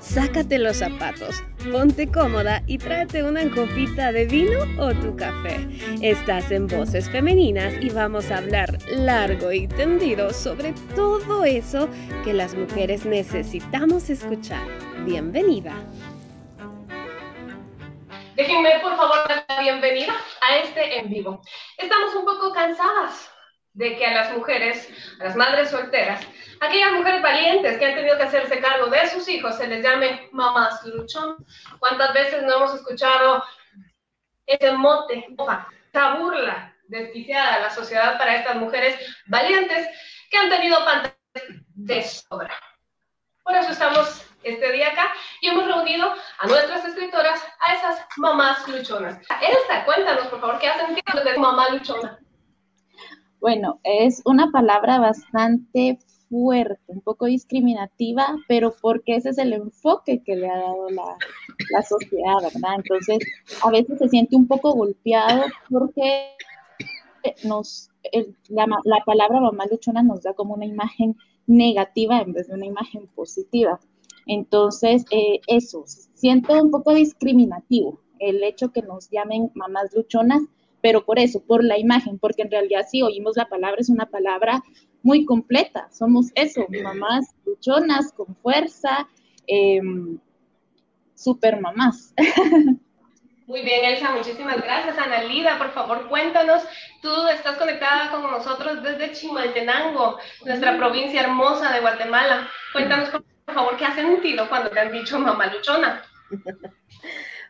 Sácate los zapatos, ponte cómoda y tráete una copita de vino o tu café. Estás en Voces Femeninas y vamos a hablar largo y tendido sobre todo eso que las mujeres necesitamos escuchar. Bienvenida. Déjenme por favor dar la bienvenida a este en vivo. Estamos un poco cansadas de que a las mujeres, a las madres solteras, aquellas mujeres valientes que han tenido que hacerse cargo de sus hijos, se les llame mamás luchón. ¿Cuántas veces no hemos escuchado ese mote, esa burla desquiciada a la sociedad para estas mujeres valientes que han tenido pantallas de sobra? Por eso estamos este día acá y hemos reunido a nuestras escritoras, a esas mamás luchonas. Elsa, cuéntanos por favor, ¿qué hacen de mamá luchona? Bueno, es una palabra bastante fuerte, un poco discriminativa, pero porque ese es el enfoque que le ha dado la, sociedad, ¿verdad? Entonces, a veces se siente un poco golpeado porque nos, la, palabra mamá luchona nos da como una imagen negativa en vez de una imagen positiva. Entonces, eh, eso, siento un poco discriminativo el hecho que nos llamen mamás luchonas, pero por eso, por la imagen, porque en realidad si oímos la palabra, es una palabra muy completa. Somos eso, mamás luchonas, con fuerza, eh, super mamás. Muy bien, Elsa, muchísimas gracias. Ana Lida, por favor, cuéntanos. Tú estás conectada con nosotros desde Chimaltenango, nuestra provincia hermosa de Guatemala. Cuéntanos, por favor, ¿qué has sentido cuando te han dicho mamá luchona?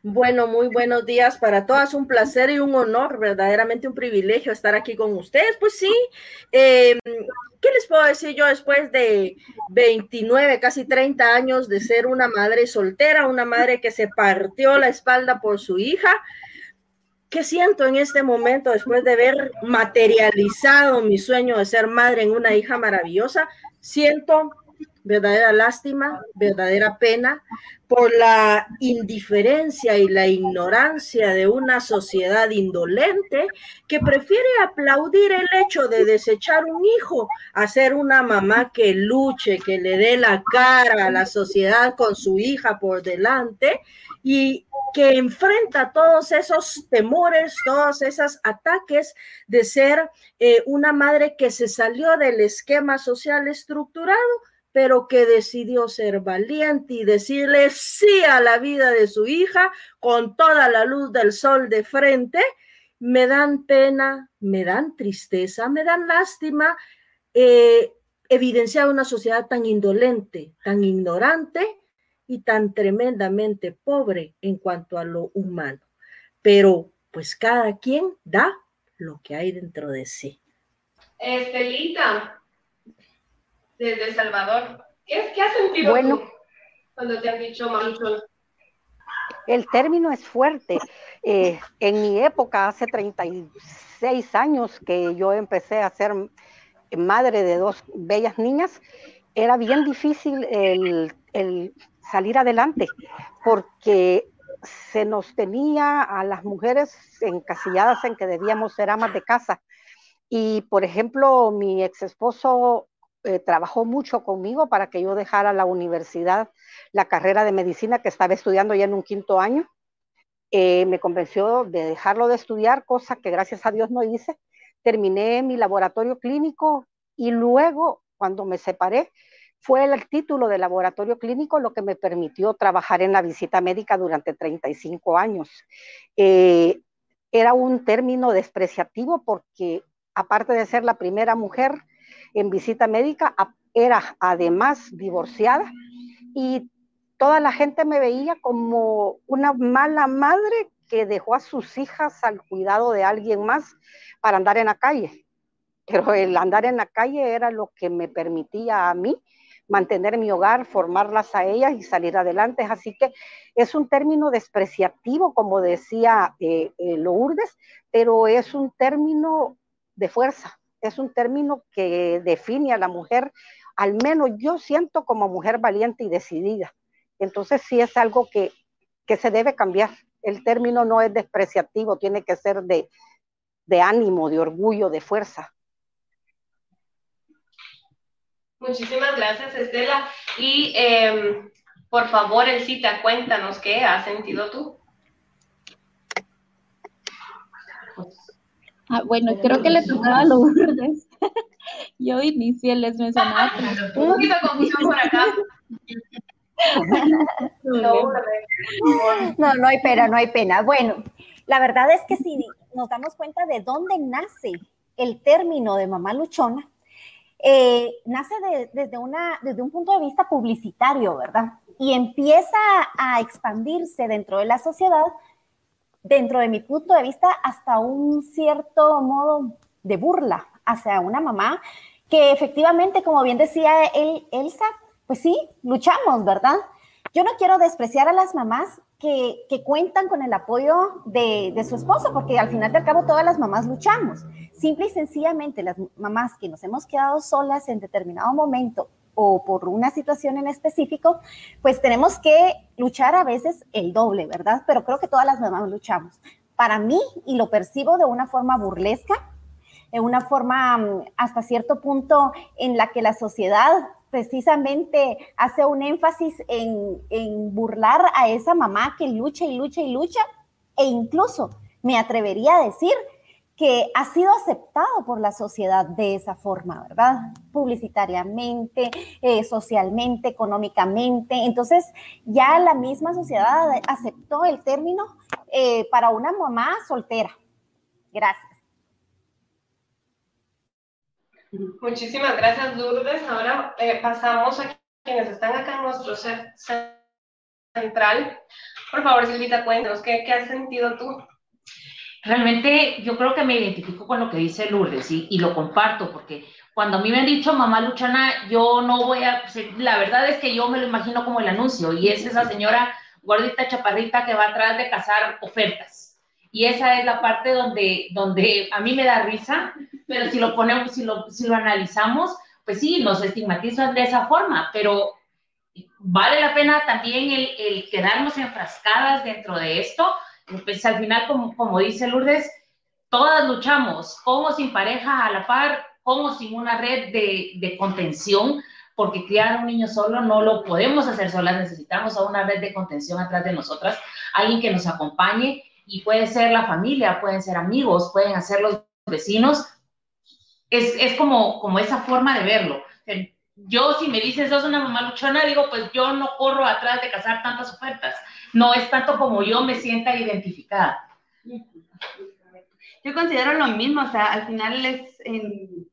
Bueno, muy buenos días para todas. Un placer y un honor, verdaderamente un privilegio estar aquí con ustedes. Pues sí, em, ¿qué les puedo decir yo después de 29, casi 30 años de ser una madre soltera, una madre que se partió la espalda por su hija? ¿Qué siento en este momento después de ver materializado mi sueño de ser madre en una hija maravillosa? Siento verdadera lástima, verdadera pena por la indiferencia y la ignorancia de una sociedad indolente que prefiere aplaudir el hecho de desechar un hijo a ser una mamá que luche, que le dé la cara a la sociedad con su hija por delante y que enfrenta todos esos temores, todos esos ataques de ser eh, una madre que se salió del esquema social estructurado pero que decidió ser valiente y decirle sí a la vida de su hija con toda la luz del sol de frente, me dan pena, me dan tristeza, me dan lástima eh, evidenciar una sociedad tan indolente, tan ignorante y tan tremendamente pobre en cuanto a lo humano. Pero pues cada quien da lo que hay dentro de sí. Estelita, desde El Salvador. ¿Qué, qué has sentido bueno, cuando te han dicho maluchón? El término es fuerte. Eh, en mi época, hace 36 años que yo empecé a ser madre de dos bellas niñas, era bien difícil el, el salir adelante porque se nos tenía a las mujeres encasilladas en que debíamos ser amas de casa. Y, por ejemplo, mi ex esposo eh, trabajó mucho conmigo para que yo dejara la universidad, la carrera de medicina que estaba estudiando ya en un quinto año. Eh, me convenció de dejarlo de estudiar, cosa que gracias a Dios no hice. Terminé mi laboratorio clínico y luego, cuando me separé, fue el título de laboratorio clínico lo que me permitió trabajar en la visita médica durante 35 años. Eh, era un término despreciativo porque aparte de ser la primera mujer en visita médica, era además divorciada y toda la gente me veía como una mala madre que dejó a sus hijas al cuidado de alguien más para andar en la calle. Pero el andar en la calle era lo que me permitía a mí mantener mi hogar, formarlas a ellas y salir adelante. Así que es un término despreciativo, como decía eh, eh, Lourdes, pero es un término de fuerza, es un término que define a la mujer, al menos yo siento como mujer valiente y decidida. Entonces sí es algo que, se debe cambiar. El término no es despreciativo, tiene que ser de, ánimo, de orgullo, de fuerza. Muchísimas gracias, Estela. Y em, Por favor, Elcita, cuéntanos qué has sentido tú. Ah, bueno, creo que le tocaba a Lourdes. Yo inicié, les mencionaba. Un poquito de confusión por acá. No, no hay pena, no hay pena. Bueno, la verdad es que si nos damos cuenta de dónde nace el término de mamá luchona, eh, nace desde, una, desde un punto de vista publicitario, ¿verdad? Y empieza a expandirse dentro de la sociedad, dentro de mi punto de vista, hasta un cierto modo de burla hacia una mamá que efectivamente, como bien decía él, Elsa, pues sí, luchamos, ¿verdad? Yo no quiero despreciar a las mamás que, cuentan con el apoyo de, de, su esposo, porque al final de cabo todas las mamás luchamos. Simple y sencillamente las mamás que nos hemos quedado solas en determinado momento o por una situación en específico, pues tenemos que luchar a veces el doble, ¿verdad? Pero creo que todas las mamás luchamos. Para mí, y lo percibo de una forma burlesca, de una forma mm, hasta cierto punto en la que la sociedad precisamente hace un énfasis en, burlar a esa mamá que lucha y lucha y lucha, e incluso me atrevería a decir que ha sido aceptado por la sociedad de esa forma, ¿verdad? Publicitariamente, eh, socialmente, económicamente. Entonces, ya la misma sociedad aceptó el término eh, para una mamá soltera. Gracias. Muchísimas gracias, Lourdes. Ahora eh, pasamos a quienes están acá en nuestro central. Por favor, Silvita, cuéntanos, ¿qué, ¿qué, has sentido tú? Realmente yo creo que me identifico con lo que dice Lourdes y, y lo comparto, porque cuando a mí me han dicho mamá luchana, yo no voy a, la verdad es que yo me lo imagino como el anuncio y es esa señora gordita chaparrita que va atrás de cazar ofertas. Y esa es la parte donde, donde a mí me da risa, pero si lo ponemos, si lo, si lo analizamos, pues sí, nos estigmatizan de esa forma, pero vale la pena también el, el quedarnos enfrascadas dentro de esto, pues al final, como, como dice Lourdes, todas luchamos, como sin pareja a la par, como sin una red de, de contención, porque criar a un niño solo no lo podemos hacer solas, necesitamos a una red de contención atrás de nosotras, alguien que nos acompañe y puede ser la familia, pueden ser amigos, pueden ser los vecinos. Es, es como, como esa forma de verlo. Yo, si me dices, sos una mamá luchona, digo, pues yo no corro atrás de cazar tantas ofertas. No es tanto como yo me sienta identificada. Yo considero lo mismo, o sea, al final es en,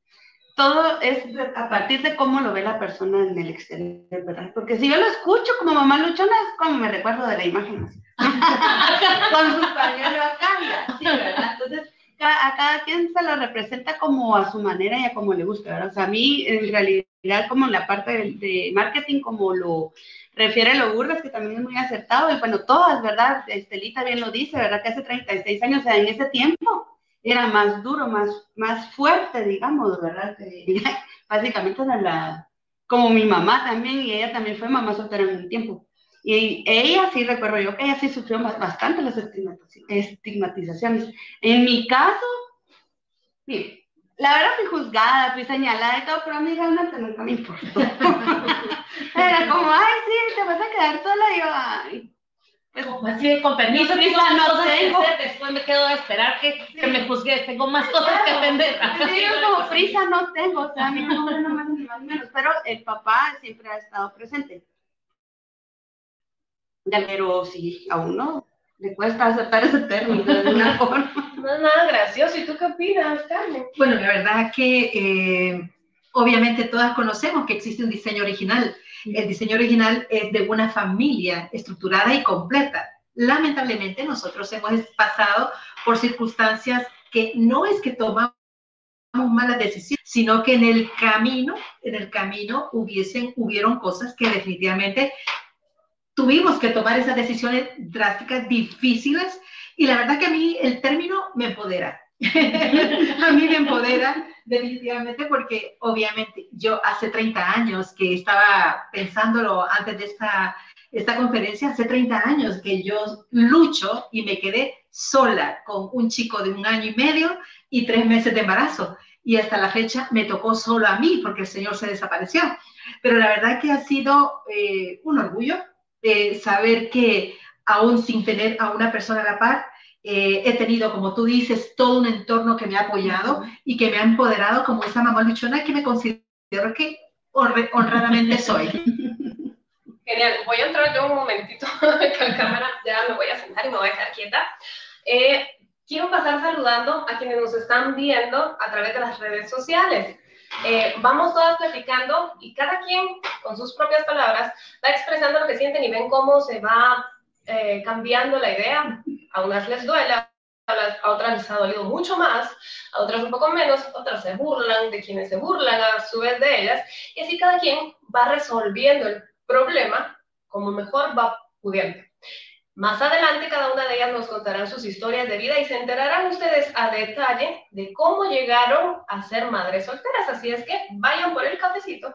todo es a partir de cómo lo ve la persona en el exterior, ¿verdad? Porque si yo lo escucho como mamá luchona, es como me recuerdo de la imagen. con su pañuelo acá, ¿sí, ¿verdad? Entonces, a cada quien se lo representa como a su manera y a como le gusta, ¿verdad? O sea, a mí, en realidad, como en la parte de, marketing, como lo refiere Logurdes, que también es muy acertado, y bueno, todas, ¿verdad? Estelita bien lo dice, ¿verdad? Que hace 36 años, o sea, en ese tiempo, era más duro, más, más fuerte, digamos, ¿verdad? Básicamente era la, como mi mamá también, y ella también fue mamá soltera en un tiempo. Y ella sí, recuerdo yo que ella sí sufrió bastante las estigmatizaciones. En mi caso, mire, la verdad fui juzgada, fui señalada y todo, pero a mí realmente nunca me importó. Era como, ay, sí, te vas a quedar sola. Y yo, ay. Pues, así, con permiso, tengo más cosas que hacer, después me quedo a esperar que, que me juzgues, tengo más cosas que atender. Sí, yo como prisa no tengo, o sea, a mí no, no más ni más menos, pero el papá siempre ha estado presente pero sí, a uno le cuesta aceptar ese término de alguna forma. No es nada gracioso. ¿Y tú qué opinas, Carmen? Bueno, la verdad que eh, obviamente todas conocemos que existe un diseño original. El diseño original es de una familia estructurada y completa. Lamentablemente nosotros hemos pasado por circunstancias que no es que tomamos malas decisiones, sino que en el camino, en el camino hubiesen, hubieron cosas que definitivamente tuvimos que tomar esas decisiones drásticas, difíciles, y la verdad que a mí el término me empodera. a mí me empodera definitivamente porque obviamente yo hace 30 años que estaba pensándolo antes de esta, esta conferencia, hace 30 años que yo lucho y me quedé sola con un chico de un año y medio y tres meses de embarazo. Y hasta la fecha me tocó solo a mí porque el Señor se desapareció. Pero la verdad que ha sido eh, un orgullo eh, saber que aún sin tener a una persona a la par, eh, he tenido, como tú dices, todo un entorno que me ha apoyado y que me ha empoderado como esa mamá luchona que me considero que honradamente soy. Genial, voy a entrar yo un momentito con la cámara, ya me voy a sentar y me voy a quedar quieta. Eh, quiero pasar saludando a quienes nos están viendo a través de las redes sociales. Eh, vamos todas platicando y cada quien con sus propias palabras va expresando lo que sienten y ven cómo se va eh, cambiando la idea. A unas les duele, a otras les ha dolido mucho más, a otras un poco menos, otras se burlan de quienes se burlan a su vez de ellas, y así cada quien va resolviendo el problema como mejor va pudiendo. Más adelante cada una de ellas nos contarán sus historias de vida y se enterarán ustedes a detalle de cómo llegaron a ser madres solteras. Así es que vayan por el cafecito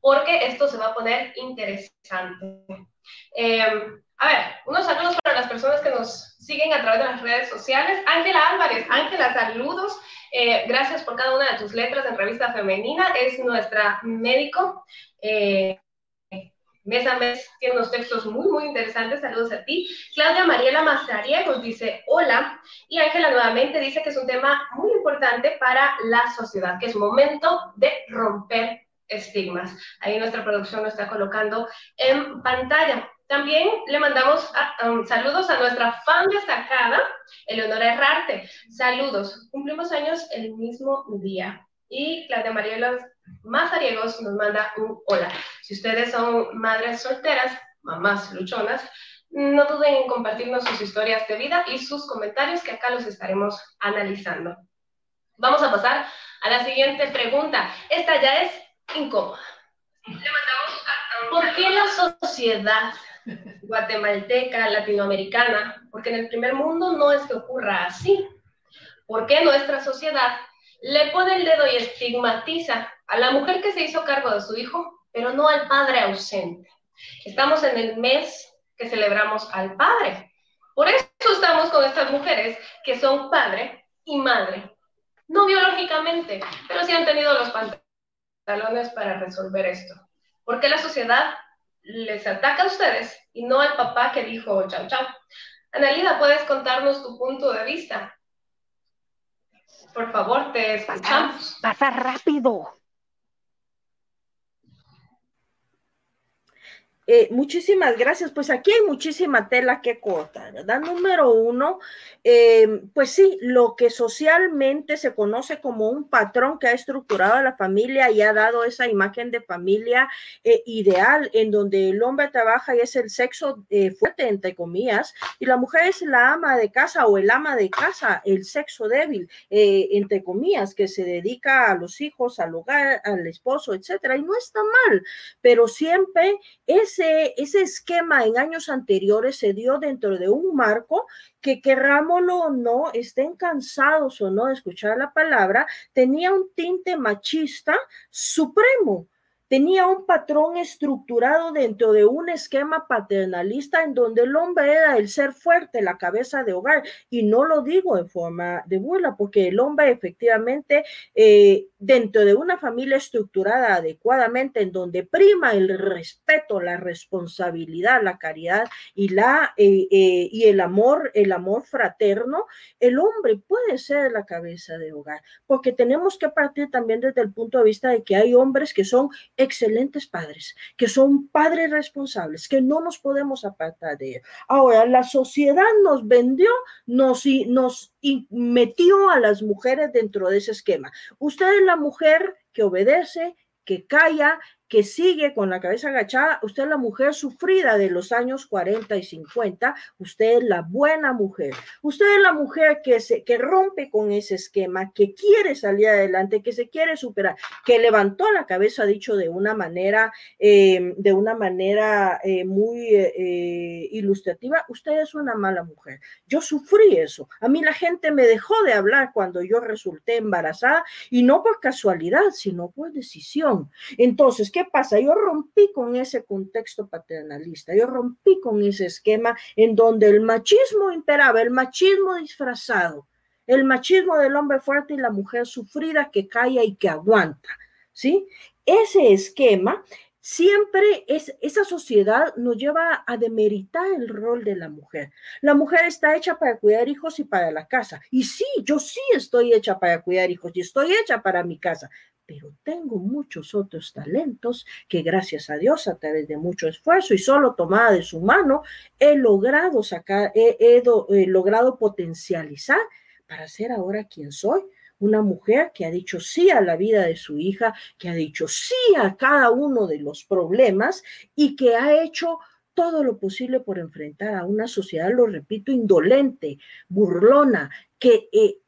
porque esto se va a poner interesante. Eh, a ver, unos saludos para las personas que nos siguen a través de las redes sociales. Ángela Álvarez, Ángela, saludos. Eh, gracias por cada una de tus letras en Revista Femenina. Es nuestra médico. Eh, mes a mes tiene unos textos muy, muy interesantes. Saludos a ti. Claudia Mariela Mazariegos dice hola. Y Ángela nuevamente dice que es un tema muy importante para la sociedad, que es momento de romper estigmas. Ahí nuestra producción lo está colocando en pantalla. También le mandamos um, saludos a nuestra fan destacada, Eleonora Herrarte. Saludos. Cumplimos años el mismo día. Y Claudia Mariela Mazariegos nos manda un hola. Si ustedes son madres solteras, mamás luchonas, no duden en compartirnos sus historias de vida y sus comentarios que acá los estaremos analizando. Vamos a pasar a la siguiente pregunta. Esta ya es incómoda. ¿Por qué la sociedad guatemalteca, latinoamericana, porque en el primer mundo no es que ocurra así. ¿Por qué nuestra sociedad le pone el dedo y estigmatiza a la mujer que se hizo cargo de su hijo, pero no al padre ausente? Estamos en el mes que celebramos al padre. Por eso estamos con estas mujeres que son padre y madre. No biológicamente, pero sí han tenido los pantalones para resolver esto. ¿Por qué la sociedad les ataca a ustedes y no al papá que dijo chau chau. Analida, ¿puedes contarnos tu punto de vista? Por favor, te escuchamos. Pasa, rápido. Eh, muchísimas gracias. Pues aquí hay muchísima tela que cortar, ¿verdad? Número uno, eh, pues sí, lo que socialmente se conoce como un patrón que ha estructurado a la familia y ha dado esa imagen de familia eh, ideal en donde el hombre trabaja y es el sexo fuerte, entre comillas, y la mujer es la ama de casa o el ama de casa, el sexo débil, entre comillas, que se dedica a los hijos, al hogar, al esposo, etcétera. Y no está mal, pero siempre es ese, esquema en años anteriores se dio dentro de un marco que querrámoslo o no, estén cansados o no de escuchar la palabra, tenía un tinte machista supremo tenía un patrón estructurado dentro de un esquema paternalista en donde el hombre era el ser fuerte, la cabeza de hogar. Y no lo digo en forma de burla, porque el hombre efectivamente, eh, dentro de una familia estructurada adecuadamente, en donde prima el respeto, la responsabilidad, la caridad y, la, eh, eh, y el amor, el amor fraterno, el hombre puede ser la cabeza de hogar, porque tenemos que partir también desde el punto de vista de que hay hombres que son excelentes padres, que son padres responsables, que no nos podemos apartar de ellos. Ahora, la sociedad nos vendió, nos, nos metió a las mujeres dentro de ese esquema. Usted es la mujer que obedece, que calla, que sigue con la cabeza agachada, usted es la mujer sufrida de los años 40 y 50, usted es la buena mujer, usted es la mujer que, se, que rompe con ese esquema, que quiere salir adelante, que se quiere superar, que levantó la cabeza, dicho de una manera, eh, de una manera eh, muy eh, ilustrativa, usted es una mala mujer. Yo sufrí eso, a mí la gente me dejó de hablar cuando yo resulté embarazada y no por casualidad, sino por decisión. Entonces, ¿qué pasa? Yo rompí con ese contexto paternalista, yo rompí con ese esquema en donde el machismo imperaba, el machismo disfrazado, el machismo del hombre fuerte y la mujer sufrida que calla y que aguanta, ¿sí? Ese esquema siempre es, esa sociedad nos lleva a demeritar el rol de la mujer. La mujer está hecha para cuidar hijos y para la casa. Y sí, yo sí estoy hecha para cuidar hijos y estoy hecha para mi casa, pero tengo muchos otros talentos que gracias a Dios a través de mucho esfuerzo y solo tomada de su mano he logrado sacar, he, logrado potencializar para ser ahora quien soy. Una mujer que ha dicho sí a la vida de su hija, que ha dicho sí a cada uno de los problemas y que ha hecho todo lo posible por enfrentar a una sociedad, lo repito, indolente, burlona, que eh,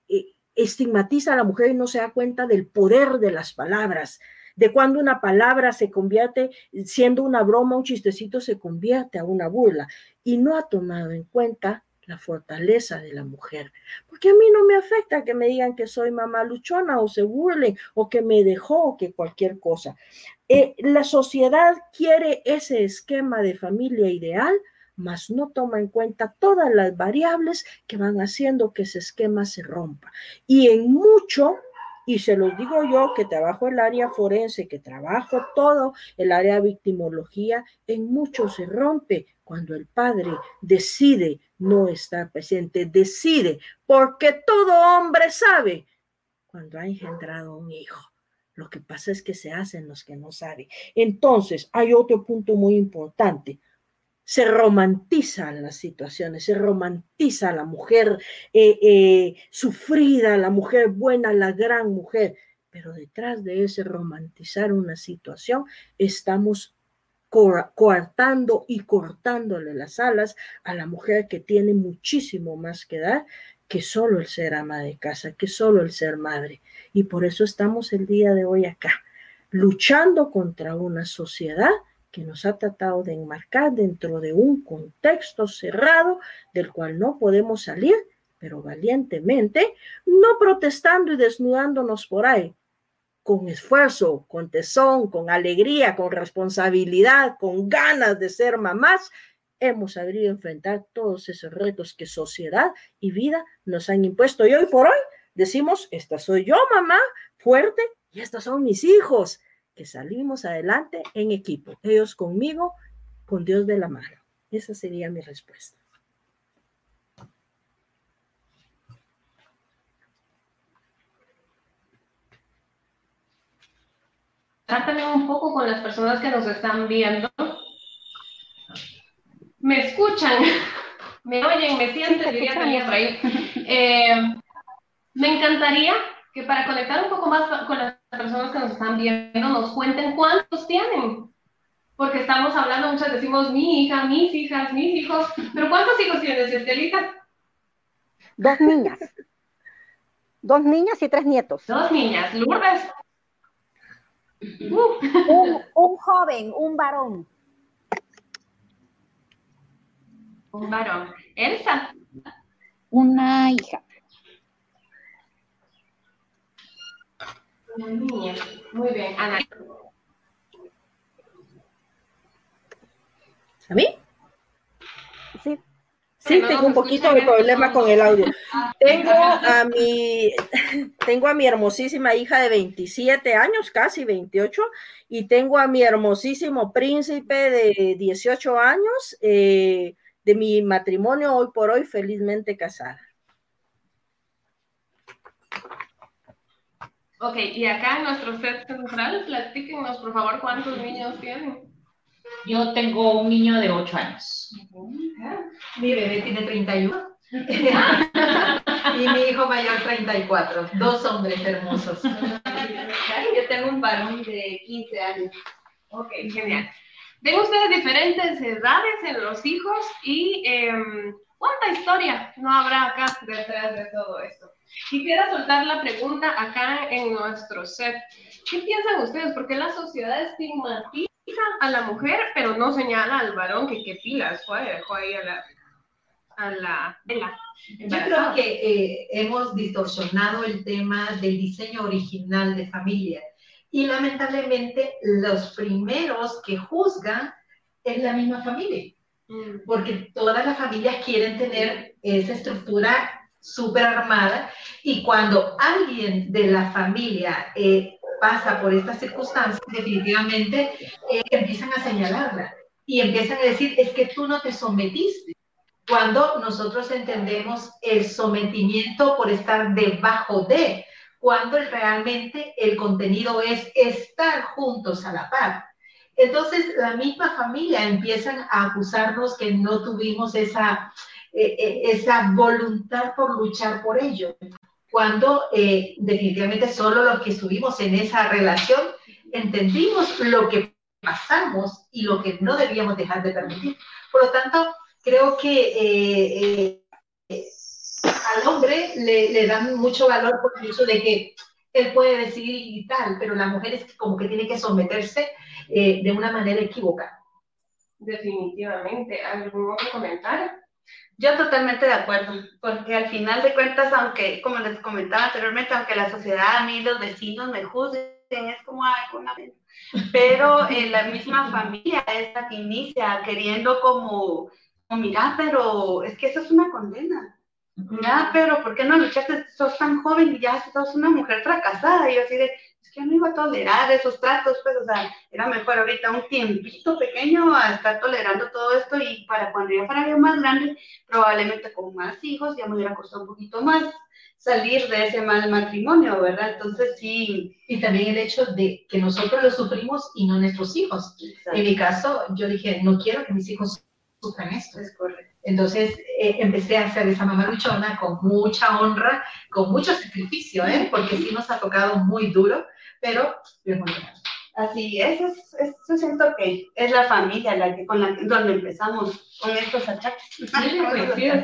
estigmatiza a la mujer y no se da cuenta del poder de las palabras, de cuando una palabra se convierte, siendo una broma, un chistecito, se convierte a una burla y no ha tomado en cuenta la fortaleza de la mujer. Porque a mí no me afecta que me digan que soy mamá luchona o se burlen o que me dejó o que cualquier cosa. Eh, la sociedad quiere ese esquema de familia ideal, mas no toma en cuenta todas las variables que van haciendo que ese esquema se rompa. Y en mucho y se los digo yo que trabajo el área forense, que trabajo todo el área victimología, en mucho se rompe cuando el padre decide no estar presente, decide, porque todo hombre sabe cuando ha engendrado un hijo. Lo que pasa es que se hacen los que no saben. Entonces, hay otro punto muy importante se romantizan las situaciones, se romantiza la mujer eh, eh, sufrida, la mujer buena, la gran mujer, pero detrás de ese romantizar una situación estamos coartando y cortándole las alas a la mujer que tiene muchísimo más que dar que solo el ser ama de casa, que solo el ser madre. Y por eso estamos el día de hoy acá, luchando contra una sociedad que nos ha tratado de enmarcar dentro de un contexto cerrado del cual no podemos salir, pero valientemente, no protestando y desnudándonos por ahí, con esfuerzo, con tesón, con alegría, con responsabilidad, con ganas de ser mamás, hemos sabido enfrentar todos esos retos que sociedad y vida nos han impuesto. Y hoy por hoy decimos, esta soy yo, mamá, fuerte, y estos son mis hijos que salimos adelante en equipo, ellos conmigo, con Dios de la mano. Esa sería mi respuesta. también un poco con las personas que nos están viendo. Me escuchan, me oyen, me sienten, diría también por ahí. Eh, me encantaría que para conectar un poco más con las personas que nos están viendo, nos cuenten cuántos tienen. Porque estamos hablando, muchas decimos mi hija, mis hijas, mis hijos, pero ¿cuántos hijos tienes, Estelita? Dos niñas. Dos niñas y tres nietos. Dos niñas. Lourdes. Un, un joven, un varón. Un varón. Elsa. Una hija. Muy bien, Ana. ¿A mí? Sí. Sí, tengo un poquito de problema con el audio. Tengo a mi, tengo a mi hermosísima hija de 27 años, casi 28, y tengo a mi hermosísimo príncipe de 18 años, eh, de mi matrimonio hoy por hoy felizmente casada. Ok, y acá en nuestro set central, platíquenos por favor cuántos niños tienen. Yo tengo un niño de 8 años. Mi bebé tiene 31. y mi hijo mayor 34. Dos hombres hermosos. Yo tengo un varón de 15 años. Ok, genial. Ven ustedes diferentes edades en los hijos y em, cuánta historia no habrá acá detrás de todo esto. Quisiera soltar la pregunta acá en nuestro set. ¿Qué piensan ustedes? ¿Por qué la sociedad estigmatiza a la mujer, pero no señala al varón que qué pilas fue, dejó ahí a la, a la, Yo creo que eh, hemos distorsionado el tema del diseño original de familia y lamentablemente los primeros que juzgan es la misma familia, mm. porque todas las familias quieren tener esa estructura súper armada y cuando alguien de la familia eh, pasa por estas circunstancias, definitivamente eh, empiezan a señalarla y empiezan a decir, es que tú no te sometiste. Cuando nosotros entendemos el sometimiento por estar debajo de, cuando realmente el contenido es estar juntos a la par. Entonces, la misma familia empiezan a acusarnos que no tuvimos esa, eh, eh, esa voluntad por luchar por ello, cuando eh, definitivamente solo los que estuvimos en esa relación entendimos lo que pasamos y lo que no debíamos dejar de permitir. Por lo tanto, creo que al hombre le, le, dan mucho valor por el hecho de que él puede decidir y tal, pero la mujer es como que tiene que someterse eh, de una manera equivocada. Definitivamente. ¿Algún otro comentario? Yo totalmente de acuerdo, porque al final de cuentas, aunque, como les comentaba anteriormente, aunque la sociedad, a mí, los vecinos me juzguen, es como alguna pero en la misma familia es la que inicia queriendo como, como, mira, pero es que eso es una condena. Mira, pero ¿por qué no luchaste? Sos tan joven y ya sos una mujer fracasada. Y yo así de, yo no iba a tolerar esos tratos, pues, o sea, era mejor ahorita un tiempito pequeño a estar tolerando todo esto y para cuando ya fuera yo más grande, probablemente con más hijos, ya me hubiera costado un poquito más salir de ese mal matrimonio, ¿verdad? Entonces sí. Y también el hecho de que nosotros lo sufrimos y no nuestros hijos. En mi caso, yo dije, no quiero que mis hijos sufran esto. Es correcto. Entonces eh, empecé a hacer esa mamá luchona con mucha honra, con mucho sacrificio, ¿eh? porque sí nos ha tocado muy duro, pero Así es, eso siento que es la familia la que con la donde empezamos con estos achaques. Sí,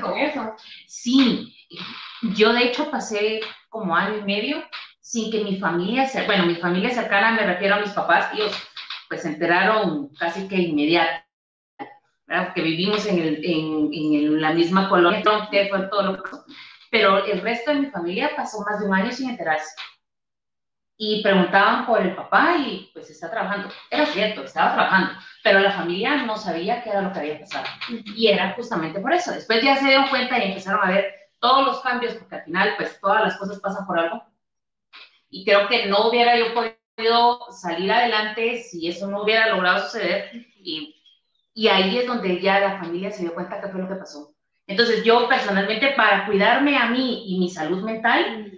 con eso. Sí, yo de hecho pasé como año y medio sin que mi familia, bueno, mi familia cercana, me refiero a mis papás, ellos pues se enteraron casi que inmediato, ¿verdad? Porque vivimos en, el, en, en la misma colonia, fue todo lo que. Pero el resto de mi familia pasó más de un año sin enterarse y preguntaban por el papá y pues está trabajando. Era cierto, estaba trabajando, pero la familia no sabía qué era lo que había pasado. Y era justamente por eso. Después ya se dieron cuenta y empezaron a ver todos los cambios, porque al final pues todas las cosas pasan por algo. Y creo que no hubiera yo podido salir adelante si eso no hubiera logrado suceder. Y, y ahí es donde ya la familia se dio cuenta qué fue lo que pasó. Entonces yo personalmente para cuidarme a mí y mi salud mental,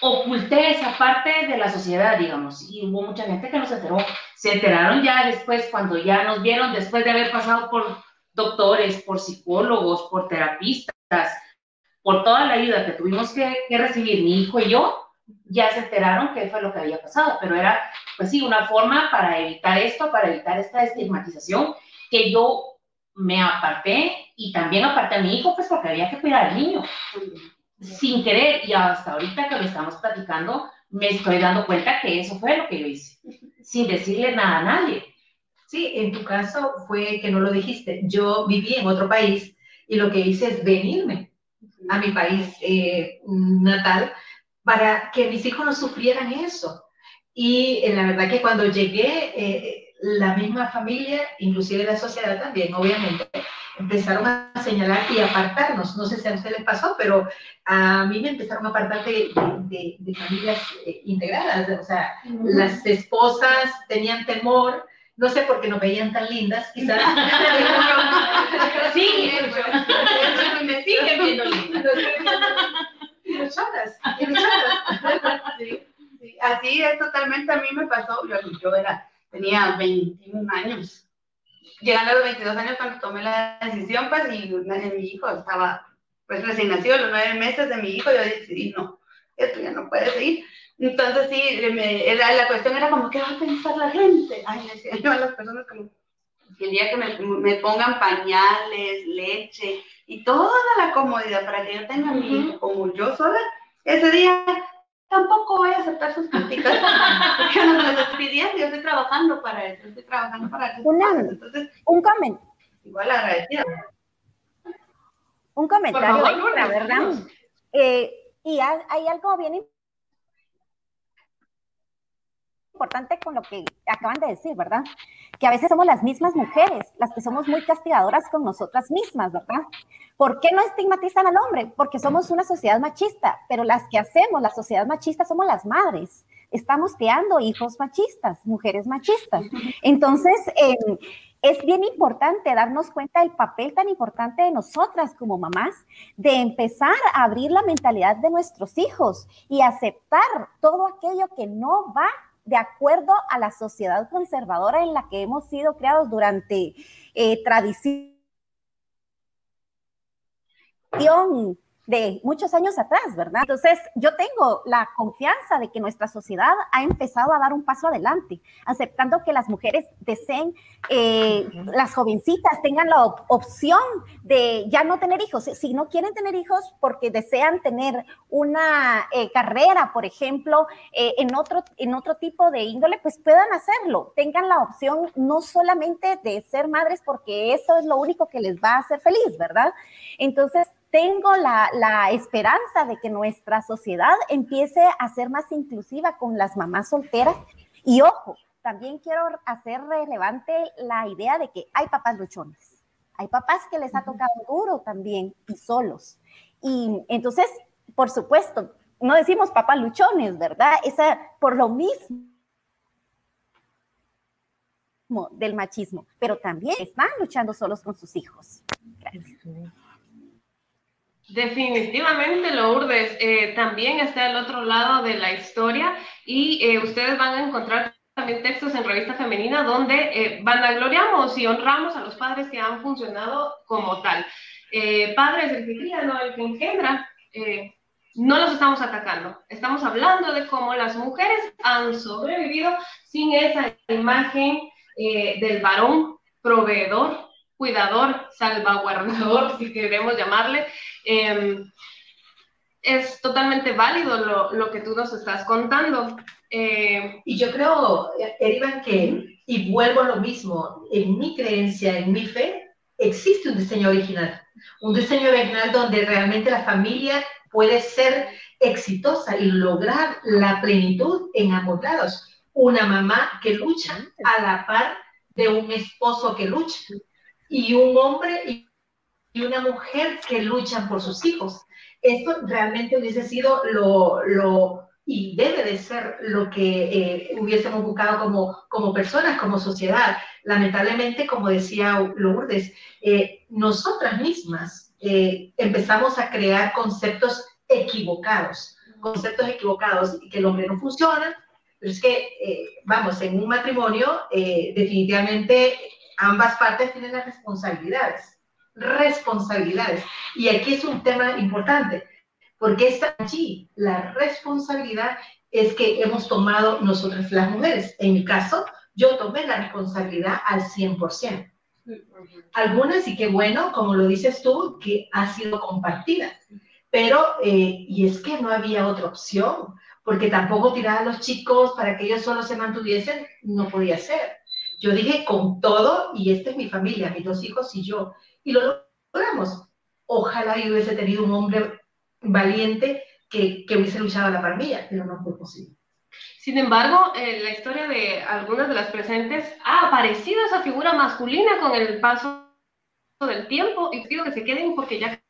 oculté esa parte de la sociedad, digamos, y hubo mucha gente que no se enteró. Se enteraron ya después, cuando ya nos vieron, después de haber pasado por doctores, por psicólogos, por terapistas, por toda la ayuda que tuvimos que, recibir mi hijo y yo, ya se enteraron qué fue lo que había pasado, pero era, pues sí, una forma para evitar esto, para evitar esta estigmatización, que yo me aparté y también aparté a mi hijo, pues porque había que cuidar al niño sin querer y hasta ahorita que lo estamos platicando, me estoy dando cuenta que eso fue lo que yo hice, sin decirle nada a nadie. Sí, en tu caso fue que no lo dijiste. Yo viví en otro país y lo que hice es venirme a mi país eh, natal para que mis hijos no sufrieran eso. Y eh, la verdad que cuando llegué, eh, la misma familia, inclusive la sociedad también, obviamente, empezaron a señalar y apartarnos. No sé si a ustedes les pasó, pero a mí me empezaron a apartar de, de, familias eh, integradas. O sea, las esposas tenían temor, no sé por qué no veían tan lindas, quizás. sí, me siguen viendo lindas. Y luchadas. Sí, sí, así es totalmente, a mí me pasó, yo, yo era, tenía 21 años llegando a los 22 años cuando tomé la decisión, pues, y mi hijo estaba, pues, recién nacido, los nueve meses de mi hijo, yo decidí, no, esto ya no puede seguir. Entonces, sí, era, la cuestión era como, ¿qué va a pensar la gente? Ay, decía yo a las personas como, el día que me, me, pongan pañales, leche y toda la comodidad para que yo tenga mi hijo como yo sola, ese día tampoco voy a aceptar sus críticas. Porque no me pidiendo, yo estoy trabajando para eso, estoy trabajando para eso. Entonces, un comentario. Igual agradecida. Un comentario, la verdad. Eh, y hay algo bien importante con lo que acaban de decir, ¿verdad? Que a veces somos las mismas mujeres las que somos muy castigadoras con nosotras mismas, ¿verdad? ¿Por qué no estigmatizan al hombre? Porque somos una sociedad machista, pero las que hacemos la sociedad machista somos las madres. estamos creando hijos machistas, mujeres machistas. Entonces, em, es bien importante darnos cuenta del papel tan importante de nosotras como mamás, de empezar a abrir la mentalidad de nuestros hijos y aceptar todo aquello que no va de acuerdo a la sociedad conservadora en la que hemos sido creados durante eh, tradición de muchos años atrás, ¿verdad? Entonces, yo tengo la confianza de que nuestra sociedad ha empezado a dar un paso adelante, aceptando que las mujeres deseen, eh, las jovencitas tengan la opción de ya no tener hijos. Si no quieren tener hijos porque desean tener una eh, carrera, por ejemplo, eh, en, otro, en otro tipo de índole, pues puedan hacerlo. Tengan la opción no solamente de ser madres porque eso es lo único que les va a hacer feliz, ¿verdad? Entonces, tengo la, esperanza de que nuestra sociedad empiece a ser más inclusiva con las mamás solteras. Y ojo, también quiero hacer relevante la idea de que hay papás luchones. Hay papás que les ha tocado duro también y solos. Y entonces, por supuesto, no decimos papás luchones, ¿verdad? Esa por lo mismo del machismo, pero también están luchando solos con sus hijos. Gracias. Definitivamente, Lourdes, eh, también está al otro lado de la historia y eh, ustedes van a encontrar también textos en Revista Femenina donde eh, vanagloriamos y honramos a los padres que han funcionado como tal. Eh, padres, el que cría, no el que engendra, no los estamos atacando. Estamos hablando de cómo las mujeres han sobrevivido sin esa imagen del varón proveedor, cuidador, salvaguardador, si queremos llamarle, Em, es totalmente válido lo, lo, que tú nos estás contando. Eh, y yo creo, Erivan, que, y vuelvo a lo mismo, en mi creencia, en mi fe, existe un diseño original. Un diseño original donde realmente la familia puede ser exitosa y lograr la plenitud en ambos lados. Una mamá que lucha a la par de un esposo que lucha y un hombre y una mujer que luchan por sus hijos. Esto realmente hubiese sido lo, lo y debe de ser lo que eh, hubiésemos buscado como, como personas, como sociedad. Lamentablemente, como decía Lourdes, eh, nosotras mismas eh, empezamos a crear conceptos equivocados, conceptos equivocados y que el hombre no funciona, pero es que, vamos, en un matrimonio definitivamente ambas partes tienen las responsabilidades responsabilidades. Y aquí es un tema importante, porque está allí. La responsabilidad es que hemos tomado nosotras las mujeres. En mi caso, yo tomé la responsabilidad al 100%. Algunas, y qué bueno, como lo dices tú, que ha sido compartida. Pero, eh, y es que no había otra opción, porque tampoco tirar a los chicos para que ellos solo se mantuviesen, no podía ser. Yo dije con todo, y esta es mi familia, mis dos hijos y yo y lo logramos. Ojalá yo hubiese tenido un hombre valiente que, que hubiese luchado a la par pero no fue posible. Sin embargo, en la historia de algunas de las presentes ha aparecido esa figura masculina con el paso del tiempo y pido que se queden porque ya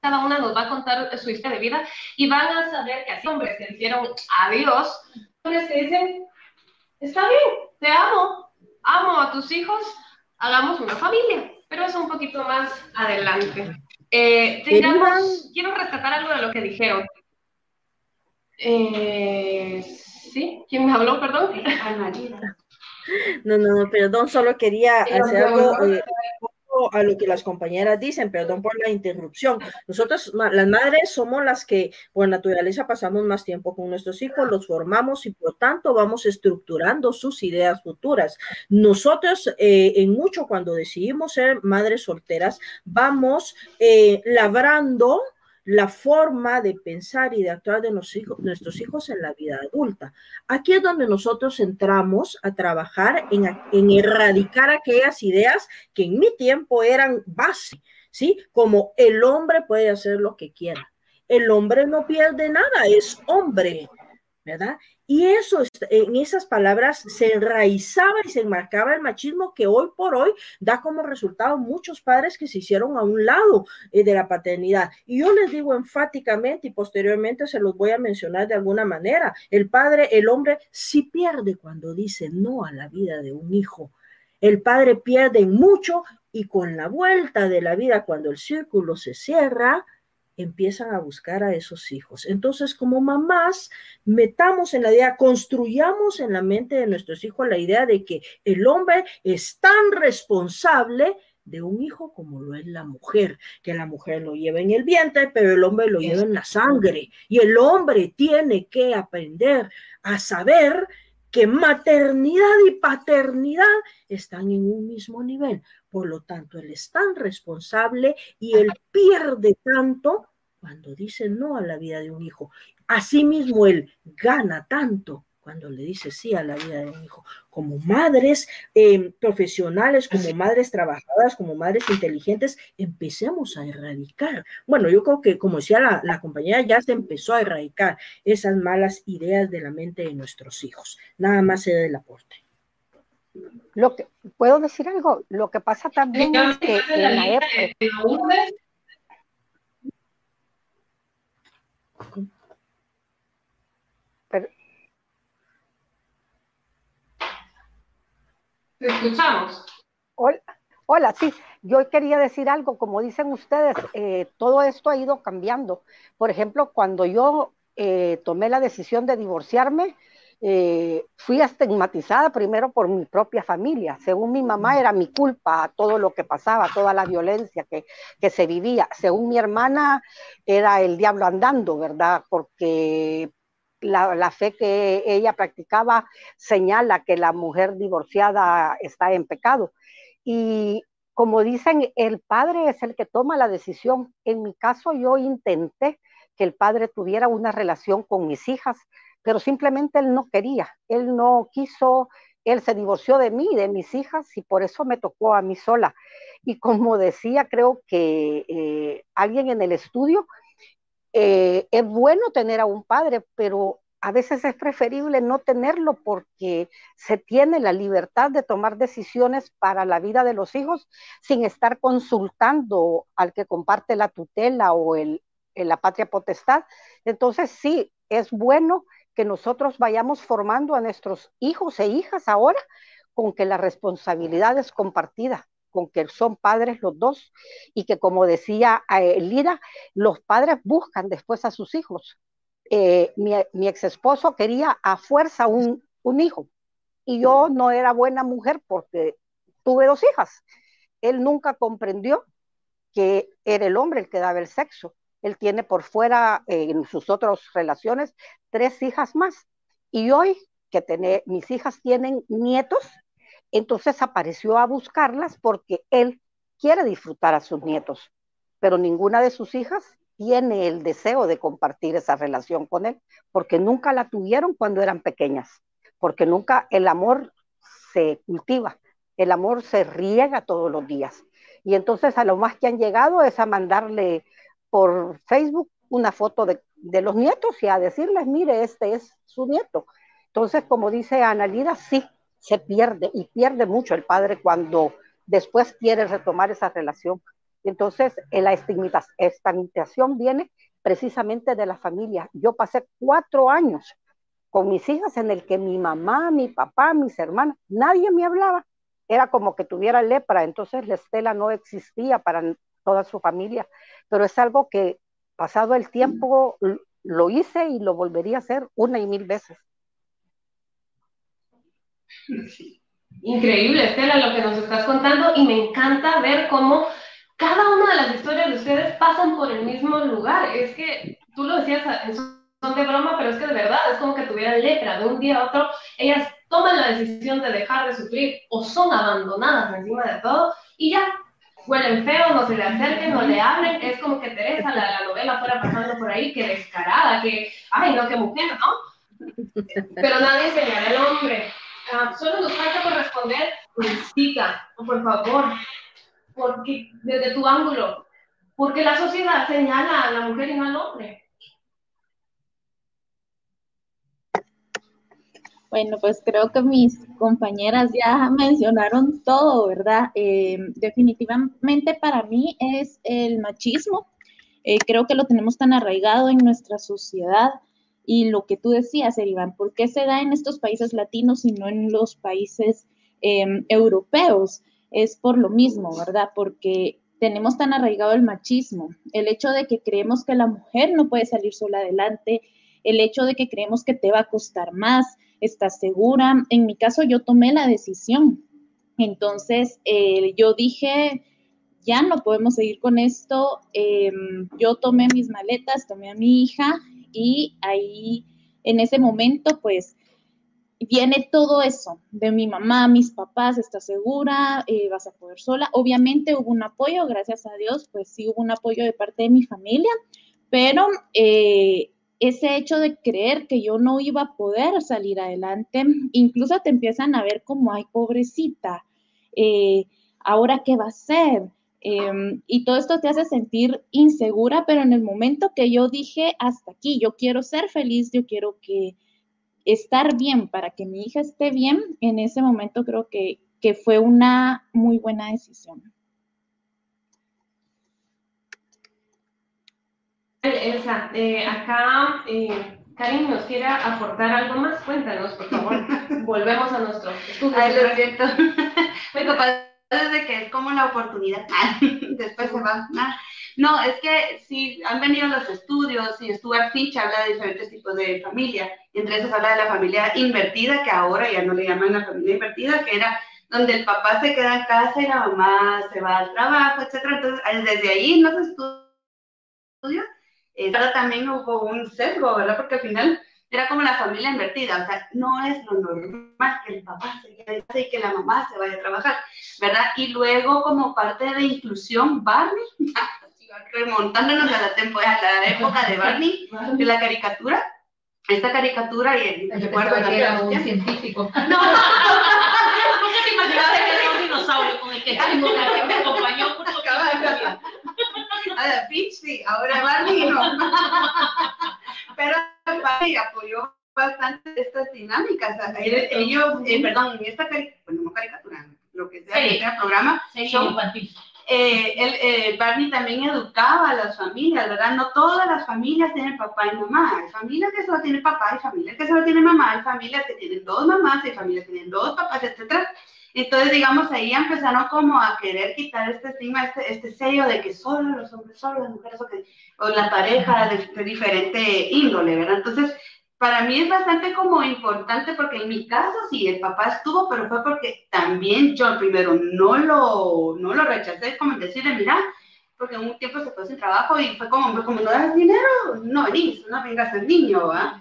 cada una nos va a contar su historia de vida y van a saber que así hombres que dijeron adiós, hombres que dicen, está bien, te amo, amo a tus hijos, hagamos una familia pero es un poquito más adelante. Eh, quiero rescatar algo de lo que dijeron. Eh, ¿Sí? ¿Quién me habló, perdón? No, no, perdón, solo quería hacer algo a lo que las compañeras dicen, perdón por la interrupción. Nosotros, las madres, somos las que por naturaleza pasamos más tiempo con nuestros hijos, los formamos y por tanto vamos estructurando sus ideas futuras. Nosotros, eh, en mucho, cuando decidimos ser madres solteras, vamos eh, labrando la forma de pensar y de actuar de nuestros hijos en la vida adulta. Aquí es donde nosotros entramos a trabajar en, en erradicar aquellas ideas que en mi tiempo eran base, ¿sí? Como el hombre puede hacer lo que quiera. El hombre no pierde nada, es hombre. ¿verdad? Y eso, en esas palabras se enraizaba y se enmarcaba el machismo que hoy por hoy da como resultado muchos padres que se hicieron a un lado eh, de la paternidad. Y yo les digo enfáticamente y posteriormente se los voy a mencionar de alguna manera, el padre, el hombre sí pierde cuando dice no a la vida de un hijo. El padre pierde mucho y con la vuelta de la vida, cuando el círculo se cierra, empiezan a buscar a esos hijos. Entonces, como mamás, metamos en la idea, construyamos en la mente de nuestros hijos la idea de que el hombre es tan responsable de un hijo como lo es la mujer, que la mujer lo lleva en el vientre, pero el hombre lo lleva en la sangre. Y el hombre tiene que aprender a saber que maternidad y paternidad están en un mismo nivel. Por lo tanto, él es tan responsable y él pierde tanto cuando dice no a la vida de un hijo. Asimismo, él gana tanto cuando le dice sí a la vida de un hijo. Como madres eh, profesionales, como madres trabajadoras, como madres inteligentes, empecemos a erradicar. Bueno, yo creo que, como decía la, la compañera, ya se empezó a erradicar esas malas ideas de la mente de nuestros hijos. Nada más se da el aporte. Lo que, ¿Puedo decir algo? Lo que pasa también es que en la época... Pero, Te escuchamos. Hola, hola, sí, yo quería decir algo, como dicen ustedes, eh, todo esto ha ido cambiando. Por ejemplo, cuando yo eh, tomé la decisión de divorciarme, eh, fui estigmatizada primero por mi propia familia. Según mi mamá era mi culpa todo lo que pasaba, toda la violencia que, que se vivía. Según mi hermana era el diablo andando, ¿verdad? Porque la, fe que ella practicaba señala que la mujer divorciada está en pecado. Y como dicen, el padre es el que toma la decisión. En mi caso, yo intenté que el padre tuviera una relación con mis hijas, pero simplemente él no quería, él no quiso, él se divorció de mí, de mis hijas, y por eso me tocó a mí sola. Y como decía, creo que eh, alguien en el estudio, eh, es bueno tener a un padre, pero a veces es preferible no tenerlo porque se tiene la libertad de tomar decisiones para la vida de los hijos sin estar consultando al que comparte la tutela o el, la patria potestad. Entonces sí, es bueno que nosotros vayamos formando a nuestros hijos e hijas ahora con que la responsabilidad es compartida, con que son padres los dos y que como decía eh, Lida, los padres buscan después a sus hijos. Eh, mi, ex esposo quería a fuerza un, un hijo y yo no era buena mujer porque tuve dos hijas. Él nunca comprendió que era el hombre el que daba el sexo él tiene por fuera, eh, en sus otras relaciones, tres hijas más. Y hoy que tiene, mis hijas tienen nietos, entonces apareció a buscarlas porque él quiere disfrutar a sus nietos, pero ninguna de sus hijas tiene el deseo de compartir esa relación con él, porque nunca la tuvieron cuando eran pequeñas, porque nunca el amor se cultiva, el amor se riega todos los días. Y entonces a lo más que han llegado es a mandarle por Facebook una foto de, los nietos y a decirles, mire, este es su nieto. Entonces, como dice Analida, sí, se pierde y pierde mucho el padre cuando después quiere retomar esa relación. Entonces, la estigmatización viene precisamente de la familia. Yo pasé cuatro años con mis hijas en el que mi mamá, mi papá, mis hermanas, nadie me hablaba. Era como que tuviera lepra, entonces la estela no existía para toda su familia, pero es algo que pasado el tiempo lo hice y lo volvería a hacer una y mil veces. Increíble, Estela, lo que nos estás contando y me encanta ver cómo cada una de las historias de ustedes pasan por el mismo lugar. Es que tú lo decías en son de broma, pero es que de verdad es como que tuvieran lepra. De un día a otro, ellas toman la decisión de dejar de sufrir o son abandonadas encima de todo y ya huelen feo, no se le acerquen, no le hablen, es como que Teresa, la, la novela fuera pasando por ahí, que descarada, que, ay, no, qué mujer, ¿no? Pero nadie señala al solo nos falta por responder, chica, por favor, porque desde tu ángulo, porque la sociedad señala a la mujer y no al hombre. Bueno, pues creo que mis compañeras ya mencionaron todo, ¿verdad? Eh, definitivamente para mí es el machismo. Eh, creo que lo tenemos tan arraigado en nuestra sociedad y lo que tú decías, Iván, ¿por qué se da en estos países latinos y no en los países em, europeos? Es por lo mismo, ¿verdad? Porque tenemos tan arraigado el machismo, el hecho de que creemos que la mujer no puede salir sola adelante, el hecho de que creemos que te va a costar más, estás segura. En mi caso, yo tomé la decisión. Entonces, eh, yo dije, ya no podemos seguir con esto. Em, yo tomé mis maletas, tomé a mi hija y ahí, en ese momento, pues, viene todo eso de mi mamá, mis papás, ¿estás segura? Eh, ¿Vas a poder sola? Obviamente hubo un apoyo, gracias a Dios, pues sí hubo un apoyo de parte de mi familia, pero eh, ese hecho de creer que yo no iba a poder salir adelante, incluso te empiezan a ver como, ay, pobrecita, eh, ahora qué va a ser. Em, y todo esto te hace sentir insegura, pero en el momento que yo dije, hasta aquí, yo quiero ser feliz, yo quiero que estar bien para que mi hija esté bien, en ese momento creo que, que fue una muy buena decisión. Elsa, eh, acá eh, Karim nos quiere aportar algo más. Cuéntanos, por favor. Volvemos a nuestro estudio. Ay, lo siento. Muy capaz de que es como la oportunidad. Después se va. No, es que si han venido los estudios y Stuart Fitch habla de diferentes tipos de familia. Entre esos habla de la familia invertida, que ahora ya no le llaman la familia invertida, que era donde el papá se queda en casa y la mamá se va al trabajo, etc. Entonces, desde ahí en los estudios eh, también hubo un sesgo, ¿verdad? Porque al final era como la familia invertida, o sea, no es lo normal que el papá se quede y que la mamá se vaya a trabajar, ¿verdad? Y luego como parte de inclusión, Barney, remontándonos a la, temporada, a la época de Barney, de la caricatura, esta caricatura y el recuerdo que era un científico. No, ¿cómo te imaginaste que era un dinosaurio con el que me acompañó por a Peach sí, ahora Barney no. Pero Barney apoyó bastante estas dinámicas. ellos, eh, perdón, en esta bueno, no caricatura, lo que sea, sí. este programa, show, eh, el, eh, Barney también educaba a las familias, ¿verdad? No todas las familias tienen papá y mamá. Hay familias que solo tienen papá, hay familias que solo tienen mamá, hay familias que tienen dos mamás, hay familias que tienen dos papás, etc. Entonces, digamos, ahí empezaron como a querer quitar este estigma, este, este sello de que solo los hombres, solo las mujeres, o, que, o la pareja de, diferente índole, ¿verdad? Entonces, para mí es bastante como importante porque en mi caso sí, el papá estuvo, pero fue porque también yo primero no lo, no lo rechacé, como decirle, mira, porque un tiempo se fue sin trabajo y fue como, como no das dinero, no venís, no vengas el niño, ¿verdad?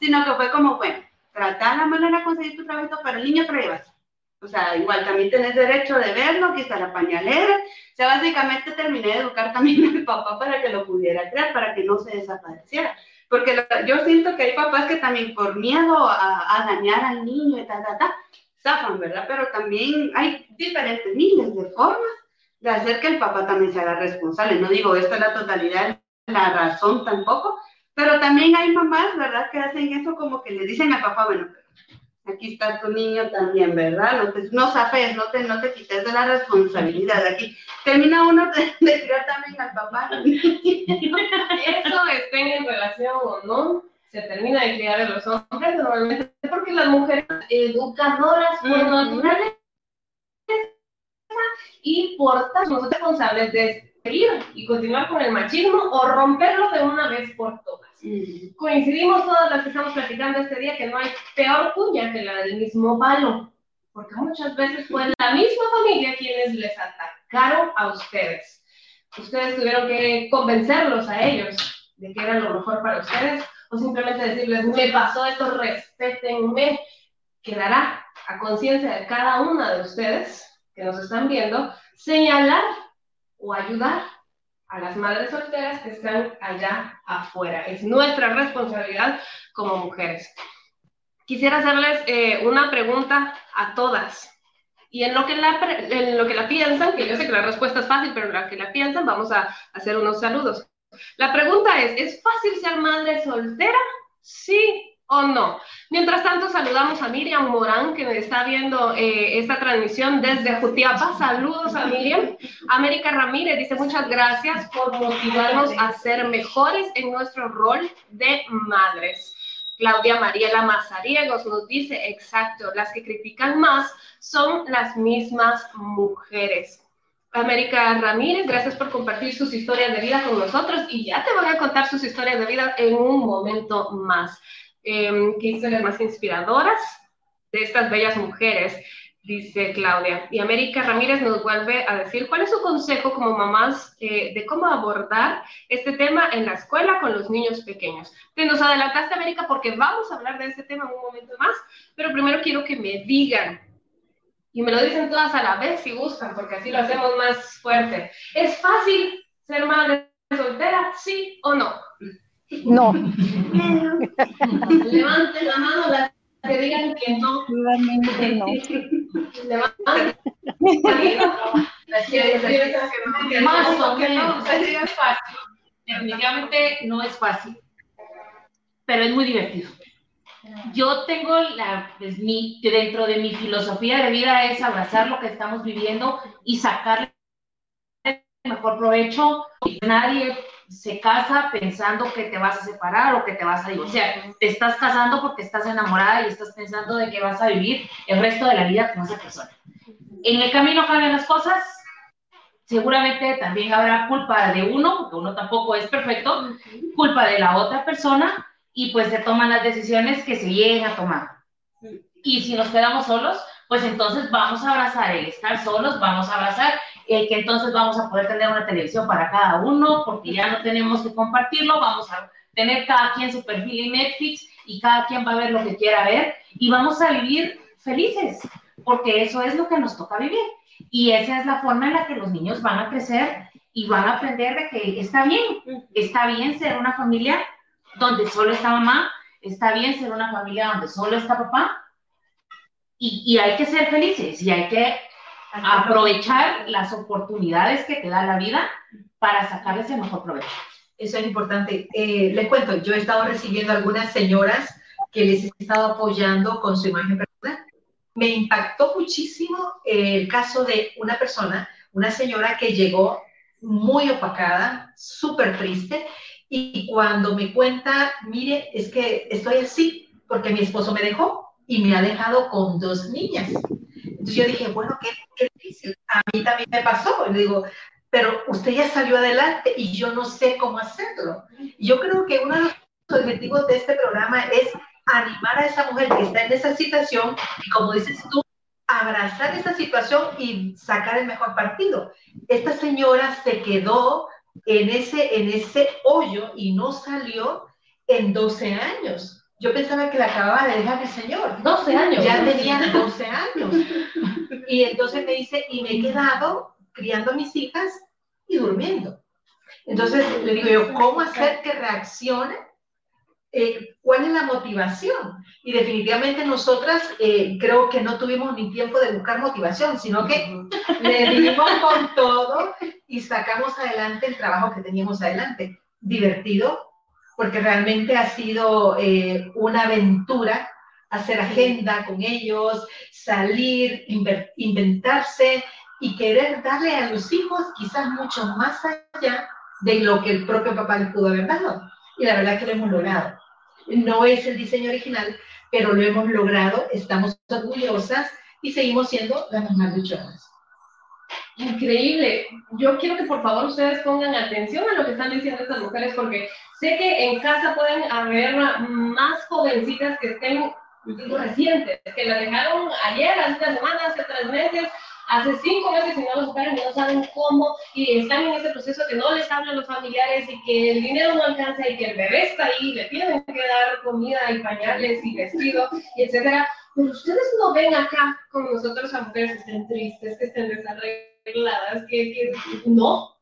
Sino que fue como, bueno, tratar la manera de conseguir tu trabajo, pero el niño te lo llevas o sea, igual también tenés derecho de verlo, está la pañalera. O sea, básicamente terminé de educar también a mi papá para que lo pudiera crear, para que no se desapareciera. Porque yo siento que hay papás que también por miedo a, dañar al niño y tal, tal, tal, zafan, ¿verdad? Pero también hay diferentes miles de formas de hacer que el papá también se haga responsable. No digo esto es la totalidad, la razón tampoco, pero también hay mamás, ¿verdad? Que hacen eso como que le dicen al papá, bueno, aquí está tu niño también, ¿verdad? No, te, no sabes, no te, no te quites de la responsabilidad. Aquí termina uno de, de criar también al papá. Eso estén en relación o no, se termina de criar a los hombres normalmente porque las mujeres educadoras por naturaleza y por tanto nosotros responsables de seguir y continuar con el machismo o romperlo de una vez por todas. Coincidimos todas las que estamos platicando este día que no hay peor puya que la del mismo palo, porque muchas veces fue la misma familia quienes les atacaron a ustedes. Ustedes tuvieron que convencerlos a ellos de que era lo mejor para ustedes o simplemente decirles, me pasó esto, respétenme. Quedará a conciencia de cada una de ustedes que nos están viendo señalar o ayudar a las madres solteras que están allá afuera. Es nuestra responsabilidad como mujeres. Quisiera hacerles eh, una pregunta a todas. Y en lo, que la, en lo que la piensan, que yo sé que la respuesta es fácil, pero en lo que la piensan, vamos a hacer unos saludos. La pregunta es, ¿es fácil ser madre soltera? ¿Sí o no. Mientras tanto, saludamos a Miriam Morán, que está viendo eh, esta transmisión desde Jutiapa. Saludos a Miriam. América Ramírez dice muchas gracias por motivarnos a ser mejores en nuestro rol de madres. Claudia Mariela Mazariegos nos dice, exacto, las que critican más son las mismas mujeres. América Ramírez, gracias por compartir sus historias de vida con nosotros y ya te voy a contar sus historias de vida en un momento más. Eh, ¿Qué historias más inspiradoras de estas bellas mujeres? Dice Claudia. Y América Ramírez nos vuelve a decir cuál es su consejo como mamás eh, de cómo abordar este tema en la escuela con los niños pequeños. Te nos adelantaste, América, porque vamos a hablar de este tema en un momento más, pero primero quiero que me digan y me lo dicen todas a la vez si gustan, porque así lo hacemos más fuerte. ¿Es fácil ser madre soltera, sí o no? No. Levanten la mano las que digan que no. Nuevamente no. Levanten. Más o menos. Es fácil. Definitivamente no es fácil, pero es muy divertido. Yo tengo la, pues, mi, dentro de mi filosofía de vida es abrazar lo que estamos viviendo y sacarle el mejor provecho. Nadie se casa pensando que te vas a separar o que te vas a divorciar. Te estás casando porque estás enamorada y estás pensando de que vas a vivir el resto de la vida con esa persona. En el camino cambian las cosas. Seguramente también habrá culpa de uno, porque uno tampoco es perfecto, culpa de la otra persona, y pues se toman las decisiones que se lleguen a tomar. Y si nos quedamos solos, pues entonces vamos a abrazar el estar solos, vamos a abrazar el que entonces vamos a poder tener una televisión para cada uno, porque ya no tenemos que compartirlo, vamos a tener cada quien su perfil en Netflix y cada quien va a ver lo que quiera ver y vamos a vivir felices, porque eso es lo que nos toca vivir. Y esa es la forma en la que los niños van a crecer y van a aprender de que está bien, está bien ser una familia donde solo está mamá, está bien ser una familia donde solo está papá, y, y hay que ser felices y hay que aprovechar las oportunidades que te da la vida para sacarles el mejor provecho. Eso es importante. Eh, les cuento, yo he estado recibiendo algunas señoras que les he estado apoyando con su imagen personal. Me impactó muchísimo el caso de una persona, una señora que llegó muy opacada, súper triste, y cuando me cuenta, mire, es que estoy así porque mi esposo me dejó y me ha dejado con dos niñas. Entonces yo dije, bueno, qué, qué difícil. A mí también me pasó. Le digo, pero usted ya salió adelante y yo no sé cómo hacerlo. Yo creo que uno de los objetivos de este programa es animar a esa mujer que está en esa situación y como dices tú, abrazar esa situación y sacar el mejor partido. Esta señora se quedó en ese, en ese hoyo y no salió en 12 años. Yo pensaba que la acababa de dejar el Señor. 12 años. Ya tenía 12 años. Y entonces me dice, y me he quedado criando a mis hijas y durmiendo. Entonces le digo yo, ¿cómo hacer que reaccione? Eh, ¿Cuál es la motivación? Y definitivamente nosotras eh, creo que no tuvimos ni tiempo de buscar motivación, sino que le dimos con todo y sacamos adelante el trabajo que teníamos adelante. Divertido, porque realmente ha sido eh, una aventura hacer agenda con ellos, salir, inventarse y querer darle a los hijos quizás mucho más allá de lo que el propio papá les pudo haber dado. Y la verdad que lo hemos logrado. No es el diseño original, pero lo hemos logrado, estamos orgullosas y seguimos siendo las mamás luchonas. Increíble. Yo quiero que por favor ustedes pongan atención a lo que están diciendo estas mujeres porque sé que en casa pueden haber más jovencitas que estén recientes, que la dejaron ayer, hace una semana, hace tres meses, hace cinco meses y no lo superan y no saben cómo y están en ese proceso que no les hablan los familiares y que el dinero no alcanza y que el bebé está ahí, le tienen que dar comida y pañales y vestido y etcétera. Pero ustedes no ven acá con nosotros a mujeres que estén tristes, que estén desarregladas, que, que no.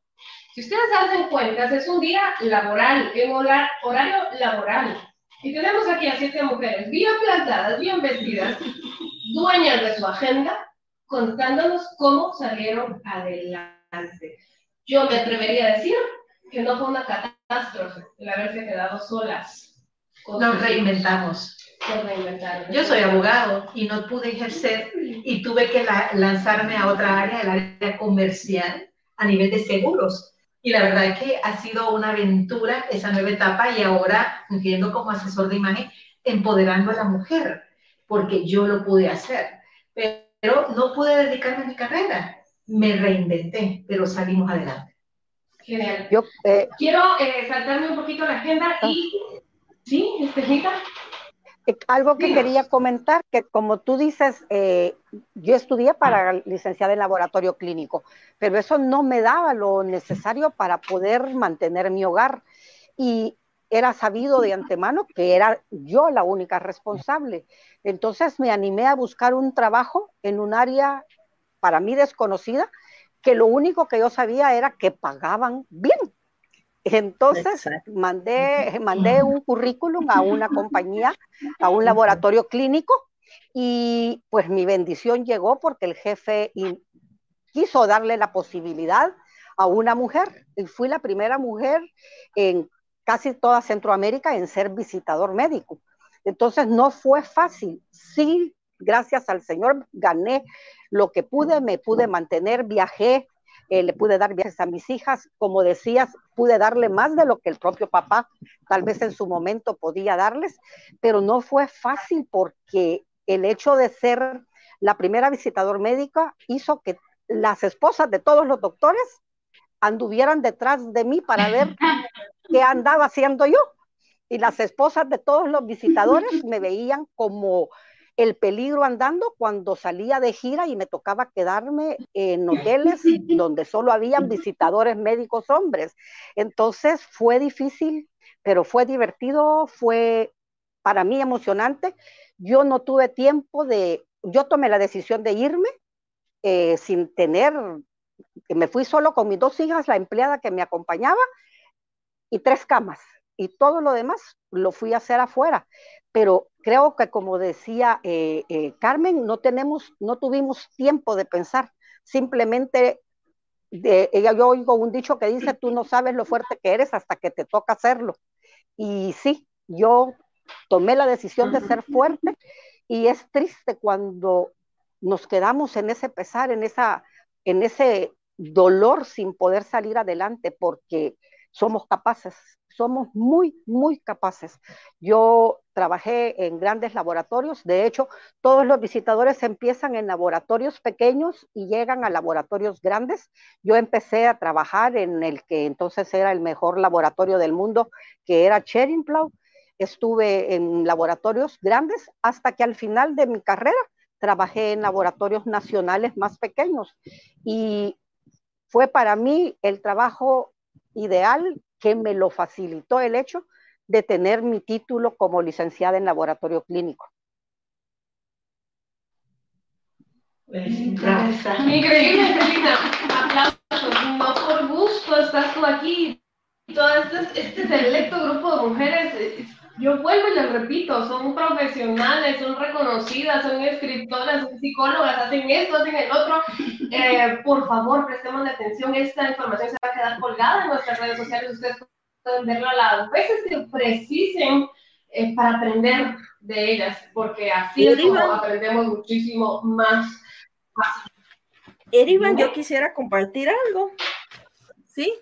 Si ustedes hacen cuentas, es un día laboral, en horario laboral. Y tenemos aquí a siete mujeres bien plantadas, bien vestidas, dueñas de su agenda, contándonos cómo salieron adelante. Yo me atrevería a decir que no fue una catástrofe el haberse quedado solas Nos reinventamos. Yo soy abogado y no pude ejercer y tuve que lanzarme a otra área, el área comercial, a nivel de seguros. Y la verdad es que ha sido una aventura esa nueva etapa y ahora fungiendo como asesor de imagen, empoderando a la mujer, porque yo lo pude hacer. Pero no pude dedicarme a mi carrera. Me reinventé, pero salimos adelante. Genial. Yo eh, quiero eh, saltarme un poquito la agenda y... ¿Sí, Estejita? Eh, algo que quería comentar, que como tú dices, eh, yo estudié para licenciada en laboratorio clínico, pero eso no me daba lo necesario para poder mantener mi hogar. Y era sabido de antemano que era yo la única responsable. Entonces me animé a buscar un trabajo en un área para mí desconocida, que lo único que yo sabía era que pagaban bien. Entonces mandé, mandé un currículum a una compañía, a un laboratorio clínico y pues mi bendición llegó porque el jefe quiso darle la posibilidad a una mujer y fui la primera mujer en casi toda Centroamérica en ser visitador médico. Entonces no fue fácil. Sí, gracias al Señor gané lo que pude, me pude mantener, viajé, le pude dar viajes a mis hijas, como decías, pude darle más de lo que el propio papá tal vez en su momento podía darles, pero no fue fácil porque el hecho de ser la primera visitador médica hizo que las esposas de todos los doctores anduvieran detrás de mí para ver qué andaba haciendo yo. Y las esposas de todos los visitadores me veían como el peligro andando cuando salía de gira y me tocaba quedarme en hoteles donde solo habían visitadores médicos hombres. Entonces fue difícil, pero fue divertido, fue para mí emocionante. Yo no tuve tiempo de, yo tomé la decisión de irme eh, sin tener, me fui solo con mis dos hijas, la empleada que me acompañaba y tres camas. Y todo lo demás lo fui a hacer afuera pero creo que como decía eh, eh, Carmen, no tenemos, no tuvimos tiempo de pensar, simplemente de, yo oigo un dicho que dice, tú no sabes lo fuerte que eres hasta que te toca hacerlo. Y sí, yo tomé la decisión de ser fuerte y es triste cuando nos quedamos en ese pesar, en, esa, en ese dolor sin poder salir adelante porque somos capaces, somos muy, muy capaces. Yo trabajé en grandes laboratorios, de hecho, todos los visitadores empiezan en laboratorios pequeños y llegan a laboratorios grandes. Yo empecé a trabajar en el que entonces era el mejor laboratorio del mundo, que era Plow. Estuve en laboratorios grandes hasta que al final de mi carrera trabajé en laboratorios nacionales más pequeños y fue para mí el trabajo ideal que me lo facilitó el hecho de tener mi título como licenciada en laboratorio clínico. Increíble, Celina. Aplausos. No por gusto estás tú aquí. Todo este, este selecto grupo de mujeres, eh, yo vuelvo y les repito, son profesionales, son reconocidas, son escritoras, son psicólogas, hacen esto, hacen el otro. Eh, por favor, prestemos atención. Esta información se va a quedar colgada en nuestras redes sociales. Ustedes pueden verla las veces que precisen eh, para aprender de ellas, porque así es como aprendemos muchísimo más Erivan, yo quisiera compartir algo. ¿Sí?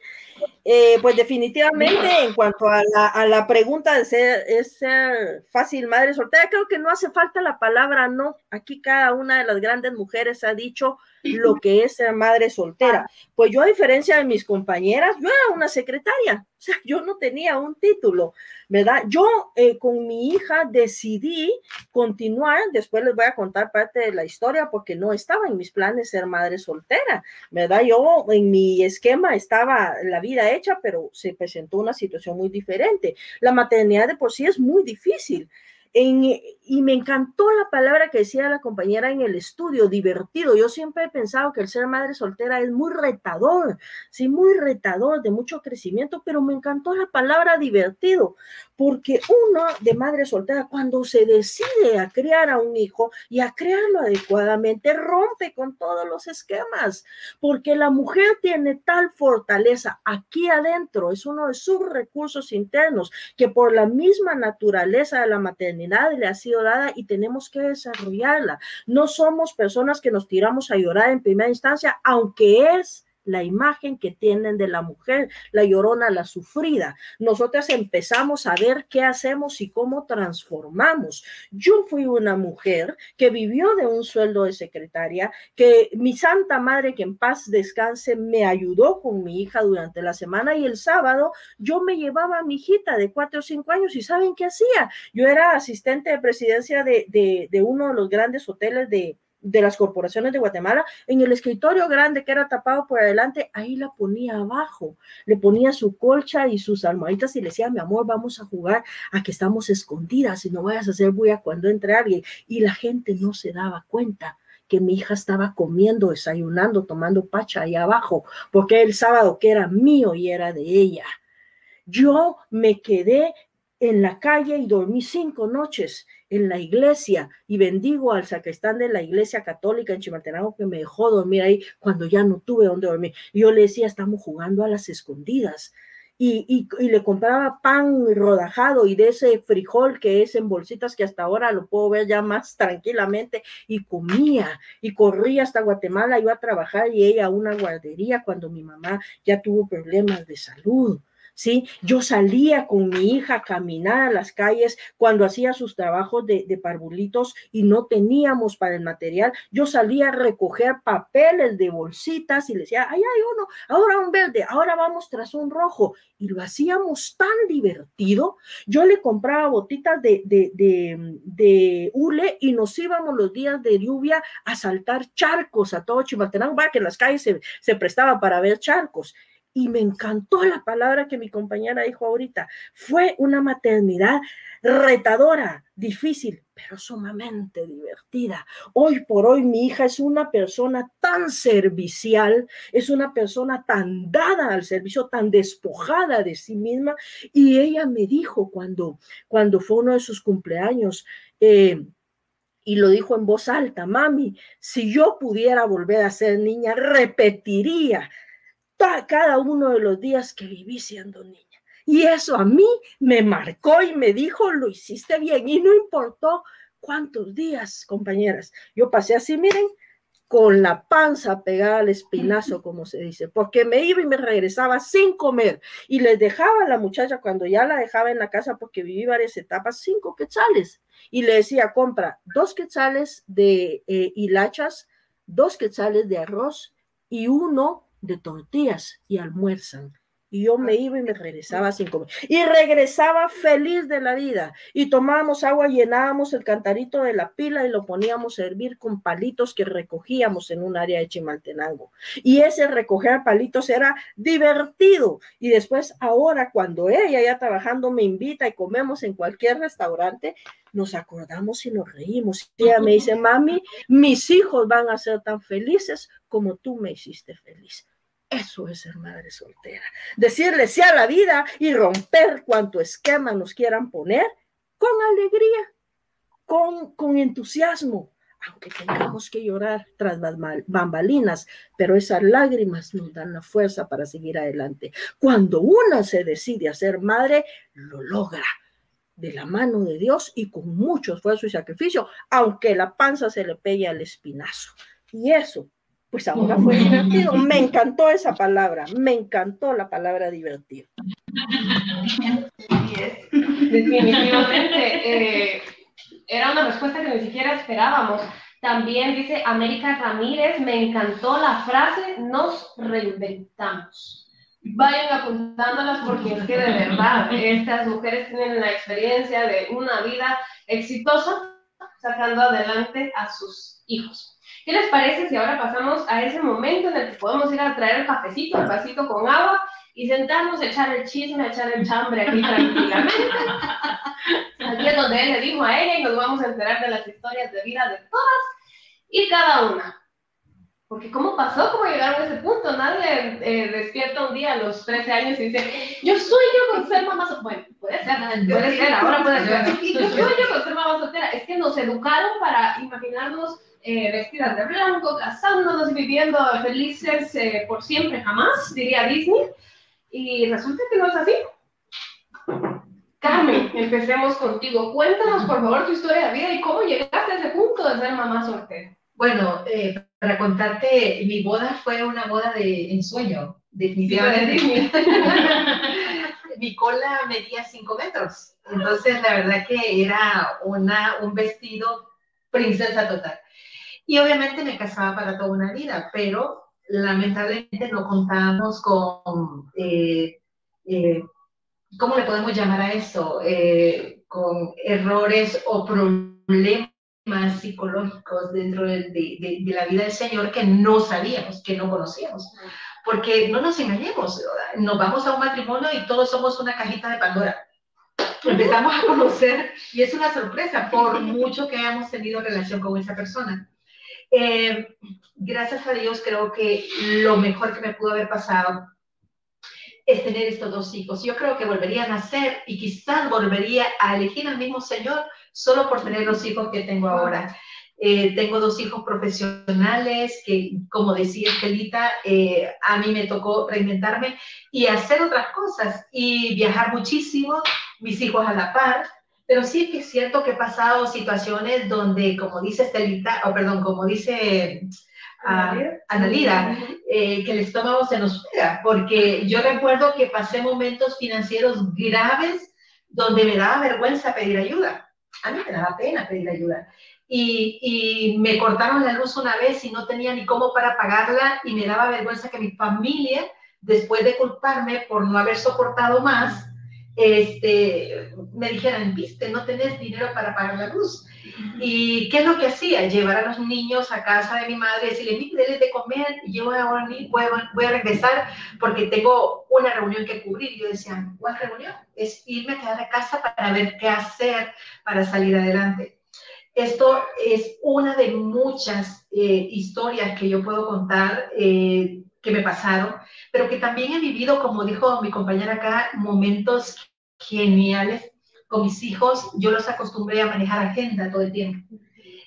Eh, pues definitivamente en cuanto a la, a la pregunta de ser, es ser fácil madre soltera, creo que no hace falta la palabra no. Aquí cada una de las grandes mujeres ha dicho lo que es ser madre soltera. Pues yo a diferencia de mis compañeras, yo era una secretaria, o sea, yo no tenía un título, ¿verdad? Yo eh, con mi hija decidí continuar, después les voy a contar parte de la historia porque no estaba en mis planes ser madre soltera, ¿verdad? Yo en mi esquema estaba la vida hecha, pero se presentó una situación muy diferente. La maternidad de por sí es muy difícil. En, y me encantó la palabra que decía la compañera en el estudio, divertido. Yo siempre he pensado que el ser madre soltera es muy retador, sí, muy retador, de mucho crecimiento, pero me encantó la palabra divertido, porque uno de madre soltera, cuando se decide a criar a un hijo y a criarlo adecuadamente, rompe con todos los esquemas, porque la mujer tiene tal fortaleza aquí adentro, es uno de sus recursos internos, que por la misma naturaleza de la maternidad le ha sido y tenemos que desarrollarla. No somos personas que nos tiramos a llorar en primera instancia, aunque es la imagen que tienen de la mujer, la llorona, la sufrida. Nosotras empezamos a ver qué hacemos y cómo transformamos. Yo fui una mujer que vivió de un sueldo de secretaria, que mi santa madre, que en paz descanse, me ayudó con mi hija durante la semana y el sábado yo me llevaba a mi hijita de cuatro o cinco años y ¿saben qué hacía? Yo era asistente de presidencia de, de, de uno de los grandes hoteles de, de las corporaciones de Guatemala, en el escritorio grande que era tapado por adelante, ahí la ponía abajo, le ponía su colcha y sus almohaditas y le decía, mi amor, vamos a jugar a que estamos escondidas y no vayas a hacer bulla cuando entre alguien. Y la gente no se daba cuenta que mi hija estaba comiendo, desayunando, tomando pacha ahí abajo, porque el sábado que era mío y era de ella. Yo me quedé en la calle y dormí cinco noches en la iglesia y bendigo al sacristán de la iglesia católica en Chimaltenango que me dejó dormir ahí cuando ya no tuve donde dormir. Yo le decía, estamos jugando a las escondidas. Y, y, le compraba pan rodajado y de ese frijol que es en bolsitas que hasta ahora lo puedo ver ya más tranquilamente y comía y corría hasta Guatemala, iba a trabajar y ella a una guardería cuando mi mamá ya tuvo problemas de salud. ¿Sí? Yo salía con mi hija a caminar a las calles cuando hacía sus trabajos de, de parvulitos y no teníamos para el material. Yo salía a recoger papeles de bolsitas y le decía, ahí hay uno, ahora un verde, ahora vamos tras un rojo. Y lo hacíamos tan divertido. Yo le compraba botitas de, de, de, de hule y nos íbamos los días de lluvia a saltar charcos a todo Chimaltenango, que en las calles se, se prestaba para ver charcos y me encantó la palabra que mi compañera dijo ahorita. Fue una maternidad retadora, difícil, pero sumamente divertida. Hoy por hoy mi hija es una persona tan servicial, es una persona tan dada al servicio, tan despojada de sí misma. Y ella me dijo cuando, cuando fue uno de sus cumpleaños, eh, y lo dijo en voz alta, mami, si yo pudiera volver a ser niña, repetiría cada uno de los días que viví siendo niña. Y eso a mí me marcó y me dijo, lo hiciste bien. Y no importó cuántos días, compañeras. Yo pasé así, miren, con la panza pegada al espinazo, como se dice, porque me iba y me regresaba sin comer. Y les dejaba a la muchacha, cuando ya la dejaba en la casa, porque viví varias etapas, cinco quetzales. Y le decía, compra dos quetzales de eh, hilachas, dos quetzales de arroz y uno de tortillas y almuerzan. Y yo me iba y me regresaba sin comer. Y regresaba feliz de la vida. Y tomábamos agua, llenábamos el cantarito de la pila y lo poníamos a hervir con palitos que recogíamos en un área de Chimaltenango. Y ese recoger palitos era divertido. Y después, ahora, cuando ella ya trabajando me invita y comemos en cualquier restaurante, nos acordamos y nos reímos. Y ella me dice, mami, mis hijos van a ser tan felices como tú me hiciste feliz. Eso es ser madre soltera. Decirle sí a la vida y romper cuanto esquema nos quieran poner con alegría, con, con entusiasmo, aunque tengamos que llorar tras las bambalinas, pero esas lágrimas nos dan la fuerza para seguir adelante. Cuando una se decide a ser madre, lo logra de la mano de Dios y con mucho esfuerzo y sacrificio, aunque la panza se le pegue al espinazo. Y eso pues ahora fue divertido. Me encantó esa palabra, me encantó la palabra divertido. Definitivamente, eh, era una respuesta que ni siquiera esperábamos. También dice América Ramírez, me encantó la frase, nos reinventamos. Vayan apuntándolas porque es que de verdad estas mujeres tienen la experiencia de una vida exitosa sacando adelante a sus hijos. ¿Qué les parece si ahora pasamos a ese momento en el que podemos ir a traer el cafecito, el vasito con agua y sentarnos a echar el chisme, a echar el chambre aquí tranquilamente? Aquí es donde él le dijo a ella y nos vamos a enterar de las historias de vida de todas y cada una. Porque ¿cómo pasó? ¿Cómo llegaron a ese punto? Nadie eh, despierta un día a los 13 años y dice, yo sueño con ser mamá soltera. Bueno, puede ser, puede ser, ahora puede ser. Yo sueño con ser mamá soltera. Es que nos educaron para imaginarnos eh, vestidas de blanco, casándonos y viviendo felices eh, por siempre, jamás, diría Disney. Y resulta que no es así. Carmen, empecemos contigo. Cuéntanos, por favor, tu historia de vida y cómo llegaste a ese punto de ser mamá soltera. Bueno, eh, para contarte, mi boda fue una boda de ensueño, definitivamente. mi cola medía 5 metros, entonces la verdad que era una, un vestido princesa total. Y obviamente me casaba para toda una vida, pero lamentablemente no contábamos con, eh, eh, ¿cómo le podemos llamar a eso? con errores o problemas psicológicos dentro de, de, de, la vida del Señor que no sabíamos, que no conocíamos. Porque no nos engañemos, nos vamos a un matrimonio y todos somos una cajita de Pandora. Empezamos a conocer y es una sorpresa por mucho que hayamos tenido relación con esa persona. Eh, gracias a Dios creo que lo mejor que me pudo haber pasado es tener estos dos hijos. Yo creo que volvería a nacer y quizás volvería a elegir al mismo Señor solo por tener los hijos que tengo ahora. Eh, tengo dos hijos profesionales que, como decía Estelita, eh, a mí me tocó reinventarme y hacer otras cosas y viajar muchísimo, mis hijos a la par. Pero sí que es cierto que he pasado situaciones donde, como dice Estelita, o perdón, como dice a Analida, eh, que el estómago se nos pega, porque yo recuerdo que pasé momentos financieros graves donde me daba vergüenza pedir ayuda. A mí me daba pena pedir ayuda. Y, y, me cortaron la luz una vez y no tenía ni cómo para pagarla y me daba vergüenza que mi familia, después de culparme por no haber soportado más, este, me dijeran, viste, no tenés dinero para pagar la luz. ¿Y qué es lo que hacía? Llevar a los niños a casa de mi madre, decirle, mire, de comer, y yo voy a, voy, a, regresar porque tengo una reunión que cubrir. Y yo decía, ¿cuál reunión? Es irme a quedar a casa para ver qué hacer para salir adelante. Esto es una de muchas eh, historias que yo puedo contar eh, que me pasaron, pero que también he vivido, como dijo mi compañera acá, momentos geniales con mis hijos. Yo los acostumbré a manejar agenda todo el tiempo.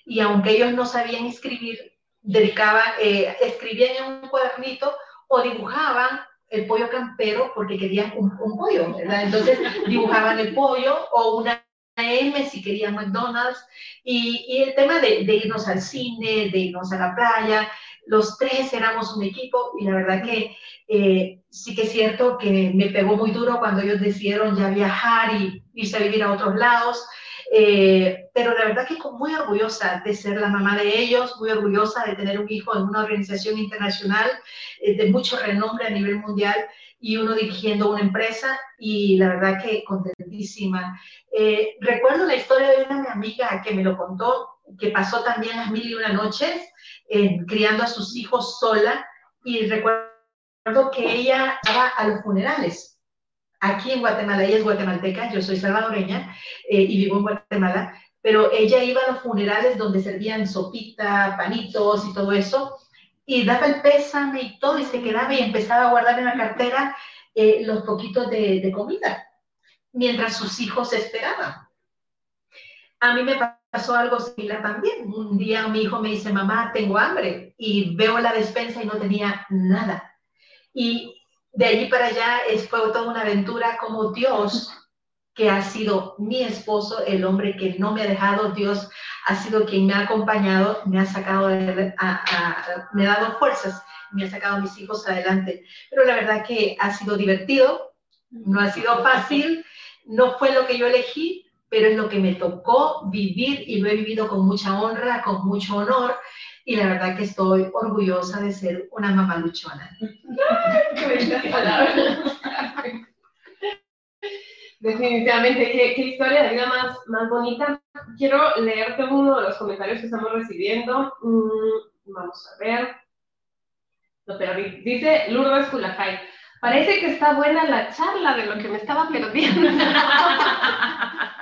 Y aunque ellos no sabían escribir, dedicaban, eh, escribían en un cuadernito o dibujaban el pollo campero porque querían un, pollo, ¿verdad? Entonces dibujaban el pollo o una M si querían McDonald's y, y el tema de, de, irnos al cine, de irnos a la playa, los tres éramos un equipo y la verdad que eh, sí que es cierto que me pegó muy duro cuando ellos decidieron ya viajar y irse a vivir a otros lados. Eh, pero la verdad que muy orgullosa de ser la mamá de ellos, muy orgullosa de tener un hijo en una organización internacional eh, de mucho renombre a nivel mundial y uno dirigiendo una empresa y la verdad que contentísima. recuerdo la historia de una amiga que me lo contó, que pasó también las mil y una noches criando a sus hijos sola y recuerdo que ella estaba a los funerales. Aquí en Guatemala, ella es guatemalteca, yo soy salvadoreña eh, y vivo en Guatemala, pero ella iba a los funerales donde servían sopita, panitos y todo eso, y daba el pésame y todo, y se quedaba y empezaba a guardar en la cartera eh, los poquitos de, de comida, mientras sus hijos esperaban. A mí me pasó algo similar también. Un día mi hijo me dice, mamá, tengo hambre y veo la despensa y no tenía nada. Y de allí para allá fue toda una aventura como Dios, que ha sido mi esposo, el hombre que no me ha dejado, Dios ha sido quien me ha acompañado, me ha sacado, me ha dado fuerzas, me ha sacado a mis hijos adelante. Pero la verdad que ha sido divertido, no ha sido fácil, no fue lo que yo elegí, pero es lo que me tocó vivir y lo he vivido con mucha honra, con mucho honor. Y la verdad que estoy orgullosa de ser una mamá luchona. Definitivamente, ¿qué, qué, historia de vida más, más bonita. Quiero leerte uno de los comentarios que estamos recibiendo. Mm, vamos a ver. No, pero dice Lourdes Culajay. Parece que está buena la charla de lo que me estaba perdiendo.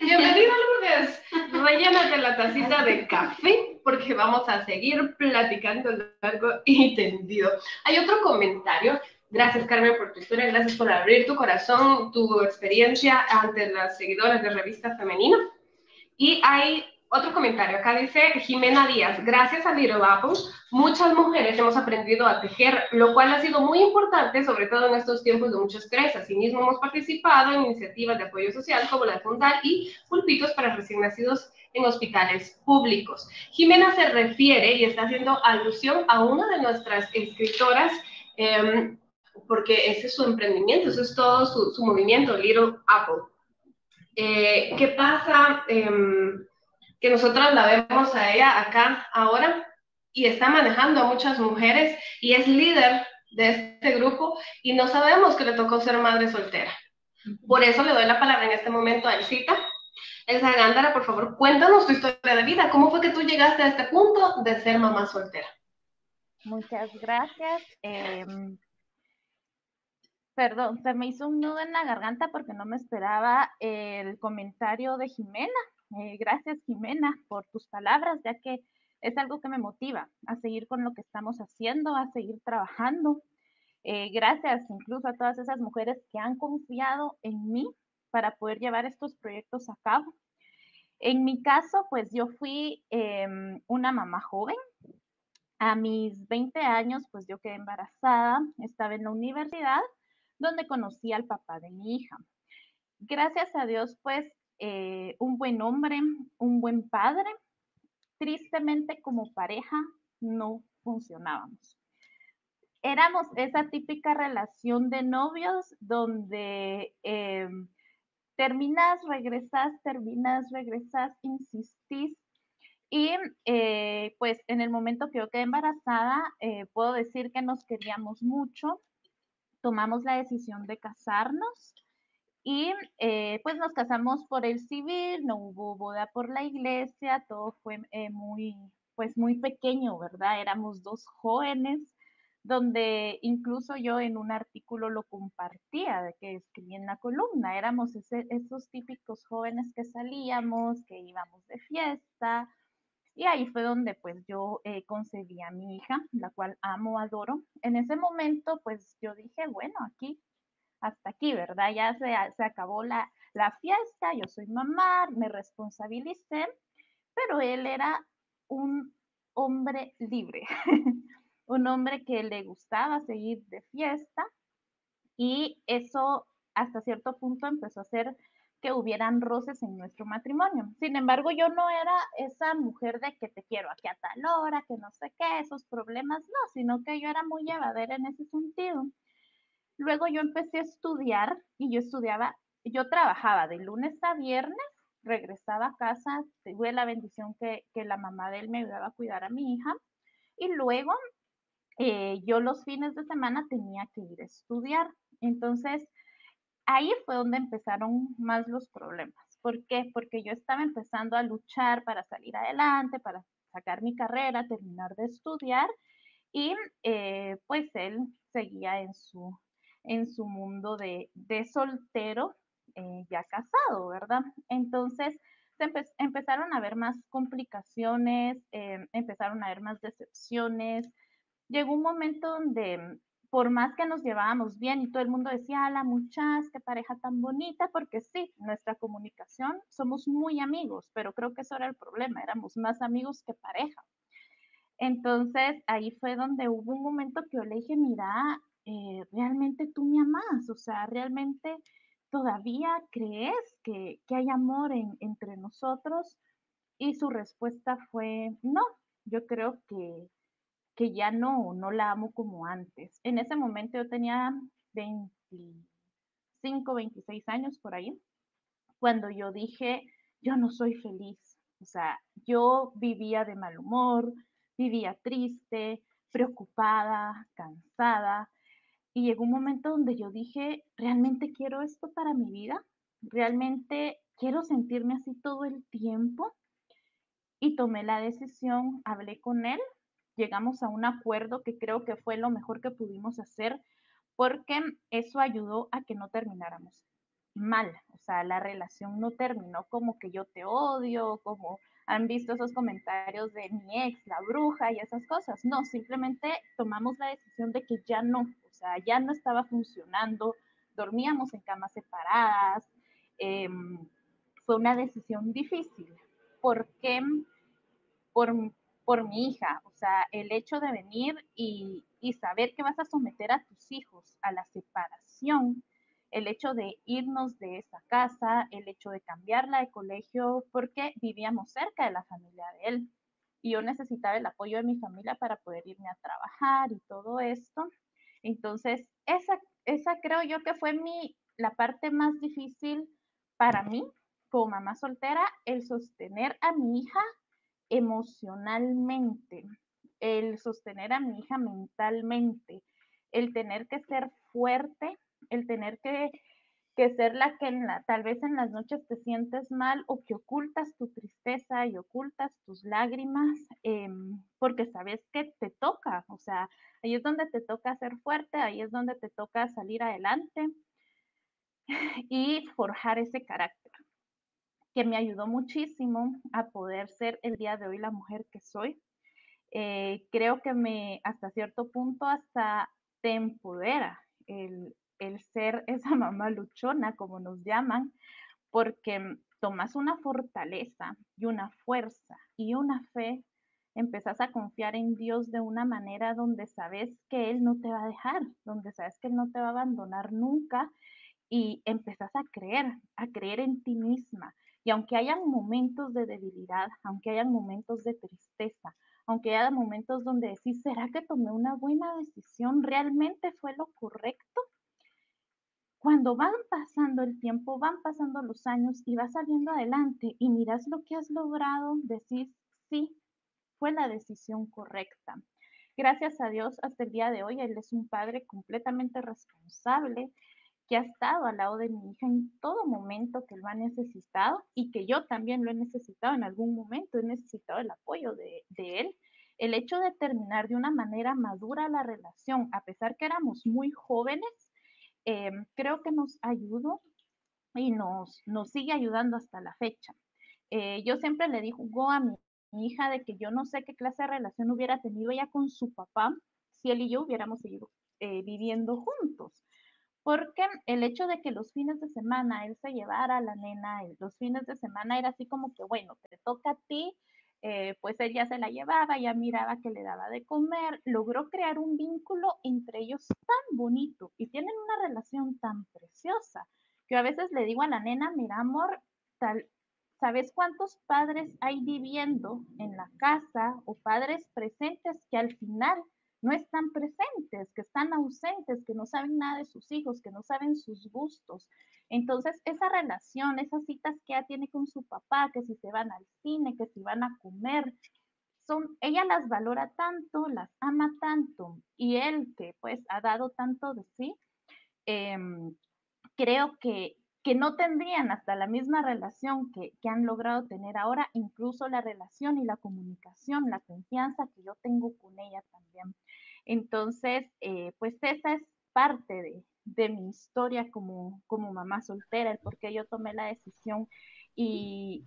Bienvenida, Lourdes. Rellénate la tacita de café porque vamos a seguir platicando largo y tendido. Hay otro comentario. Gracias, Carmen, por tu historia. Gracias por abrir tu corazón, tu experiencia ante las seguidoras de Revista Femenina. Y hay otro comentario. Acá dice Jimena Díaz, gracias a Little Apple, muchas mujeres hemos aprendido a tejer, lo cual ha sido muy importante, sobre todo en estos tiempos de mucho estrés. Asimismo, hemos participado en iniciativas de apoyo social como la Fundal y pulpitos para recién nacidos en hospitales públicos. Jimena se refiere y está haciendo alusión a una de nuestras escritoras, em, porque ese es su emprendimiento, ese es todo su, movimiento, Little Apple. Eh, ¿Qué pasa? Em, que nosotros la vemos a ella acá ahora y está manejando a muchas mujeres y es líder de este grupo y no sabemos que le tocó ser madre soltera. Por eso le doy la palabra en este momento a Elcita. Elsa Gándara, por favor, cuéntanos tu historia de vida. ¿Cómo fue que tú llegaste a este punto de ser mamá soltera? Muchas gracias. Em, perdón, se me hizo un nudo en la garganta porque no me esperaba el comentario de Jimena. Eh, gracias, Jimena, por tus palabras, ya que es algo que me motiva a seguir con lo que estamos haciendo, a seguir trabajando. Eh, gracias incluso a todas esas mujeres que han confiado en mí para poder llevar estos proyectos a cabo. En mi caso, pues yo fui em, una mamá joven. A mis 20 años, pues yo quedé embarazada, estaba en la universidad donde conocí al papá de mi hija. Gracias a Dios, pues eh, un buen hombre, un buen padre. Tristemente como pareja no funcionábamos. Éramos esa típica relación de novios donde em, terminas, regresas, terminas, regresas, insistís. Y eh, pues en el momento que yo quedé embarazada, eh, puedo decir que nos queríamos mucho, tomamos la decisión de casarnos y eh, pues nos casamos por el civil, no hubo boda por la iglesia, todo fue eh, muy, pues muy pequeño, ¿verdad? Éramos dos jóvenes, donde incluso yo en un artículo lo compartía, que escribí en la columna, éramos esos típicos jóvenes que salíamos, que íbamos de fiesta, y ahí fue donde pues yo eh, concebí a mi hija, la cual amo, adoro. En ese momento pues yo dije, bueno, aquí hasta aquí, ¿verdad? Ya se, acabó la, la fiesta, yo soy mamá, me responsabilicé, pero él era un hombre libre, un hombre que le gustaba seguir de fiesta y eso hasta cierto punto empezó a hacer que hubieran roces en nuestro matrimonio. Sin embargo, yo no era esa mujer de que te quiero aquí a tal hora, que no sé qué, esos problemas, no, sino que yo era muy llevadera en ese sentido. Luego yo empecé a estudiar y yo estudiaba, yo trabajaba de lunes a viernes, regresaba a casa, tuve la bendición que, la mamá de él me ayudaba a cuidar a mi hija y luego eh, yo los fines de semana tenía que ir a estudiar. Entonces, ahí fue donde empezaron más los problemas. ¿Por qué? Porque yo estaba empezando a luchar para salir adelante, para sacar mi carrera, terminar de estudiar y eh, pues él seguía en su, en su mundo de, soltero eh, ya casado, ¿verdad? Entonces empezaron a haber más complicaciones, eh, empezaron a haber más decepciones. Llegó un momento donde por más que nos llevábamos bien y todo el mundo decía, la muchas, qué pareja tan bonita, porque sí, nuestra comunicación, somos muy amigos, pero creo que eso era el problema, éramos más amigos que pareja. Entonces ahí fue donde hubo un momento que yo le dije, mira, eh, realmente tú me amas, o sea, realmente todavía crees que, hay amor entre nosotros. Y su respuesta fue, no, yo creo que, que ya no, no la amo como antes. En ese momento yo tenía 25, 26 años por ahí, cuando yo dije, yo no soy feliz. O sea, yo vivía de mal humor, vivía triste, preocupada, cansada, y llegó un momento donde yo dije, ¿realmente quiero esto para mi vida? ¿Realmente quiero sentirme así todo el tiempo? Y tomé la decisión, hablé con él, llegamos a un acuerdo que creo que fue lo mejor que pudimos hacer porque eso ayudó a que no termináramos. mal, o sea, la relación no terminó como que yo te odio, como han visto esos comentarios de mi ex, la bruja y esas cosas. No, simplemente tomamos la decisión de que ya no, o sea, ya no estaba funcionando, dormíamos en camas separadas. Em, fue una decisión difícil. ¿Por qué? Por, por mi hija, o sea, el hecho de venir y, y saber que vas a someter a tus hijos a la separación, el hecho de irnos de esa casa, el hecho de cambiarla de colegio, porque vivíamos cerca de la familia de él. Y yo necesitaba el apoyo de mi familia para poder irme a trabajar y todo esto. Entonces, esa, esa creo yo que fue mi, la parte más difícil para mí como mamá soltera, el sostener a mi hija emocionalmente, el sostener a mi hija mentalmente, el tener que ser fuerte el tener que, ser la que en la, tal vez en las noches te sientes mal o que ocultas tu tristeza y ocultas tus lágrimas em, porque sabes que te toca, o sea, ahí es donde te toca ser fuerte, ahí es donde te toca salir adelante y forjar ese carácter que me ayudó muchísimo a poder ser el día de hoy la mujer que soy. Eh, creo que me, hasta cierto punto, hasta te empodera el, el ser esa mamá luchona, como nos llaman, porque tomas una fortaleza y una fuerza y una fe, empezás a confiar en Dios de una manera donde sabes que Él no te va a dejar, donde sabes que Él no te va a abandonar nunca y empezás a creer, a creer en ti misma. Y aunque hayan momentos de debilidad, aunque hayan momentos de tristeza, aunque haya momentos donde decís, ¿será que tomé una buena decisión? ¿Realmente fue lo correcto? Cuando van pasando el tiempo, van pasando los años y vas saliendo adelante y miras lo que has logrado, decís, sí, fue la decisión correcta. Gracias a Dios, hasta el día de hoy, Él es un padre completamente responsable, que ha estado al lado de mi hija en todo momento que lo ha necesitado y que yo también lo he necesitado en algún momento, he necesitado el apoyo de, de él. El hecho de terminar de una manera madura la relación, a pesar que éramos muy jóvenes, Em, creo que nos ayudó y nos, nos sigue ayudando hasta la fecha. Eh, yo siempre le digo a mi, hija de que yo no sé qué clase de relación hubiera tenido ella con su papá si él y yo hubiéramos seguido eh, viviendo juntos. Porque el hecho de que los fines de semana él se llevara a la nena, los fines de semana era así como que, bueno, te toca a ti, eh, pues ella se la llevaba, ya miraba que le daba de comer, logró crear un vínculo entre ellos tan bonito y tienen una relación tan preciosa que a veces le digo a la nena, mira amor, tal, ¿sabes cuántos padres hay viviendo en la casa o padres presentes que al final no están presentes, que están ausentes, que no saben nada de sus hijos, que no saben sus gustos. Entonces, esa relación, esas citas que ella tiene con su papá, que si se van al cine, que si van a comer, son, ella las valora tanto, las ama tanto, y él que pues ha dado tanto de sí, em, creo que que no tendrían hasta la misma relación que, han logrado tener ahora, incluso la relación y la comunicación, la confianza que yo tengo con ella también. Entonces, eh, pues esa es parte de, mi historia como, como mamá soltera, el por qué yo tomé la decisión y,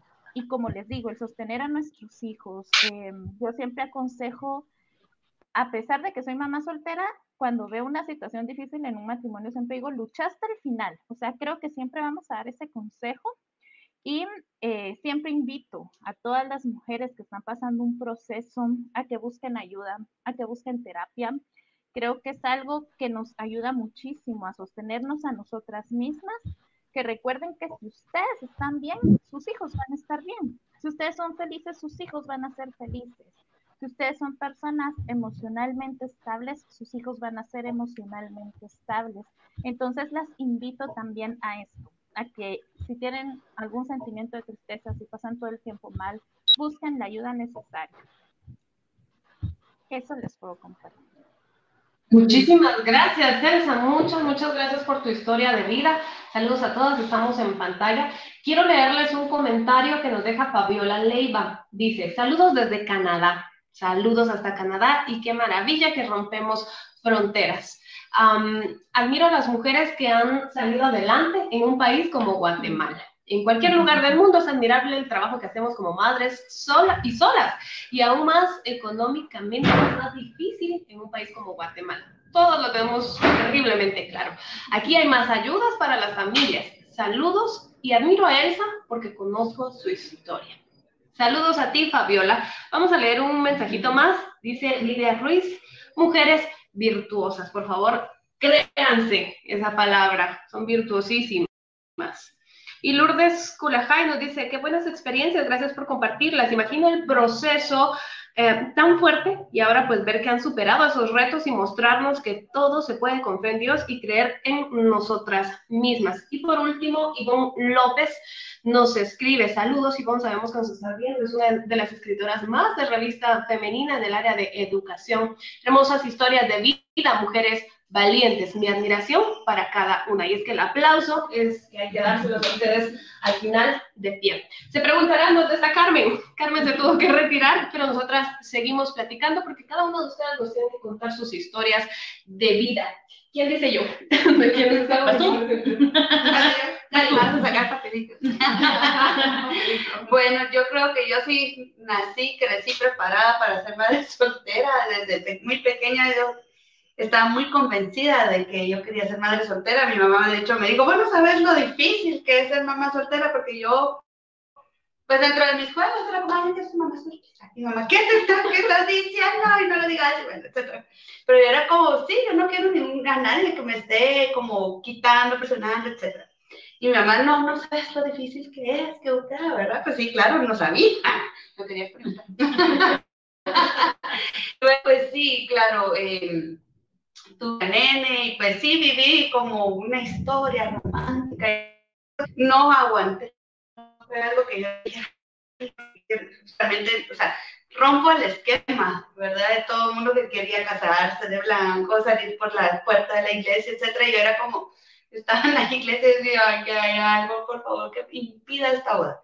como les digo, el sostener a nuestros hijos. Em, yo siempre aconsejo, a pesar de que soy mamá soltera, cuando veo una situación difícil en un matrimonio, siempre digo, lucha hasta el final. O sea, creo que siempre vamos a dar ese consejo y eh, siempre invito a todas las mujeres que están pasando un proceso a que busquen ayuda, a que busquen terapia. Creo que es algo que nos ayuda muchísimo a sostenernos a nosotras mismas, que recuerden que si ustedes están bien, sus hijos van a estar bien. Si ustedes son felices, sus hijos van a ser felices. Si ustedes son personas emocionalmente estables, sus hijos van a ser emocionalmente estables. Entonces las invito también a esto, a que si tienen algún sentimiento de tristeza, si pasan todo el tiempo mal, busquen la ayuda necesaria. Eso les puedo compartir. Muchísimas gracias, Elsa. Muchas, muchas gracias por tu historia de vida. Saludos a todas, estamos en pantalla. Quiero leerles un comentario que nos deja Fabiola Leiva. Dice, saludos desde Canadá. Saludos hasta Canadá y qué maravilla que rompemos fronteras. admiro a las mujeres que han salido adelante en un país como Guatemala. En cualquier lugar del mundo es admirable el trabajo que hacemos como madres solas y solas, y aún más económicamente más difícil en un país como Guatemala. Todos lo tenemos terriblemente claro. Aquí hay más ayudas para las familias. Saludos y admiro a Elsa porque conozco su historia. Saludos a ti, Fabiola. Vamos a leer un mensajito más. Dice Lidia Ruiz, mujeres virtuosas. Por favor, créanse esa palabra. Son virtuosísimas. Y Lourdes Culajay nos dice, qué buenas experiencias, gracias por compartirlas. Imagino el proceso eh, tan fuerte y ahora pues ver que han superado esos retos y mostrarnos que todo se puede confiar en Dios y creer en nosotras mismas. Y por último, Ivonne López nos escribe, saludos Ivonne, sabemos que nos está viendo, es una de las escritoras más de revista femenina en el área de educación. Hermosas historias de vida, mujeres valientes. Mi admiración para cada una. Y es que el aplauso es que hay que dárselo a ustedes al final de pie. Se preguntarán dónde está Carmen. Carmen se tuvo que retirar, pero nosotras seguimos platicando porque cada uno de ustedes nos tiene que contar sus historias de vida. ¿Quién dice yo? ¿De quién está tú? bueno, yo creo que yo sí nací, crecí preparada para ser madre soltera. Desde muy pequeña yo estaba muy convencida de que yo quería ser madre soltera. Mi mamá, de hecho, me dijo, bueno, ¿sabes lo difícil que es ser mamá soltera? Porque yo, pues dentro de mis juegos, era como, ay, es mamá soltera. Mi mamá, ¿qué, te, estás diciendo? Y no lo digas, bueno, etc. Pero yo era como, sí, yo no quiero ninguna, nadie que me esté como quitando, presionando, etc. Y mi mamá, no, no sabes lo difícil que es, que usted, ¿verdad? Pues sí, claro, no sabía. No quería preguntar. pues sí, claro. Eh, tuve nene y pues sí viví como una historia romántica. No aguanté. Fue algo que yo realmente, o sea, rompo el esquema, ¿verdad? De todo el mundo que quería casarse de blanco, salir por la puerta de la iglesia, etcétera. Y yo era como, estaba en la iglesia y decía, que hay algo, por favor, que impida esta boda.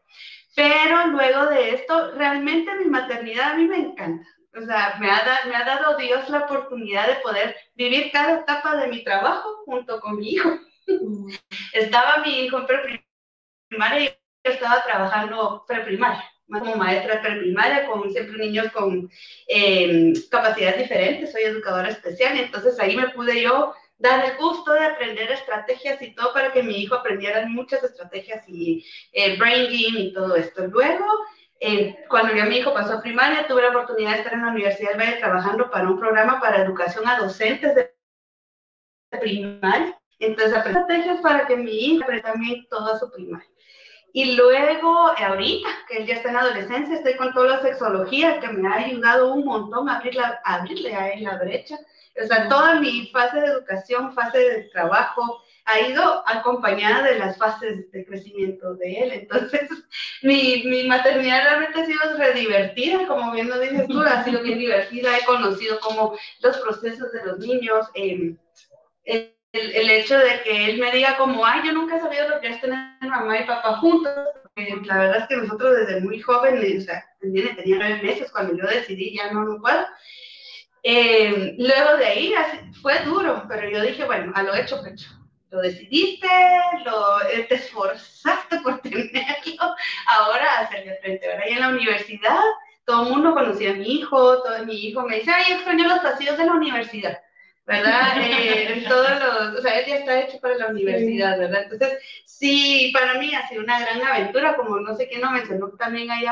Pero luego de esto, realmente mi maternidad a mí me encanta. O sea, me ha, me ha dado Dios la oportunidad de poder vivir cada etapa de mi trabajo junto con mi hijo. Mm. Estaba mi hijo en preprimaria y yo estaba trabajando preprimaria, como maestra preprimaria, con siempre niños con em, capacidades diferentes, soy educadora especial, y entonces ahí me pude yo dar el gusto de aprender estrategias y todo para que mi hijo aprendiera muchas estrategias y eh, brain game y todo esto. Luego, eh, cuando ya mi hijo pasó a primaria, tuve la oportunidad de estar en la Universidad del Valle trabajando para un programa para educación a docentes de primaria. Entonces, aprendí estrategias para que mi hijo aprenda también toda su primaria. Y luego, ahorita, que él ya está en adolescencia, estoy con toda la sexología, que me ha ayudado un montón a, abrir la, a abrirle a él la brecha. O sea, toda mi fase de educación, fase de trabajo, ha ido acompañada de las fases de crecimiento de él. Entonces, mi, mi maternidad realmente ha sido re divertida, como bien lo dices tú, ha sido bien divertida. He conocido como los procesos de los niños. Em, el, el, hecho de que él me diga como, ay, yo nunca he sabido lo que es tener mamá y papá juntos. la verdad es que nosotros desde muy jóvenes, o sea, tenía, nueve meses cuando yo decidí, ya no, no puedo. Eh, luego de ahí fue duro, pero yo dije, bueno, a lo hecho, pecho lo decidiste, lo, eh, te esforzaste por tenerlo, ahora hacerle frente. Ahora ya en la universidad, todo el mundo conocía a mi hijo, todo mi hijo me dice, ay, extraño los pasillos de la universidad, ¿verdad? Eh, todos los, o sea, él ya está hecho para la universidad, ¿verdad? Entonces, sí, para mí ha sido una gran aventura, como no sé quién lo mencionó también ahí,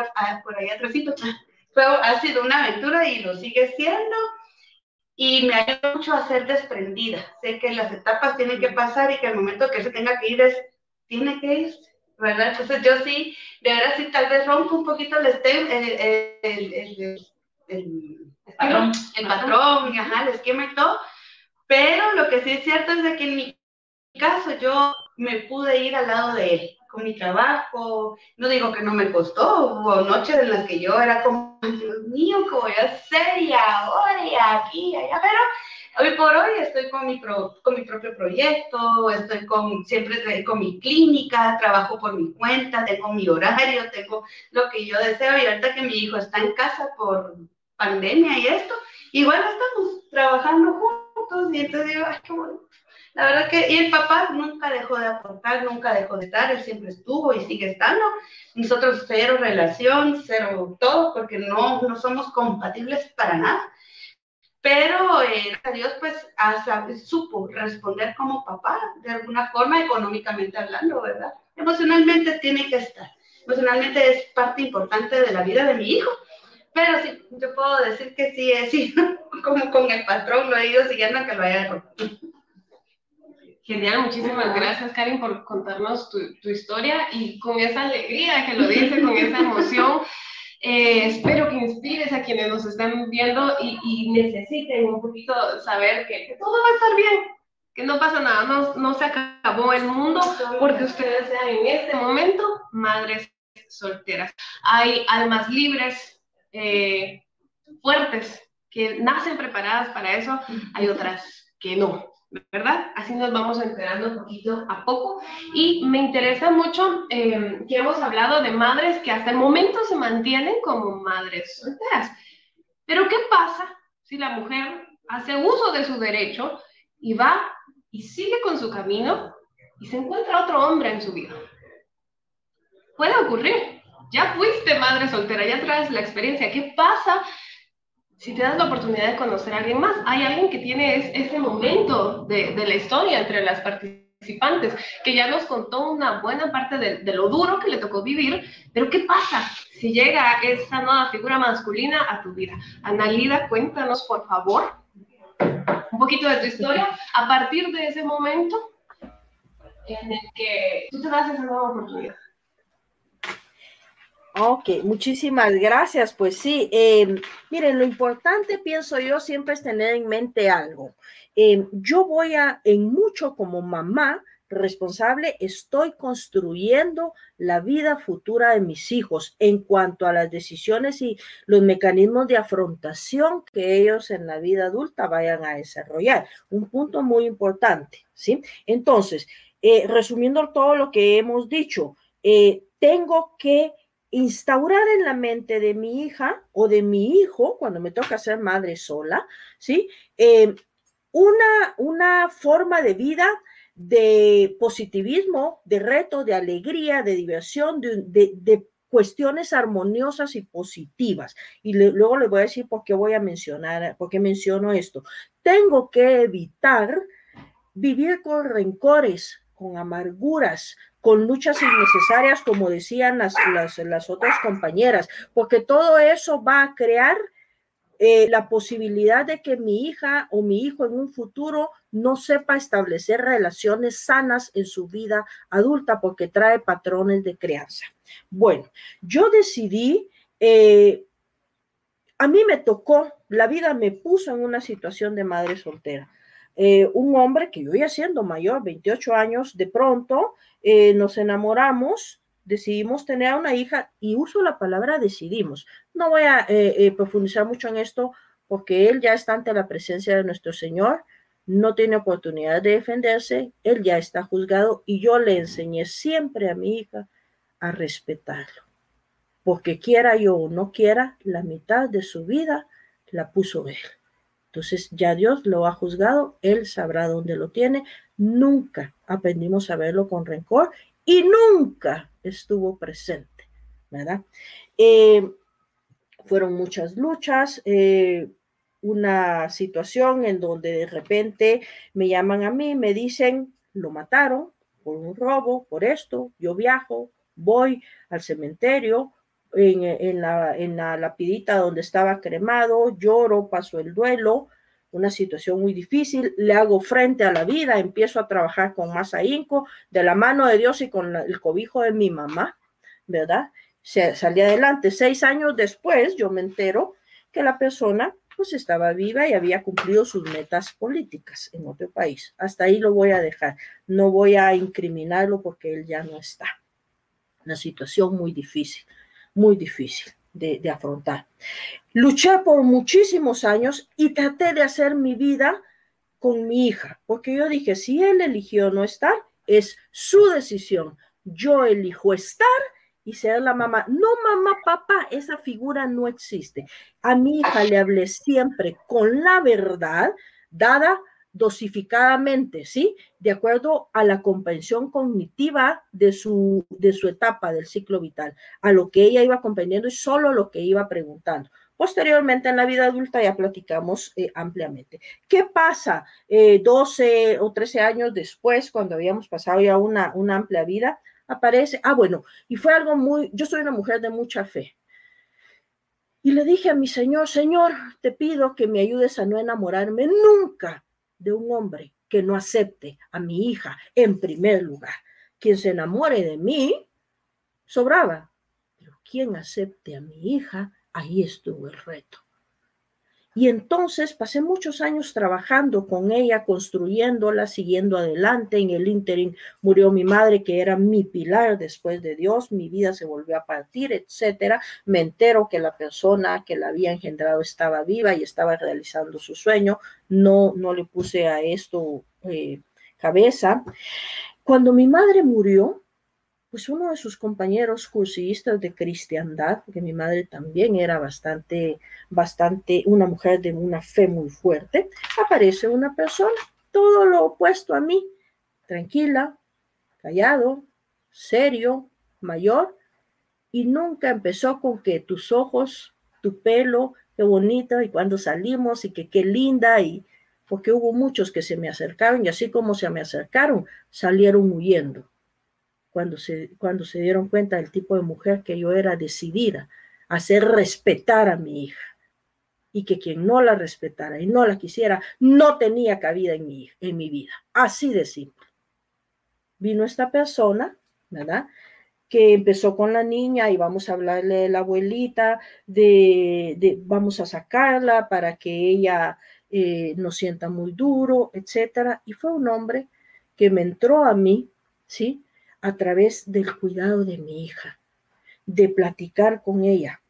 por ahí atrás, fue, ha sido una aventura y lo sigue siendo y me ayuda mucho a ser desprendida. Sé que las etapas tienen que pasar y que el momento que se tenga que ir es, tiene que irse, ¿verdad? Entonces yo sí, de verdad sí, tal vez rompo un poquito el, el, el, el, patrón, el patrón, ajá, el esquema y todo, pero lo que sí es cierto es de que en mi caso yo me pude ir al lado de él con mi trabajo. No digo que no me costó, hubo noches en las que yo era como, Dios mío, ¿qué voy a hacer? Y ahora, y aquí, y allá, pero hoy por hoy estoy con mi, con mi propio proyecto, estoy con, siempre con mi clínica, trabajo por mi cuenta, tengo mi horario, tengo lo que yo deseo. Y ahorita que mi hijo está en casa por pandemia y esto, igual estamos trabajando juntos y entonces digo, ay, qué bueno. La verdad que, y el papá nunca dejó de aportar, nunca dejó de estar, él siempre estuvo y sigue estando. Nosotros cero relación, cero todo, porque no, no somos compatibles para nada. Pero eh, Dios pues hasta supo responder como papá, de alguna forma económicamente hablando, ¿verdad? Emocionalmente tiene que estar. Emocionalmente es parte importante de la vida de mi hijo. Pero sí, yo puedo decir que sí, es sí, como con el patrón lo he ido siguiendo que lo haya Genial, muchísimas gracias, Karin, por contarnos tu, historia y con esa alegría que lo dice, con esa emoción. Eh, espero que inspires a quienes nos están viendo y, necesiten un poquito saber que, todo va a estar bien, que no pasa nada, no, no se acabó el mundo porque ustedes sean en este momento madres solteras. Hay almas libres, eh, fuertes, que nacen preparadas para eso, hay otras que no. ¿Verdad? Así nos vamos enterando poquito a poco. Y me interesa mucho eh, que hemos hablado de madres que hasta el momento se mantienen como madres solteras. Pero ¿qué pasa si la mujer hace uso de su derecho y va y sigue con su camino y se encuentra otro hombre en su vida? Puede ocurrir. Ya fuiste madre soltera, ya traes la experiencia. ¿Qué pasa si te das la oportunidad de conocer a alguien más, hay alguien que tiene ese momento de, la historia entre las participantes, que ya nos contó una buena parte de, de, lo duro que le tocó vivir, pero ¿qué pasa si llega esa nueva figura masculina a tu vida? Analida, cuéntanos por favor un poquito de tu historia a partir de ese momento en el que tú te das esa nueva oportunidad. Ok, muchísimas gracias. Pues sí, em, miren, lo importante, pienso yo, siempre es tener en mente algo. Em, yo voy a, en mucho como mamá responsable, estoy construyendo la vida futura de mis hijos en cuanto a las decisiones y los mecanismos de afrontación que ellos en la vida adulta vayan a desarrollar. Un punto muy importante, ¿sí? Entonces, eh, resumiendo todo lo que hemos dicho, eh, tengo que instaurar en la mente de mi hija o de mi hijo, cuando me toca ser madre sola, ¿sí? Eh, una, una forma de vida de positivismo, de reto, de alegría, de diversión, de, cuestiones armoniosas y positivas. Y luego les voy a decir por qué voy a mencionar, por qué menciono esto. Tengo que evitar vivir con rencores, con amarguras, con luchas innecesarias, como decían las, las, otras compañeras, porque todo eso va a crear eh, la posibilidad de que mi hija o mi hijo en un futuro no sepa establecer relaciones sanas en su vida adulta porque trae patrones de crianza. Bueno, yo decidí, eh, a mí me tocó, la vida me puso en una situación de madre soltera. Eh, un hombre que yo ya siendo mayor, 28 años, de pronto eh, nos enamoramos, decidimos tener una hija y uso la palabra decidimos. No voy a eh, profundizar mucho en esto porque él ya está ante la presencia de nuestro Señor, no tiene oportunidad de defenderse, él ya está juzgado y yo le enseñé siempre a mi hija a respetarlo. Porque quiera yo o no quiera, la mitad de su vida la puso él. Entonces ya Dios lo ha juzgado, Él sabrá dónde lo tiene. Nunca aprendimos a verlo con rencor y nunca estuvo presente, ¿verdad? Eh, fueron muchas luchas, eh, una situación en donde de repente me llaman a mí, me dicen, lo mataron por un robo, por esto, yo viajo, voy al cementerio, en, la, en la lapidita donde estaba cremado, lloro, paso el duelo, una situación muy difícil, le hago frente a la vida, empiezo a trabajar con más ahínco, de la mano de Dios y con el cobijo de mi mamá, ¿verdad? Se, salí adelante. Seis años después yo me entero que la persona pues estaba viva y había cumplido sus metas políticas en otro país. Hasta ahí lo voy a dejar. No voy a incriminarlo porque él ya no está. Una situación muy difícil muy difícil de, afrontar. Luché por muchísimos años y traté de hacer mi vida con mi hija, porque yo dije, si él eligió no estar, es su decisión. Yo elijo estar y ser la mamá. No mamá, papá, esa figura no existe. A mi hija le hablé siempre con la verdad, dada dosificadamente, ¿sí? De acuerdo a la comprensión cognitiva de su, de su etapa del ciclo vital, a lo que ella iba comprendiendo y solo lo que iba preguntando. Posteriormente, en la vida adulta, ya platicamos eh, ampliamente. ¿Qué pasa eh, 12 o 13 años después, cuando habíamos pasado ya una, una amplia vida? Aparece, ah, bueno, y fue algo muy, yo soy una mujer de mucha fe. Y le dije a mi Señor, Señor, te pido que me ayudes a no enamorarme nunca de un hombre que no acepte a mi hija en primer lugar. Quien se enamore de mí, sobraba. Pero quien acepte a mi hija, ahí estuvo el reto. Y entonces pasé muchos años trabajando con ella, construyéndola, siguiendo adelante. En el ínterin murió mi madre, que era mi pilar después de Dios. Mi vida se volvió a partir, etcétera. Me entero que la persona que la había engendrado estaba viva y estaba realizando su sueño. No, no le puse a esto eh, cabeza. Cuando mi madre murió, pues uno de sus compañeros cursistas de cristiandad, porque mi madre también era bastante, bastante, una mujer de una fe muy fuerte, aparece una persona, todo lo opuesto a mí, tranquila, callado, serio, mayor, y nunca empezó con que tus ojos, tu pelo, qué bonito, y cuando salimos, y que qué linda, y porque hubo muchos que se me acercaron, y así como se me acercaron, salieron huyendo cuando se, cuando se dieron cuenta del tipo de mujer que yo era decidida a hacer respetar a mi hija y que quien no la respetara y no la quisiera no tenía cabida en mi, en mi vida. Así de simple. Vino esta persona, ¿verdad? Que empezó con la niña y vamos a hablarle de la abuelita, de, de vamos a sacarla para que ella eh, no sienta muy duro, etcétera. Y fue un hombre que me entró a mí, ¿sí? A través del cuidado de mi hija, de platicar con ella,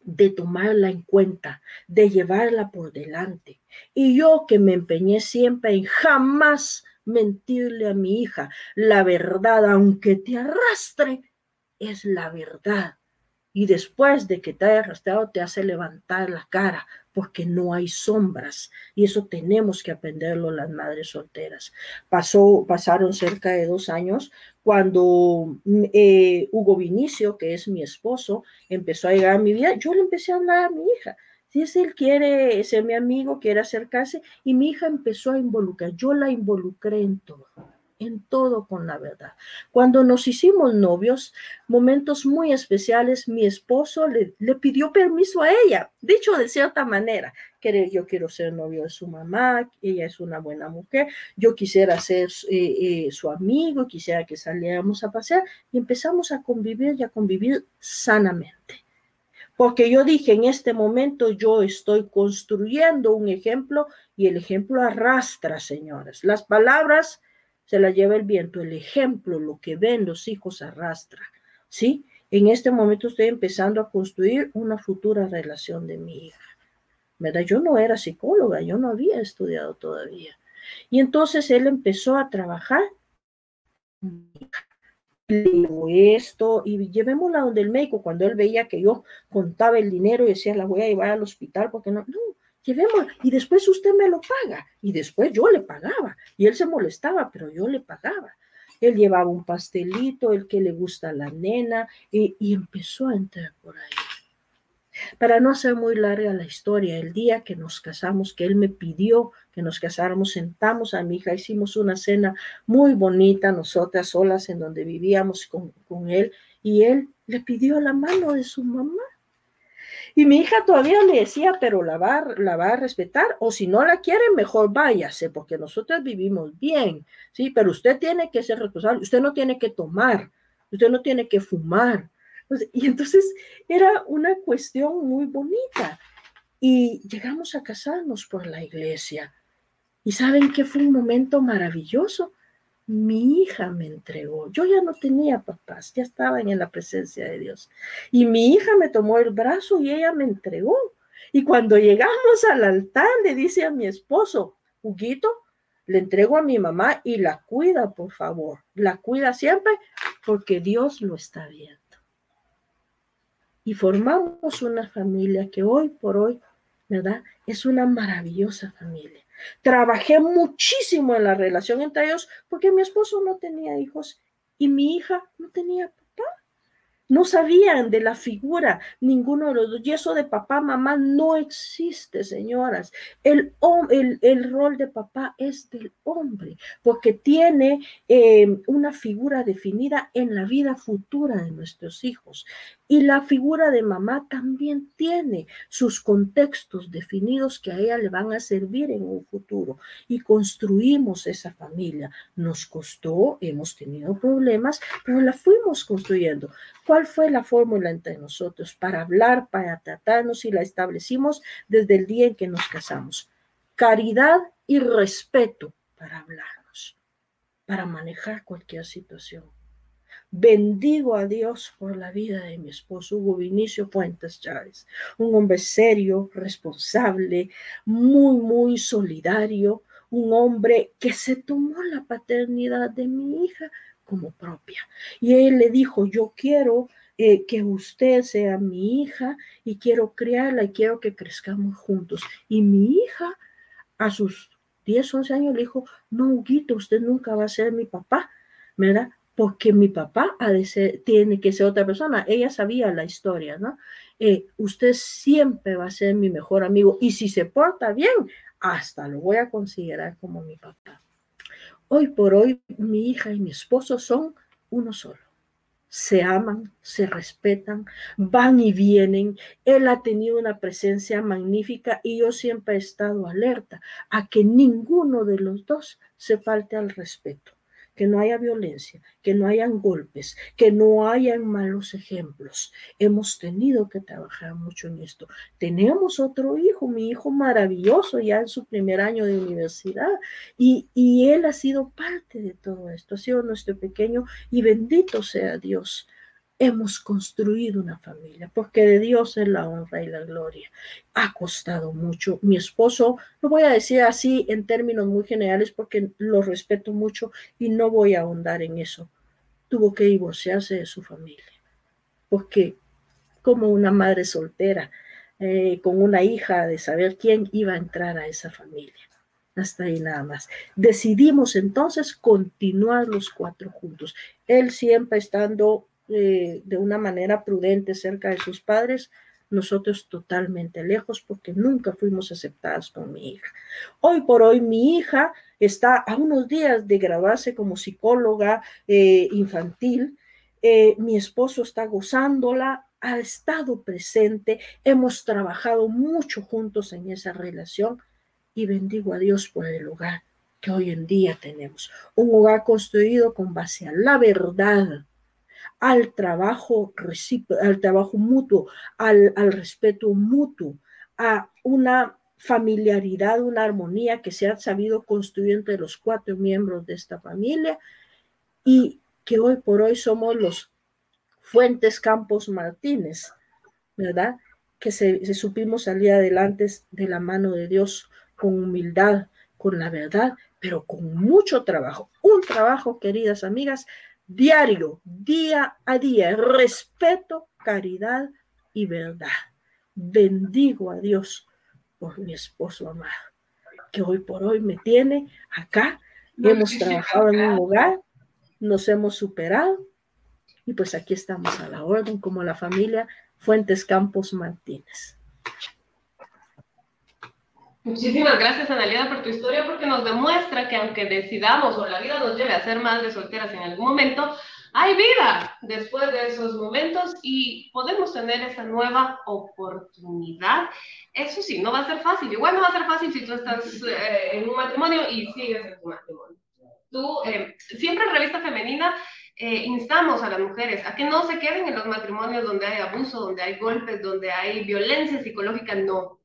de tomarla en cuenta, de llevarla por delante. Y yo que me empeñé siempre en jamás mentirle a mi hija, la verdad, aunque te arrastre, es la verdad. Y después de que te haya arrastrado, te hace levantar la cara, porque no hay sombras. Y eso tenemos que aprenderlo las madres solteras. Pasó, pasaron cerca de dos años cuando mm, eh, Hugo Vinicio, que es mi esposo, empezó a llegar a mi vida. Yo le empecé a hablar a mi hija. Si es él quiere ser mi amigo, quiere acercarse, y mi hija empezó a involucrar. Yo la involucré en todo en todo con la verdad. Cuando nos hicimos novios, momentos muy especiales, mi esposo le, pidió permiso a ella, dicho de cierta manera, que yo quiero ser novio de su mamá, ella es una buena mujer, yo quisiera ser eh, eh, su amigo, quisiera que saliéramos a pasear y empezamos a convivir y a convivir sanamente. Porque yo dije, en este momento yo estoy construyendo un ejemplo y el ejemplo arrastra, señoras. Las palabras se la lleva el viento, el ejemplo, lo que ven los hijos arrastra, ¿sí? En este momento estoy empezando a construir una futura relación de mi hija, ¿verdad? Yo no era psicóloga, yo no había estudiado todavía. Y entonces él empezó a trabajar esto y llevémosla donde el médico cuando él veía que yo contaba el dinero y decía la voy a llevar al hospital porque no, no, llevemos, y después usted me lo paga, y después yo le pagaba, y él se molestaba, pero yo le pagaba. Él llevaba un pastelito, el que le gusta a la nena, y, y empezó a entrar por ahí. Para no hacer muy larga la historia, el día que nos casamos, que él me pidió que nos casáramos, sentamos a mi hija, hicimos una cena muy bonita, nosotras solas en donde vivíamos con, con él, y él le pidió la mano de su mamá. Y mi hija todavía le decía, pero la va, la va a respetar, o si no la quiere, mejor váyase, porque nosotros vivimos bien, ¿sí? Pero usted tiene que ser responsable, usted no tiene que tomar, usted no tiene que fumar. Y entonces era una cuestión muy bonita. Y llegamos a casarnos por la iglesia. Y saben que fue un momento maravilloso, mi hija me entregó. Yo ya no tenía papás, ya estaban en la presencia de Dios. Y mi hija me tomó el brazo y ella me entregó. Y cuando llegamos al altar, le dice a mi esposo, Huguito, le entrego a mi mamá y la cuida, por favor. La cuida siempre porque Dios lo está viendo. Y formamos una familia que hoy por hoy, ¿verdad? Es una maravillosa familia Trabajé muchísimo en la relación entre ellos porque mi esposo no tenía hijos y mi hija no tenía no sabían de la figura ninguno de los dos. Y eso de papá, mamá no existe, señoras. El, el, el rol de papá es del hombre, porque tiene eh, una figura definida en la vida futura de nuestros hijos. Y la figura de mamá también tiene sus contextos definidos que a ella le van a servir en un futuro. Y construimos esa familia. Nos costó, hemos tenido problemas, pero la fuimos construyendo. ¿Cuál fue la fórmula entre nosotros para hablar, para tratarnos y la establecimos desde el día en que nos casamos? Caridad y respeto para hablarnos, para manejar cualquier situación Bendigo a Dios por la vida de mi esposo Hugo Vinicio Fuentes Chávez, un hombre serio, responsable, muy, muy solidario, un hombre que se tomó la paternidad de mi hija como propia. Y él le dijo, yo quiero eh, que usted sea mi hija y quiero criarla y quiero que crezcamos juntos. Y mi hija a sus 10, 11 años le dijo, no, Huguito, usted nunca va a ser mi papá, ¿verdad? porque mi papá tiene que ser otra persona. Ella sabía la historia, ¿no? Eh, usted siempre va a ser mi mejor amigo y si se porta bien, hasta lo voy a considerar como mi papá. Hoy por hoy, mi hija y mi esposo son uno solo. Se aman, se respetan, van y vienen. Él ha tenido una presencia magnífica y yo siempre he estado alerta a que ninguno de los dos se falte al respeto que no haya violencia, que no hayan golpes, que no hayan malos ejemplos. Hemos tenido que trabajar mucho en esto. Tenemos otro hijo, mi hijo maravilloso, ya en su primer año de universidad, y, y él ha sido parte de todo esto, ha sido nuestro pequeño, y bendito sea Dios hemos construido una familia, porque de Dios es la honra y la gloria. Ha costado mucho. Mi esposo, lo voy a decir así en términos muy generales porque lo respeto mucho y no voy a ahondar en eso. Tuvo que divorciarse de su familia, porque como una madre soltera, eh, con una hija, de saber quién iba a entrar a esa familia. Hasta ahí nada más. Decidimos entonces continuar los cuatro juntos. Él siempre estando eh, de una manera prudente cerca de sus padres, nosotros totalmente lejos porque nunca fuimos aceptadas con mi hija. Hoy por hoy mi hija está a unos días de graduarse como psicóloga eh, infantil. Eh, mi esposo está gozándola, ha estado presente, hemos trabajado mucho juntos en esa relación y bendigo a Dios por el hogar que hoy en día tenemos. Un hogar construido con base a la verdad, al trabajo, al trabajo mutuo, al, al respeto mutuo, a una familiaridad, una armonía que se ha sabido construir entre los cuatro miembros de esta familia y que hoy por hoy somos los Fuentes Campos Martínez, ¿verdad? Que se, se supimos salir adelante de la mano de Dios con humildad, con la verdad, pero con mucho trabajo. Un trabajo, queridas amigas, diario, día a día, respeto, caridad y verdad. Bendigo a Dios por mi esposo amado, que hoy por hoy me tiene acá. hemos trabajado en un lugar, nos hemos superado y pues aquí estamos a la orden como la familia Fuentes Campos Martínez. Muchísimas gracias, Analia, por tu historia, porque nos demuestra que aunque decidamos o la vida nos lleve a ser madres solteras en algún momento, hay vida después de esos momentos y podemos tener esa nueva oportunidad. Eso sí, no va a ser fácil. Igual no va a ser fácil si tú estás eh, en un matrimonio y sigues en tu matrimonio. Tú, eh, siempre en Revista Femenina, eh, instamos a las mujeres a que no se queden en los matrimonios donde hay abuso, donde hay golpes, donde hay violencia psicológica. No,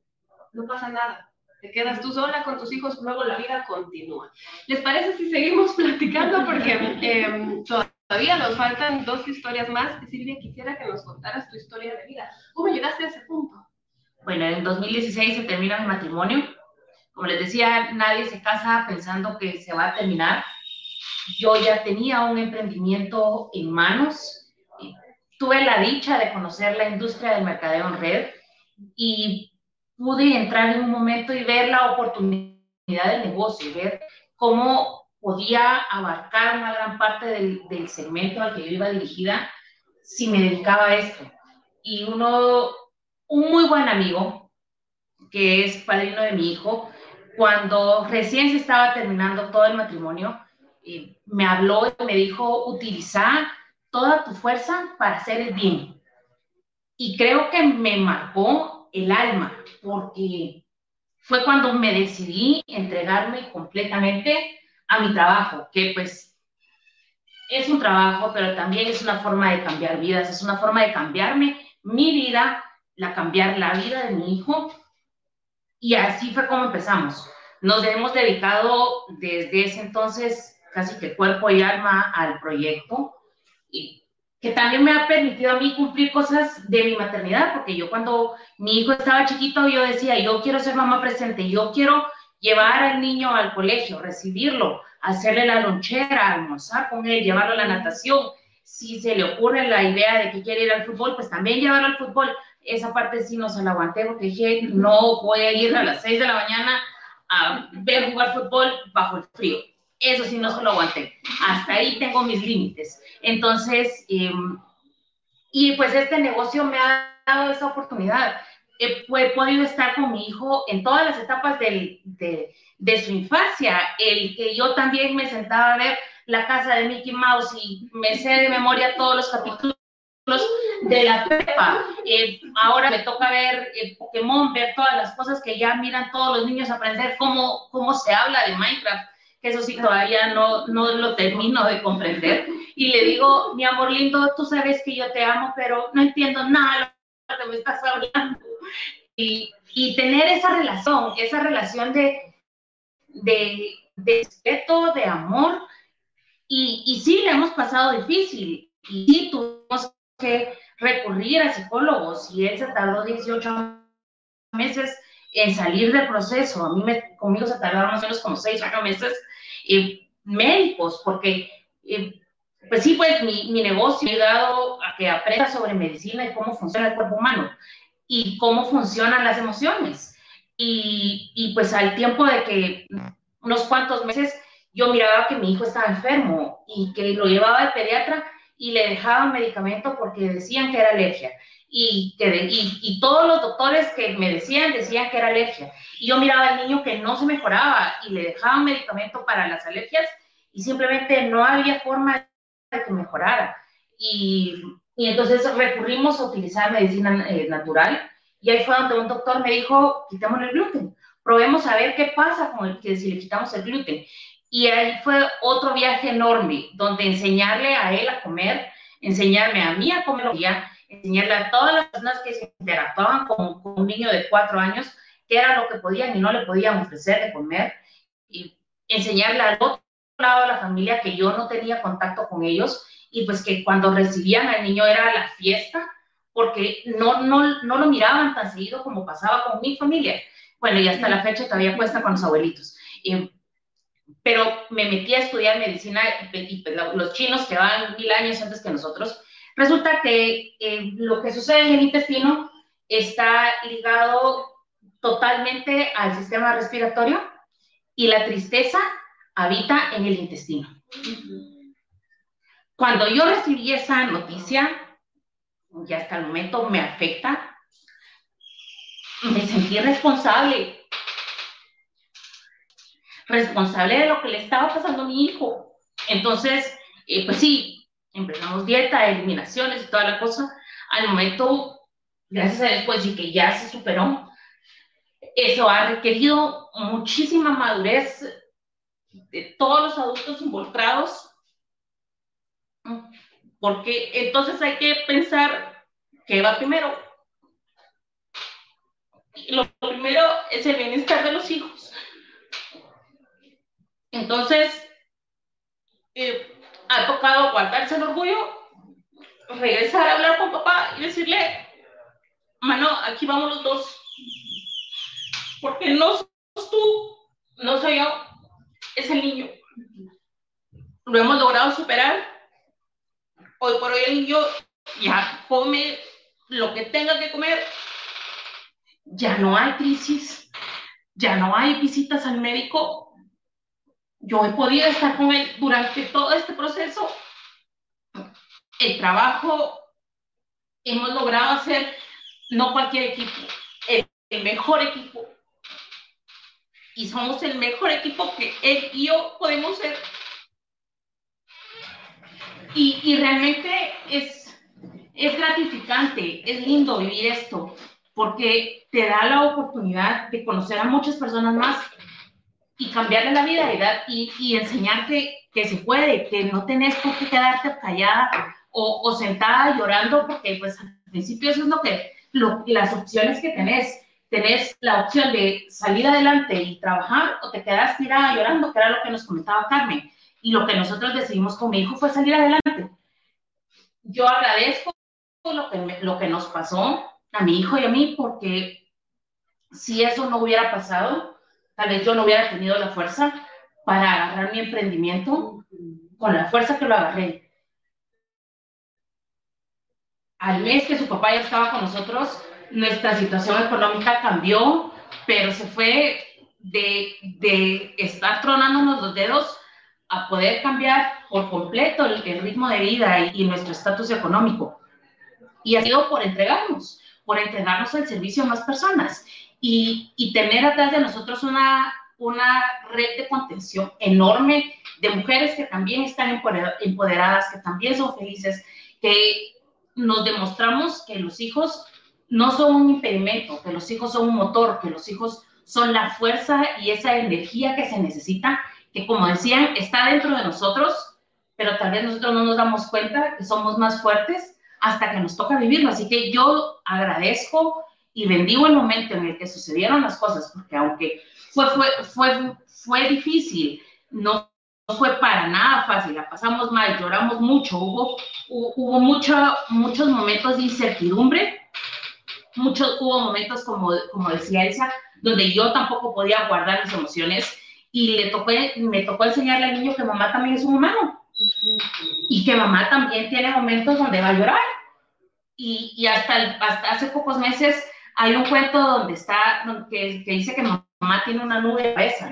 no pasa nada te quedas tú sola con tus hijos, luego la vida continúa. ¿Les parece si seguimos platicando? Porque em, todavía nos faltan dos historias más. Silvia, quisiera que nos contaras tu historia de vida. ¿Cómo llegaste a ese punto? Bueno, en 2016 se termina mi matrimonio. Como les decía, nadie se casa pensando que se va a terminar. Yo ya tenía un emprendimiento en manos. Tuve la dicha de conocer la industria del mercadeo en red y pude entrar en un momento y ver la oportunidad del negocio, ver cómo podía abarcar una gran parte del, del segmento al que yo iba dirigida si me dedicaba a esto. Y uno, un muy buen amigo, que es padrino de mi hijo, cuando recién se estaba terminando todo el matrimonio, eh, me habló y me dijo, utiliza toda tu fuerza para hacer el bien. Y creo que me marcó el alma, porque fue cuando me decidí entregarme completamente a mi trabajo, que pues es un trabajo, pero también es una forma de cambiar vidas, es una forma de cambiarme mi vida, la cambiar la vida de mi hijo. Y así fue como empezamos. Nos hemos dedicado desde ese entonces casi que cuerpo y alma al proyecto, y que también me ha permitido a mí cumplir cosas de mi maternidad, porque yo cuando mi hijo estaba chiquito, yo decía, yo quiero ser mamá presente, yo quiero llevar al niño al colegio, recibirlo, hacerle la lonchera, almorzar con él, llevarlo a la natación. Si se le ocurre la idea de que quiere ir al fútbol, pues también llevarlo al fútbol. Esa parte sí no se la aguanté porque dije, no voy a ir a las 6 de la mañana a ver jugar fútbol bajo el frío. Eso sí no se lo aguanté. Hasta ahí tengo mis límites. Entonces, em, y pues este negocio me ha dado esa oportunidad. He, podido estar con mi hijo en todas las etapas de, su infancia. El que yo también me sentaba a ver la casa de Mickey Mouse y me sé de memoria todos los capítulos de la prepa. Eh, ahora me toca ver el Pokémon, ver todas las cosas que ya miran todos los niños, aprender cómo, cómo se habla de Minecraft, que eso sí todavía no, no lo termino de comprender. Y le digo, mi amor lindo, tú sabes que yo te amo, pero no entiendo nada de lo que me estás hablando. Y, y tener esa relación, esa relación de, de, de respeto, de amor, y, y sí, le hemos pasado difícil, y sí tuvimos que recurrir a psicólogos y él se tardó 18 meses en salir del proceso. A mí me, conmigo se tardaron más o menos como 6 8 meses médicos, porque eh, pues sí, pues mi, mi negocio ha ayudado a que aprenda sobre medicina y cómo funciona el cuerpo humano y cómo funcionan las emociones. Y, y pues al tiempo de que unos cuantos meses yo miraba que mi hijo estaba enfermo y que lo llevaba al pediatra y le dejaban medicamento porque decían que era alergia. Y, que y, todos los doctores que me decían, decían que era alergia. Y yo miraba al niño que no se mejoraba y le dejaban medicamento para las alergias y simplemente no había forma de que mejorara. Y, y entonces recurrimos a utilizar medicina eh, natural y ahí fue donde un doctor me dijo, quitamos el gluten, probemos a ver qué pasa con el que si le quitamos el gluten. Y ahí fue otro viaje enorme, donde enseñarle a él a comer, enseñarme a mí a comer, enseñarle a todas las personas que interactuaban con, un niño de cuatro años qué era lo que podían y no le podían ofrecer de comer, y enseñarle al otro lado de la familia que yo no tenía contacto con ellos y pues que cuando recibían al niño era la fiesta, porque no, no, no lo miraban tan seguido como pasaba con mi familia. Bueno, y hasta la fecha todavía cuesta con los abuelitos. Y pero me metí a estudiar medicina y pues, los chinos que van mil años antes que nosotros. Resulta que eh, lo que sucede en el intestino está ligado totalmente al sistema respiratorio y la tristeza habita en el intestino. Cuando yo recibí esa noticia, y hasta el momento me afecta, me sentí responsable responsable de lo que le estaba pasando a mi hijo. Entonces, eh, pues sí, empezamos dieta, eliminaciones y toda la cosa. Al momento, gracias a Dios, pues que ya se superó. Eso ha requerido muchísima madurez de todos los adultos involucrados, porque entonces hay que pensar qué va primero. Lo primero es el bienestar de los hijos. Entonces, eh, ha tocado guardarse el orgullo, regresar a hablar con papá y decirle, mano, aquí vamos los dos, porque no sos tú, no soy yo, es el niño. Lo hemos logrado superar. Hoy por hoy el niño ya come lo que tenga que comer, ya no hay crisis, ya no hay visitas al médico. Yo he podido estar con él durante todo este proceso. El trabajo, hemos logrado hacer, no cualquier equipo, el, el mejor equipo. Y somos el mejor equipo que él y yo podemos ser. Y, y realmente es, es gratificante, es lindo vivir esto, porque te da la oportunidad de conocer a muchas personas más y cambiarle la vida y, y enseñarte que se puede, que no tenés por qué quedarte callada o, o sentada llorando, porque pues al principio eso es lo que, lo, las opciones que tenés. Tenés la opción de salir adelante y trabajar o te quedas tirada llorando, que era lo que nos comentaba Carmen. Y lo que nosotros decidimos con mi hijo fue salir adelante. Yo agradezco lo que, lo que nos pasó a mi hijo y a mí, porque si eso no hubiera pasado, tal vez yo no hubiera tenido la fuerza para agarrar mi emprendimiento con la fuerza que lo agarré. Al mes que su papá ya estaba con nosotros, nuestra situación económica cambió, pero se fue de, de estar tronándonos los dedos a poder cambiar por completo el, el ritmo de vida y, y nuestro estatus económico. Y ha sido por entregarnos, por entregarnos al servicio a más personas y, y tener atrás de nosotros una, una red de contención enorme de mujeres que también están empoderadas, que también son felices, que nos demostramos que los hijos no son un impedimento, que los hijos son un motor, que los hijos son la fuerza y esa energía que se necesita, que como decían, está dentro de nosotros, pero tal vez nosotros no nos damos cuenta que somos más fuertes hasta que nos toca vivirlo. Así que yo agradezco y bendigo el momento en el que sucedieron las cosas, porque aunque fue, fue, fue, fue difícil, no fue para nada fácil, la pasamos mal, lloramos mucho, hubo, hubo mucho, muchos momentos de incertidumbre, muchos, hubo momentos, como, como decía Elsa, donde yo tampoco podía guardar mis emociones y le tocó, me tocó enseñarle al niño que mamá también es un humano y que mamá también tiene momentos donde va a llorar. Y, y hasta, el, hasta hace pocos meses hay un cuento donde está, que, que dice que mamá tiene una nube de cabeza.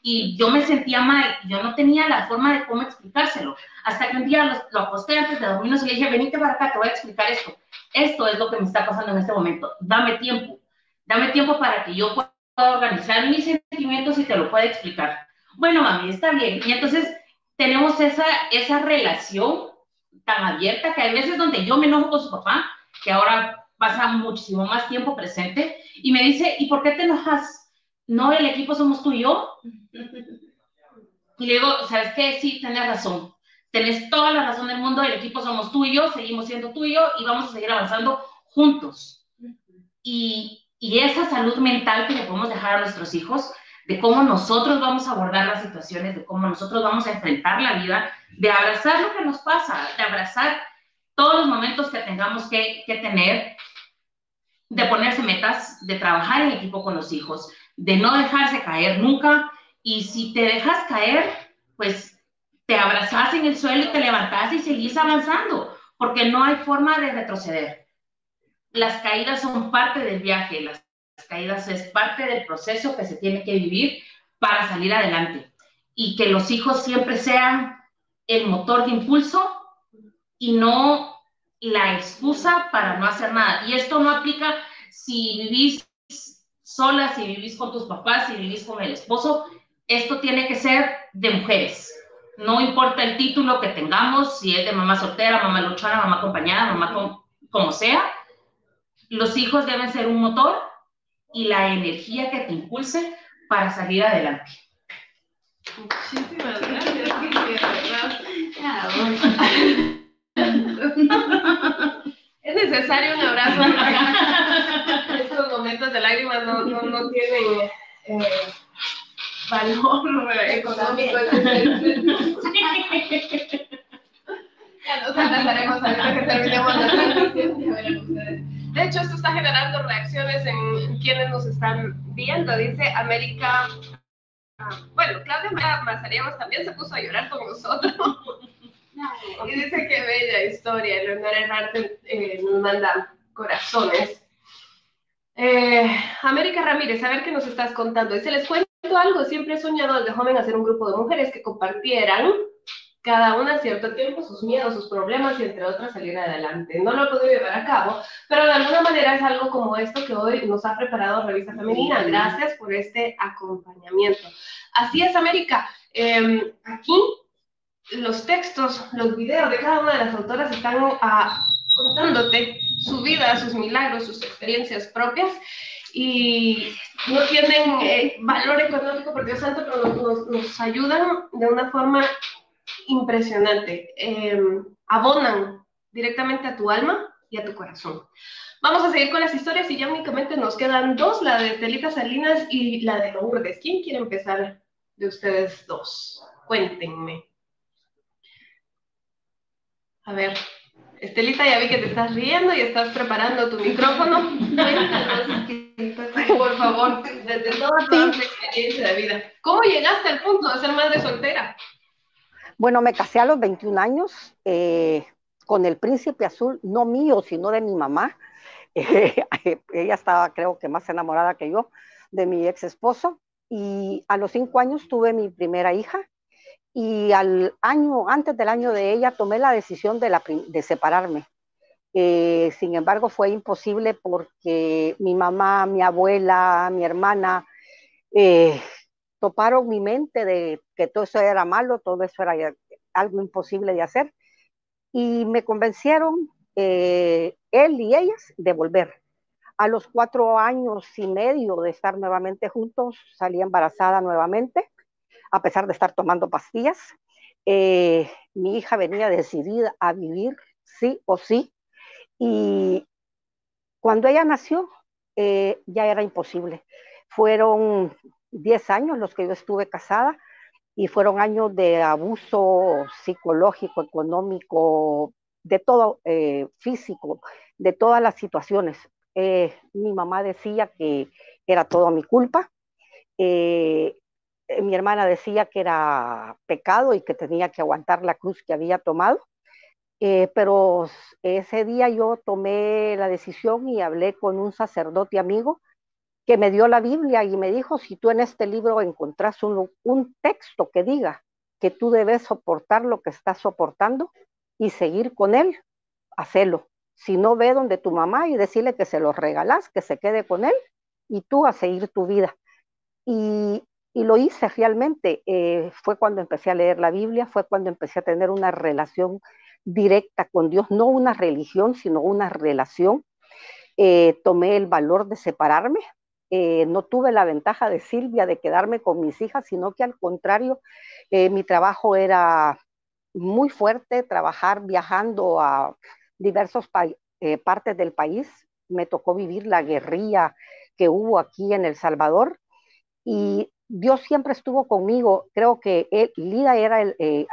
Y yo me sentía mal, yo no tenía la forma de cómo explicárselo. Hasta que un día lo, lo acosté antes de dormirnos y le dije, venite para acá, te voy a explicar esto. Esto es lo que me está pasando en este momento. Dame tiempo. Dame tiempo para que yo pueda organizar mis sentimientos y te lo pueda explicar. Bueno, mami, está bien. Y entonces tenemos esa, esa relación tan abierta que hay veces donde yo me enojo con su papá, que ahora pasa muchísimo más tiempo presente, y me dice, ¿y por qué te enojas? No, el equipo somos tú y yo. Y le digo, ¿sabes qué? Sí, tienes razón. Tenés toda la razón del mundo, el equipo somos tú y yo, seguimos siendo tú y yo, y vamos a seguir avanzando juntos. Y, y esa salud mental que le podemos dejar a nuestros hijos, de cómo nosotros vamos a abordar las situaciones, de cómo nosotros vamos a enfrentar la vida, de abrazar lo que nos pasa, de abrazar todos los momentos que tengamos que, que tener, de ponerse metas, de trabajar en equipo con los hijos, de no dejarse caer nunca. Y si te dejas caer, pues te abrazas en el suelo y te levantas y seguís avanzando, porque no hay forma de retroceder. Las caídas son parte del viaje, las caídas es parte del proceso que se tiene que vivir para salir adelante. Y que los hijos siempre sean el motor de impulso y no la excusa para no hacer nada. Y esto no aplica si vivís sola, si vivís con tus papás, si vivís con el esposo. Esto tiene que ser de mujeres. No importa el título que tengamos, si es de mamá soltera, mamá luchona, mamá acompañada, mamá con, como sea. Los hijos deben ser un motor y la energía que te impulse para salir adelante. Muchísimas gracias, Es necesario un abrazo. Estos momentos de lágrimas no, no, no tienen eh, valor económico. ya nos abrazaremos ahorita que terminemos la transmisión. De hecho, esto está generando reacciones en quienes nos están viendo. Dice América. ah, bueno, Claudia Mazariegos también se puso a llorar con nosotros. Y dice que bella historia. Leonora Herrarte eh, nos manda corazones. Eh, América Ramírez, a ver qué nos estás contando. Y se les cuento algo, siempre he soñado desde joven hacer un grupo de mujeres que compartieran cada una a cierto tiempo sus miedos, sus problemas y entre otras salir adelante. No lo he podido llevar a cabo, pero de alguna manera es algo como esto que hoy nos ha preparado Revista Femenina. Gracias por este acompañamiento. Así es, América. Em, aquí los textos, los videos de cada una de las autoras están ah, contándote su vida, sus milagros, sus experiencias propias y no tienen eh, valor económico, por Dios santo, pero nos, nos, ayudan de una forma impresionante. Em, abonan directamente a tu alma y a tu corazón. Vamos a seguir con las historias y ya únicamente nos quedan dos, la de Estelita Salinas y la de Lourdes. ¿Quién quiere empezar de ustedes dos? Cuéntenme. A ver, Estelita, ya vi que te estás riendo y estás preparando tu micrófono. Por favor, desde toda tu experiencia de vida. ¿Cómo llegaste al punto de ser madre soltera? Bueno, me casé a los 21 años eh, con el príncipe azul, no mío, sino de mi mamá. ella estaba, creo que más enamorada que yo, de mi ex esposo. Y a los cinco años tuve mi primera hija. Y al año, antes del año de ella, tomé la decisión de, separarme. Eh, sin embargo, fue imposible porque mi mamá, mi abuela, mi hermana, eh, toparon mi mente de que todo eso era malo, todo eso era algo imposible de hacer, y me convencieron eh, él y ellas de volver. A los cuatro años y medio de estar nuevamente juntos, salí embarazada nuevamente, a pesar de estar tomando pastillas. Eh, mi hija venía decidida a vivir sí o sí, y cuando ella nació, eh, ya era imposible. Fueron 10 años los que yo estuve casada y fueron años de abuso psicológico, económico, de todo eh, físico, de todas las situaciones. Mi mamá decía que era todo mi culpa. Mi hermana decía que era pecado y que tenía que aguantar la cruz que había tomado. pero ese día yo tomé la decisión y hablé con un sacerdote amigo que me dio la Biblia y me dijo, si tú en este libro encontrás un, un texto que diga que tú debes soportar lo que estás soportando y seguir con él, hacelo. Si no, ve donde tu mamá y decirle que se lo regalas, que se quede con él y tú a seguir tu vida. Y, y lo hice realmente. Eh, fue cuando empecé a leer la Biblia, fue cuando empecé a tener una relación directa con Dios, no una religión, sino una relación. Eh, tomé el valor de separarme, eh, no tuve la ventaja de Silvia de quedarme con mis hijas, sino que al contrario, eh, mi trabajo era muy fuerte, trabajar viajando a diversas eh, partes del país. Me tocó vivir la guerrilla que hubo aquí en El Salvador y Dios siempre estuvo conmigo. Creo que Lida era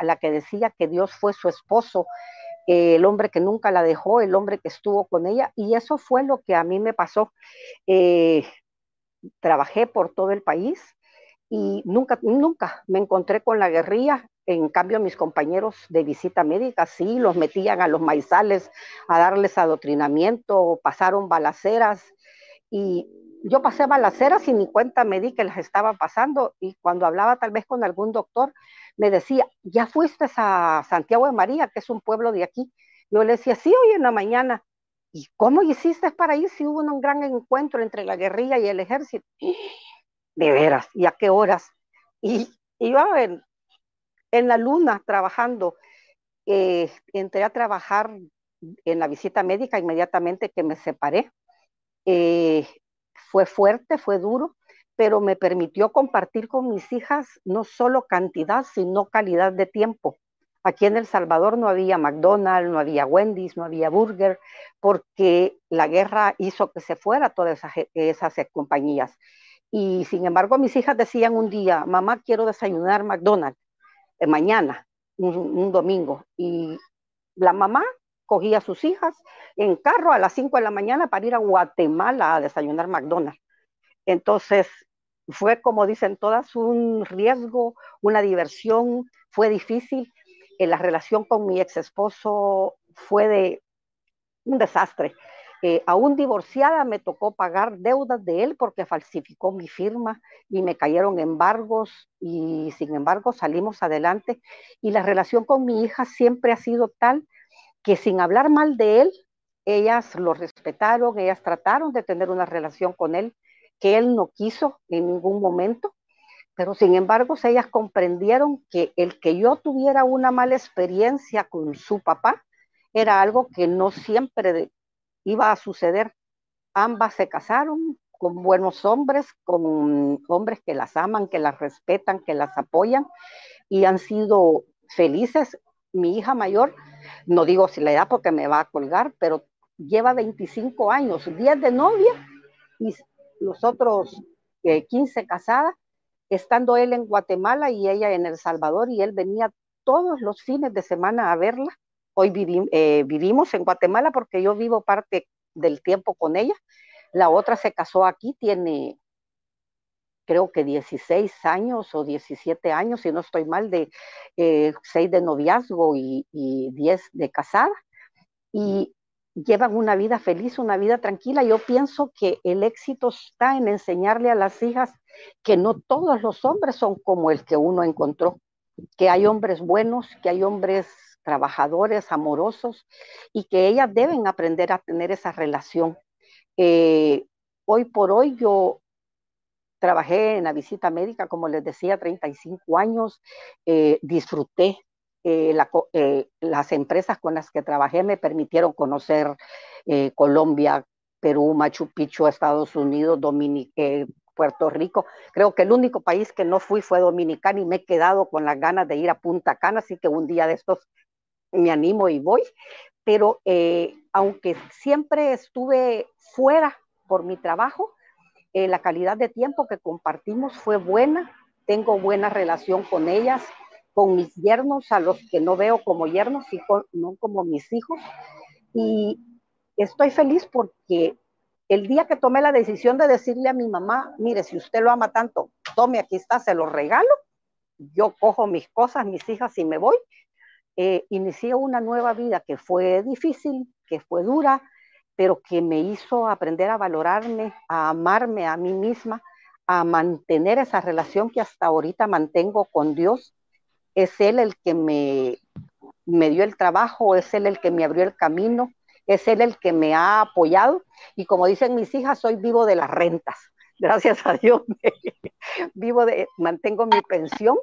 la que decía que Dios fue su esposo, el hombre que nunca la dejó, el hombre que estuvo con ella, y eso fue lo que a mí me pasó trabajé por todo el país y nunca, nunca me encontré con la guerrilla. En cambio, mis compañeros de visita médica sí los metían a los maizales a darles adoctrinamiento, pasaron balaceras y yo pasé balaceras y ni cuenta me di que las estaba pasando y cuando hablaba tal vez con algún doctor me decía, ya fuiste a Santiago de María, que es un pueblo de aquí. Yo le decía, sí, hoy en la mañana. ¿Y cómo hiciste para ir si hubo un gran encuentro entre la guerrilla y el ejército? De veras, ¿y a qué horas? Y iba en, en la luna trabajando. Eh, entré a trabajar en la visita médica inmediatamente que me separé. Eh, fue fuerte, fue duro, pero me permitió compartir con mis hijas no solo cantidad, sino calidad de tiempo. Aquí en El Salvador no había McDonald's, no había Wendy's, no había Burger, porque la guerra hizo que se fuera todas esas, compañías. Y sin embargo, mis hijas decían un día, mamá, quiero desayunar McDonald's eh, mañana, un, domingo. Y la mamá cogía a sus hijas en carro a las 5 de la mañana para ir a Guatemala a desayunar McDonald's. Entonces, fue como dicen todas, un riesgo, una diversión, fue difícil, la relación con mi ex esposo fue de un desastre. Eh, aún divorciada me tocó pagar deudas de él porque falsificó mi firma y me cayeron embargos y sin embargo salimos adelante y la relación con mi hija siempre ha sido tal que sin hablar mal de él, ellas lo respetaron, ellas trataron de tener una relación con él que él no quiso en ningún momento, pero sin embargo ellas comprendieron que el que yo tuviera una mala experiencia con su papá era algo que no siempre iba a suceder. Ambas se casaron con buenos hombres, con hombres que las aman, que las respetan, que las apoyan y han sido felices. Mi hija mayor, no digo si la edad porque me va a colgar, pero lleva 25 años, 10 de novia y los otros 15 eh, casadas, estando él en Guatemala y ella en El Salvador y él venía todos los fines de semana a verla Hoy eh, vivimos en Guatemala porque yo vivo parte del tiempo con ella. La otra se casó aquí, tiene creo que 16 años o 17 años, si no estoy mal, de eh, 6 de noviazgo y, y 10 de casada. Y llevan una vida feliz, una vida tranquila. Yo pienso que el éxito está en enseñarle a las hijas que no todos los hombres son como el que uno encontró, que hay hombres buenos, que hay hombres trabajadores, amorosos, y que ellas deben aprender a tener esa relación. Eh, hoy por hoy yo trabajé en la visita médica, como les decía, 35 años, eh, disfruté. Eh, las empresas con las que trabajé me permitieron conocer Colombia, Perú, Machu Picchu, Estados Unidos, Dominica, Puerto Rico. Creo que el único país que no fui fue Dominicana y me he quedado con las ganas de ir a Punta Cana, así que un día de estos me animo y voy, pero eh, aunque siempre estuve fuera por mi trabajo, eh, la calidad de tiempo que compartimos fue buena, tengo buena relación con ellas, con mis yernos, a los que no veo como yernos, y no como mis hijos, y estoy feliz porque el día que tomé la decisión de decirle a mi mamá, mire, si usted lo ama tanto, tome, aquí está, se lo regalo, yo cojo mis cosas, mis hijas y me voy, eh, inicié una nueva vida que fue difícil, que fue dura, pero que me hizo aprender a valorarme, a amarme a mí misma, a mantener esa relación que hasta ahorita mantengo con Dios. Es Él el que me, me dio el trabajo, es Él el que me abrió el camino, es Él el que me ha apoyado. Y como dicen mis hijas, soy vivo de las rentas. Gracias a Dios, vivo de, mantengo mi pensión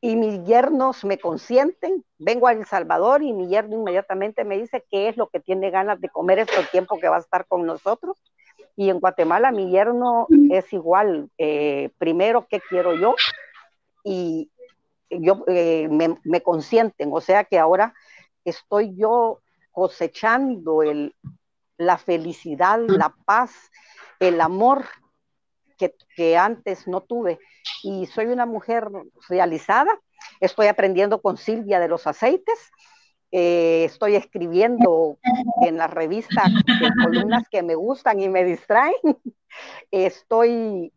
y mis yernos me consienten. Vengo a El Salvador y mi yerno inmediatamente me dice qué es lo que tiene ganas de comer este tiempo que va a estar con nosotros. Y en Guatemala mi yerno es igual, eh, primero qué quiero yo y yo eh, me, me, consienten, o sea que ahora estoy yo cosechando el, la felicidad, la paz, el amor que, antes no tuve y soy una mujer realizada. Estoy aprendiendo con Silvia de los aceites. Eh, estoy escribiendo en la revista columnas que me gustan y me distraen. Estoy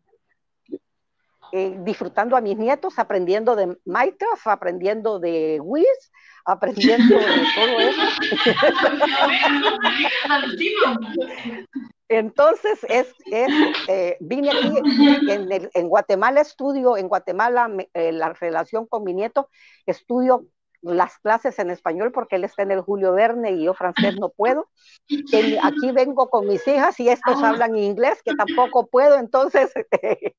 eh, disfrutando a mis nietos, aprendiendo de Minecraft, aprendiendo de Wiz, aprendiendo de todo eso. Entonces, es, eh, vine aquí en, Guatemala, estudio, en Guatemala eh, la relación con mi nieto, estudio las clases en español porque él está en el Julio Verne y yo francés no puedo. aquí vengo con mis hijas y estos ah. hablan inglés, que tampoco puedo, entonces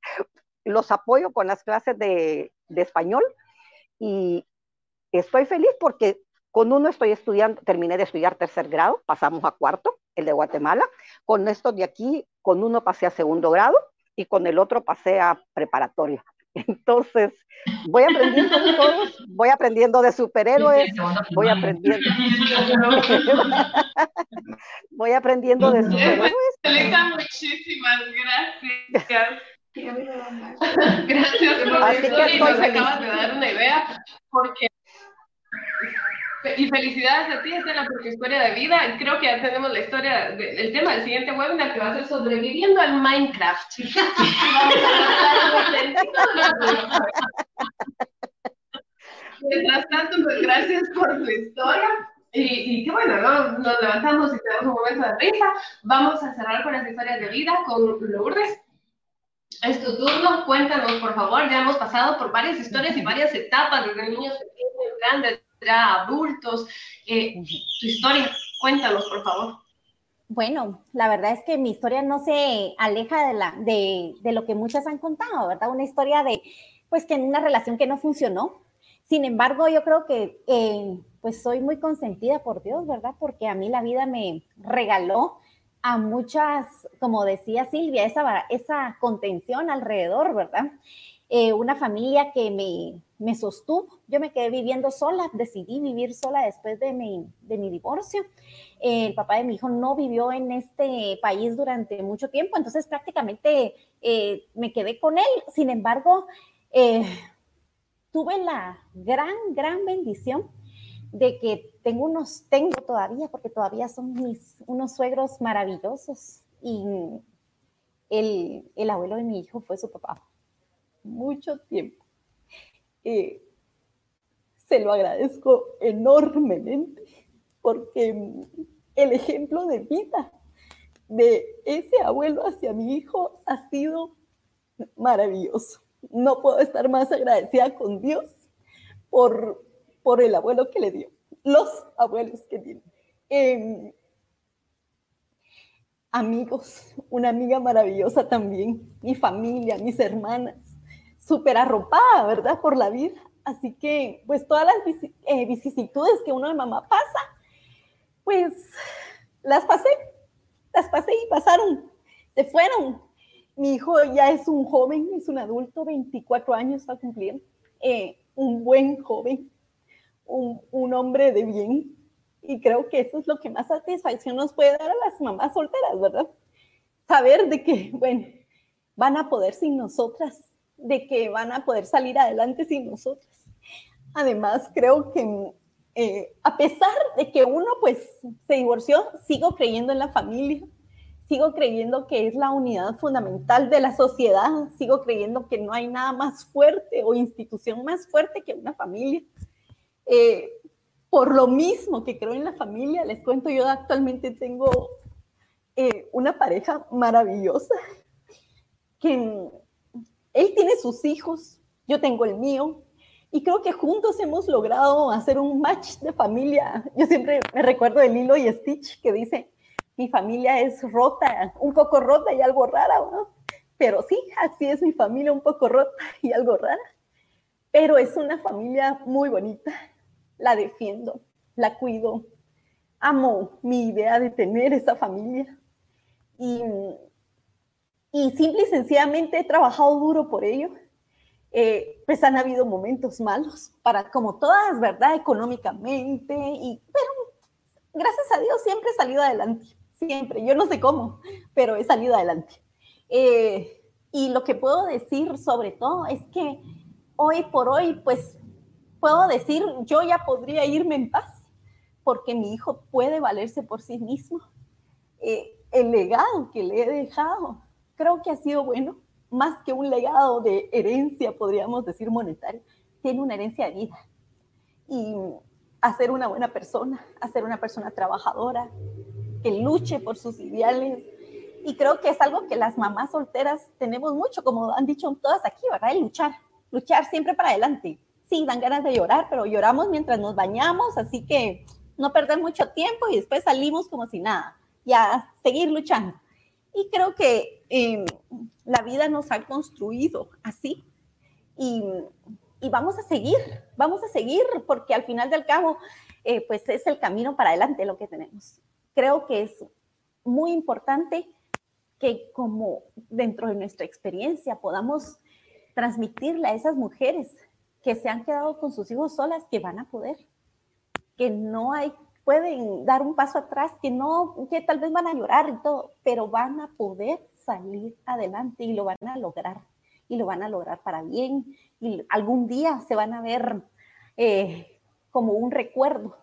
los apoyo con las clases de, de español y estoy feliz porque con uno estoy estudiando, terminé de estudiar tercer grado, pasamos a cuarto, el de Guatemala. Con estos de aquí, con uno pasé a segundo grado y con el otro pasé a preparatoria. Entonces, voy aprendiendo de todos, voy aprendiendo de superhéroes, voy aprendiendo. voy aprendiendo de superhéroes. muchísimas gracias. Gracias, profesor, y nos acabas de dar una idea, porque y felicidades a ti, Estela, por tu historia de vida. Creo que ya tenemos la historia, el tema del siguiente webinar que va a ser sobreviviendo al Minecraft. Mientras tanto, pues gracias por tu historia. Y, qué bueno, ¿no? Nos levantamos y tenemos un momento de risa. Vamos a cerrar con las historias de vida con Lourdes. Es tu turno, cuéntanos por favor. Ya hemos pasado por varias historias y varias etapas, desde niños pequeños, grandes, ya adultos. Eh, tu historia, cuéntanos por favor. Bueno, la verdad es que mi historia no se aleja de, la, de, de lo que muchas han contado, ¿verdad? Una historia de, pues, que en una relación que no funcionó. Sin embargo, yo creo que, eh, pues, soy muy consentida por Dios, ¿verdad? Porque a mí la vida me regaló a muchas, como decía Silvia, esa, esa contención alrededor, ¿verdad? Eh, una familia que me, me, sostuvo. Yo me quedé viviendo sola, decidí vivir sola después de mi, de mi divorcio. Eh, el papá de mi hijo no vivió en este país durante mucho tiempo, entonces prácticamente eh, me quedé con él. Sin embargo, tuve la gran, gran bendición de que tengo unos, tengo todavía, porque todavía son mis, unos suegros maravillosos y el, el abuelo de mi hijo fue su papá mucho tiempo. Eh, se lo agradezco enormemente porque el ejemplo de vida de ese abuelo hacia mi hijo ha sido maravilloso. No puedo estar más agradecida con Dios por, por el abuelo que le dio, los abuelos que tiene. Em, amigos, una amiga maravillosa también, mi familia, mis hermanas, súper arropada, ¿verdad? Por la vida. Así que, pues todas las eh, vicisitudes que uno de mamá pasa, pues las pasé, las pasé y pasaron, se fueron. Mi hijo ya es un joven, es un adulto, 24 años va a cumplir, eh, un buen joven, un, un hombre de bien. Y creo que eso es lo que más satisfacción nos puede dar a las mamás solteras, ¿verdad? Saber de que, bueno, van a poder sin nosotras de que van a poder salir adelante sin nosotros. Además, creo que eh, a pesar de que uno pues se divorció, sigo creyendo en la familia, sigo creyendo que es la unidad fundamental de la sociedad, sigo creyendo que no hay nada más fuerte o institución más fuerte que una familia. Eh, por lo mismo que creo en la familia, les cuento, yo actualmente tengo eh, una pareja maravillosa que él tiene sus hijos, yo tengo el mío, y creo que juntos hemos logrado hacer un match de familia. Yo siempre me recuerdo de Lilo y Stitch que dice, mi familia es rota, un poco rota y algo rara, ¿no? Pero sí, así es mi familia, un poco rota y algo rara. Pero es una familia muy bonita. La defiendo, la cuido. Amo mi idea de tener esa familia. Y y simple y sencillamente he trabajado duro por ello. Eh, pues han habido momentos malos para como todas, ¿verdad? Económicamente, y, pero gracias a Dios siempre he salido adelante, siempre. Yo no sé cómo, pero he salido adelante. Eh, y lo que puedo decir sobre todo es que hoy por hoy, pues puedo decir, yo ya podría irme en paz, porque mi hijo puede valerse por sí mismo. Eh, el legado que le he dejado creo que ha sido bueno, más que un legado de herencia, podríamos decir monetaria, tiene una herencia de vida. Y hacer una buena persona, hacer una persona trabajadora, que luche por sus ideales. Y creo que es algo que las mamás solteras tenemos mucho, como han dicho todas aquí, ¿verdad? El luchar, luchar siempre para adelante. Sí, dan ganas de llorar, pero lloramos mientras nos bañamos, así que no perder mucho tiempo y después salimos como si nada, y a seguir luchando. Y creo que em, la vida nos ha construido así. Y, y, vamos a seguir, vamos a seguir, porque al final del cabo, eh, pues es el camino para adelante lo que tenemos. Creo que es muy importante que como dentro de nuestra experiencia podamos transmitirle a esas mujeres que se han quedado con sus hijos solas que van a poder, que no hay pueden dar un paso atrás, que no, que tal vez van a llorar y todo, pero van a poder salir adelante y lo van a lograr, y lo van a lograr para bien, y algún día se van a ver eh, como un recuerdo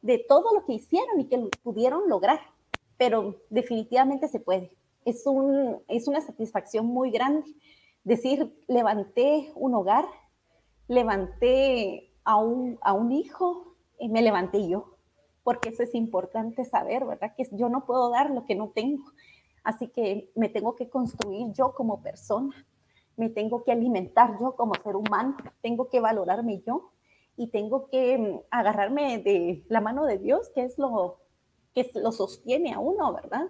de todo lo que hicieron y que pudieron lograr, pero definitivamente se puede. Es, un, es una satisfacción muy grande decir, levanté un hogar, levanté a un, a un hijo, y me levanté yo porque eso es importante saber, ¿verdad? Que yo no puedo dar lo que no tengo. Así que me tengo que construir yo como persona, me tengo que alimentar yo como ser humano, tengo que valorarme yo y tengo que mm, agarrarme de la mano de Dios, que es lo que lo sostiene a uno, ¿verdad?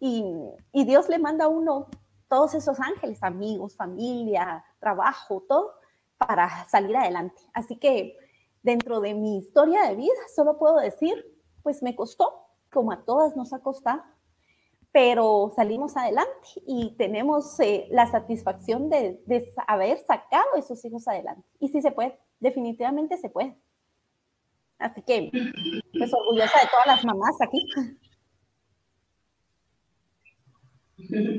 Y, y Dios le manda a uno todos esos ángeles, amigos, familia, trabajo, todo, para salir adelante. Así que dentro de mi historia de vida, solo puedo decir, pues me costó, como a todas nos ha costado, pero salimos adelante y tenemos eh, la satisfacción de, haber sacado esos hijos adelante. Y sí se puede, definitivamente se puede. Así que, pues orgullosa de todas las mamás aquí.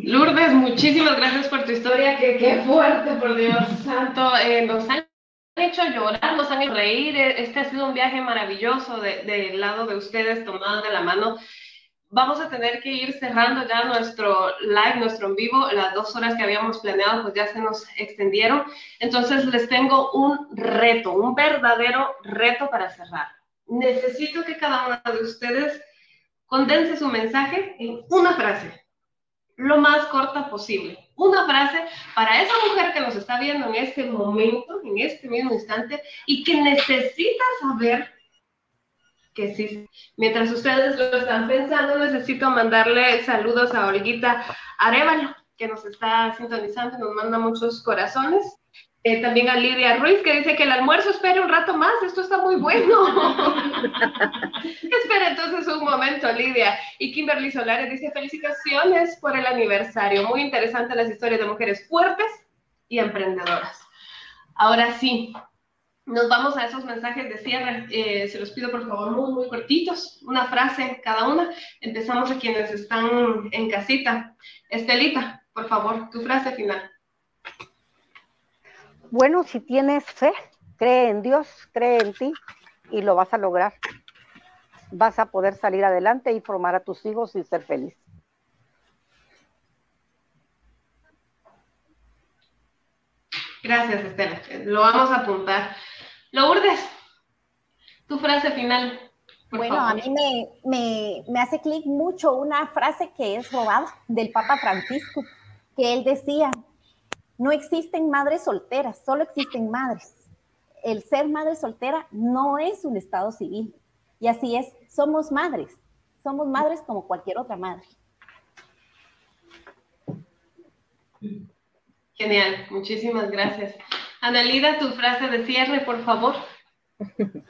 Lourdes, muchísimas gracias por tu historia, que qué fuerte, por Dios santo. Eh, nos han hecho llorar, nos han hecho reír. Este ha sido un viaje maravilloso del de lado de ustedes, tomados de la mano vamos a tener que ir cerrando ya nuestro live, nuestro en vivo. Las dos horas que habíamos planeado, pues ya se nos extendieron. Entonces les tengo un reto, un verdadero reto para cerrar. Necesito que cada una de ustedes condense su mensaje en una frase, lo más corta posible. Una frase para esa mujer que nos está viendo en este momento, en este mismo instante, y que necesita saber que sí. Mientras ustedes lo están pensando, necesito mandarle saludos a Olguita Arevalo, que nos está sintonizando, nos manda muchos corazones. Eh, también a Lidia Ruiz, que dice que el almuerzo espere un rato más, esto está muy bueno. Espera entonces un momento, Lidia. Y Kimberly Solares dice, felicitaciones por el aniversario. Muy interesante las historias de mujeres fuertes y emprendedoras. Ahora sí, nos vamos a esos mensajes de cierre. Eh, se los pido por favor muy, muy cortitos, una frase cada una. Empezamos a quienes están en casita. Estelita, por favor, tu frase final. Bueno, si tienes fe, cree en Dios, cree en ti y lo vas a lograr. Vas a poder salir adelante y formar a tus hijos y ser feliz. Gracias, Estela. Lo vamos a apuntar. Lourdes, tu frase final. Bueno, a mí me, me hace clic mucho una frase que es robada del Papa Francisco, que él decía, no existen madres solteras, solo existen madres. El ser madre soltera no es un estado civil. Y así es, somos madres, somos madres como cualquier otra madre. Genial, muchísimas gracias. Analida, tu frase de cierre, por favor.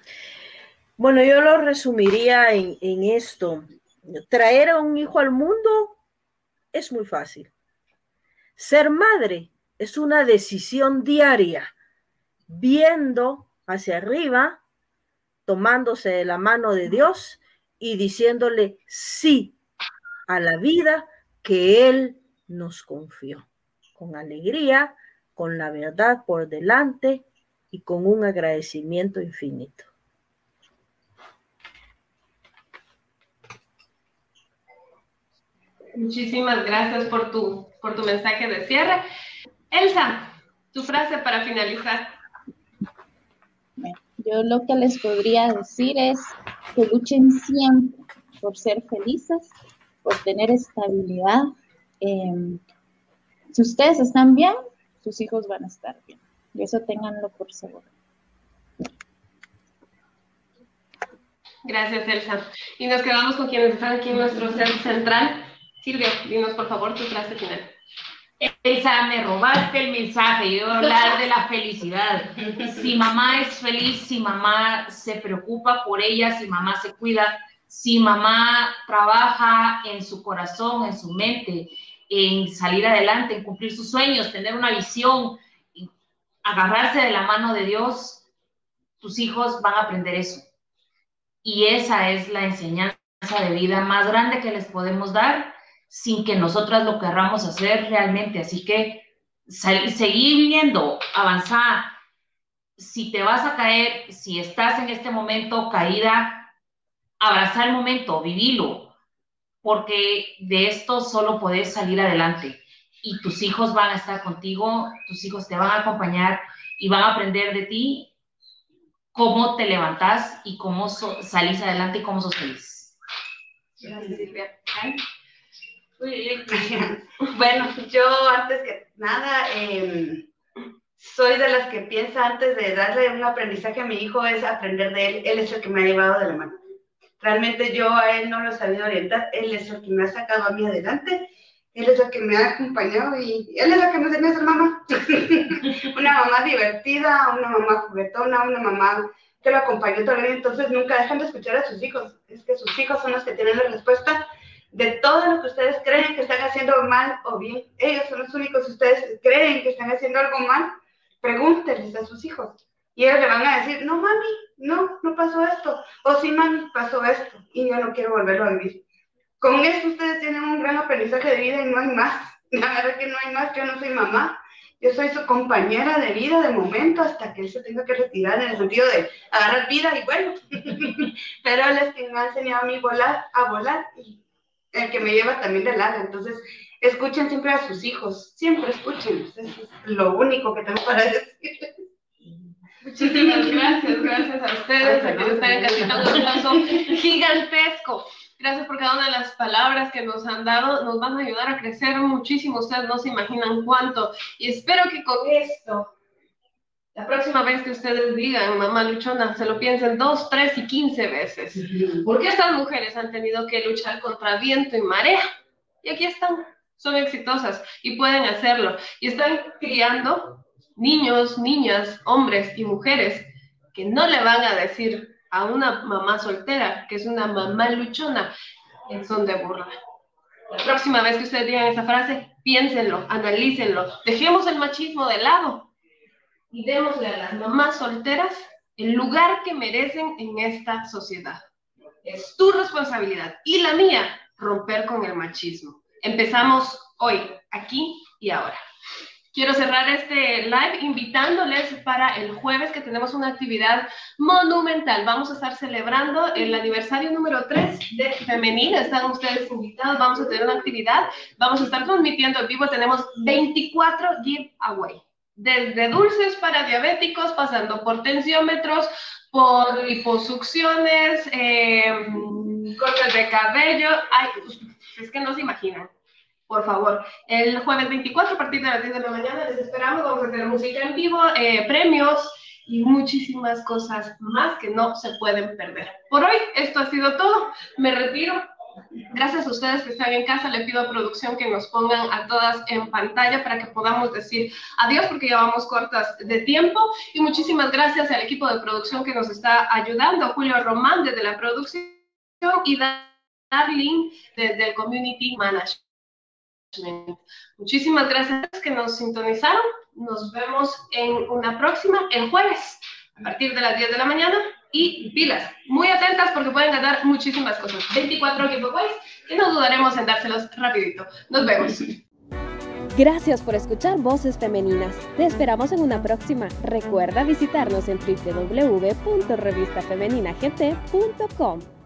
Bueno, yo lo resumiría en, en esto. Traer a un hijo al mundo es muy fácil. Ser madre es una decisión diaria, viendo hacia arriba, tomándose de la mano de Dios y diciéndole sí a la vida que Él nos confió, con alegría, con la verdad por delante y con un agradecimiento infinito. Muchísimas gracias por tu, por tu mensaje de cierre. Elsa, tu frase para finalizar. Yo lo que les podría decir es que luchen siempre por ser felices, por tener estabilidad. Em, si ustedes están bien, sus hijos van a estar bien. Y eso ténganlo por seguro. Gracias, Elsa. Y nos quedamos con quienes están aquí en nuestro centro central. Silvia, dinos por favor tu frase final. Elsa, me robaste el mensaje, yo hablar de la felicidad. Si mamá es feliz, si mamá se preocupa por ella, si mamá se cuida, si mamá trabaja en su corazón, en su mente, en salir adelante, en cumplir sus sueños, tener una visión, agarrarse de la mano de Dios, tus hijos van a aprender eso. Y esa es la enseñanza de vida más grande que les podemos dar sin que nosotras lo querramos hacer realmente. Así que seguir viendo, avanzar. Si te vas a caer, si estás en este momento caída, abrazar el momento, vivilo, porque de esto solo puedes salir adelante y tus hijos van a estar contigo, tus hijos te van a acompañar y van a aprender de ti cómo te levantás y cómo salís adelante y cómo sos feliz. Gracias, Silvia. Bueno, yo antes que nada, em, soy de las que piensa antes de darle un aprendizaje a mi hijo es aprender de él. Él es el que me ha llevado de la mano. Realmente yo a él no lo he sabido orientar. Él es el que me ha sacado a mí adelante. Él es el que me ha acompañado y él es el que me enseñó a ser mamá. una mamá divertida, una mamá juguetona, una mamá que lo acompañó día. Entonces nunca dejan de escuchar a sus hijos. Es que sus hijos son los que tienen la respuesta de todo lo que ustedes creen que están haciendo mal o bien. Ellos son los únicos que ustedes creen que están haciendo algo mal pregúntenles a sus hijos. Y ellos le van a decir, no, mami, no, no pasó esto. O sí, mami, pasó esto. Y yo no quiero volverlo a vivir. Con esto ustedes tienen un gran aprendizaje de vida y no hay más. La verdad que no hay más. Yo no soy mamá. Yo soy su compañera de vida de momento hasta que él se tenga que retirar en el sentido de agarrar vida y bueno. Pero él es quien me ha enseñado a mí volar, a volar y el que me lleva también de lado. Entonces, escuchen siempre a sus hijos, siempre escuchen, eso es lo único que tengo para decir. Muchísimas gracias, gracias a ustedes, a quienes están en casita, un aplauso gigantesco. Gracias por cada una de las palabras que nos han dado, nos van a ayudar a crecer muchísimo, ustedes no se imaginan cuánto. Y espero que con esto, la próxima vez que ustedes digan, mamá luchona, se lo piensen dos, tres y quince veces. Porque estas mujeres han tenido que luchar contra viento y marea. Y aquí están, son exitosas y pueden hacerlo. Y están criando niños, niñas, hombres y mujeres que no le van a decir a una mamá soltera que es una mamá luchona en son de burla. La próxima vez que ustedes digan esa frase, piénsenlo, analícenlo, dejemos el machismo de lado y démosle a las mamás solteras el lugar que merecen en esta sociedad. Es tu responsabilidad y la mía romper con el machismo. Empezamos hoy, aquí y ahora. Quiero cerrar este live invitándoles para el jueves que tenemos una actividad monumental. Vamos a estar celebrando el aniversario número 3 de Femenina. Están ustedes invitados. Vamos a tener una actividad. Vamos a estar transmitiendo en vivo. Tenemos 24 giveaway. Desde dulces para diabéticos, pasando por tensiómetros, por liposucciones, eh, cortes de cabello. Ay, es que no se imaginan. Por favor, el jueves 24 a partir de las 10 de la mañana les esperamos. Vamos a tener música en vivo, eh, premios y muchísimas cosas más que no se pueden perder. Por hoy, esto ha sido todo. Me retiro. Gracias a ustedes que están en casa, le pido a producción que nos pongan a todas en pantalla para que podamos decir adiós porque ya vamos cortas de tiempo. Y muchísimas gracias al equipo de producción que nos está ayudando, Julio Román desde la producción y Darling desde el Community Management. Muchísimas gracias que nos sintonizaron. Nos vemos en una próxima, el jueves, a partir de las 10 de la mañana. Y pilas, muy atentas porque pueden ganar muchísimas cosas. 24 giveaways que no dudaremos en dárselos rapidito. Nos vemos. Gracias por escuchar Voces Femeninas. Te esperamos en una próxima. Recuerda visitarnos en www.revistafemeninagt.com.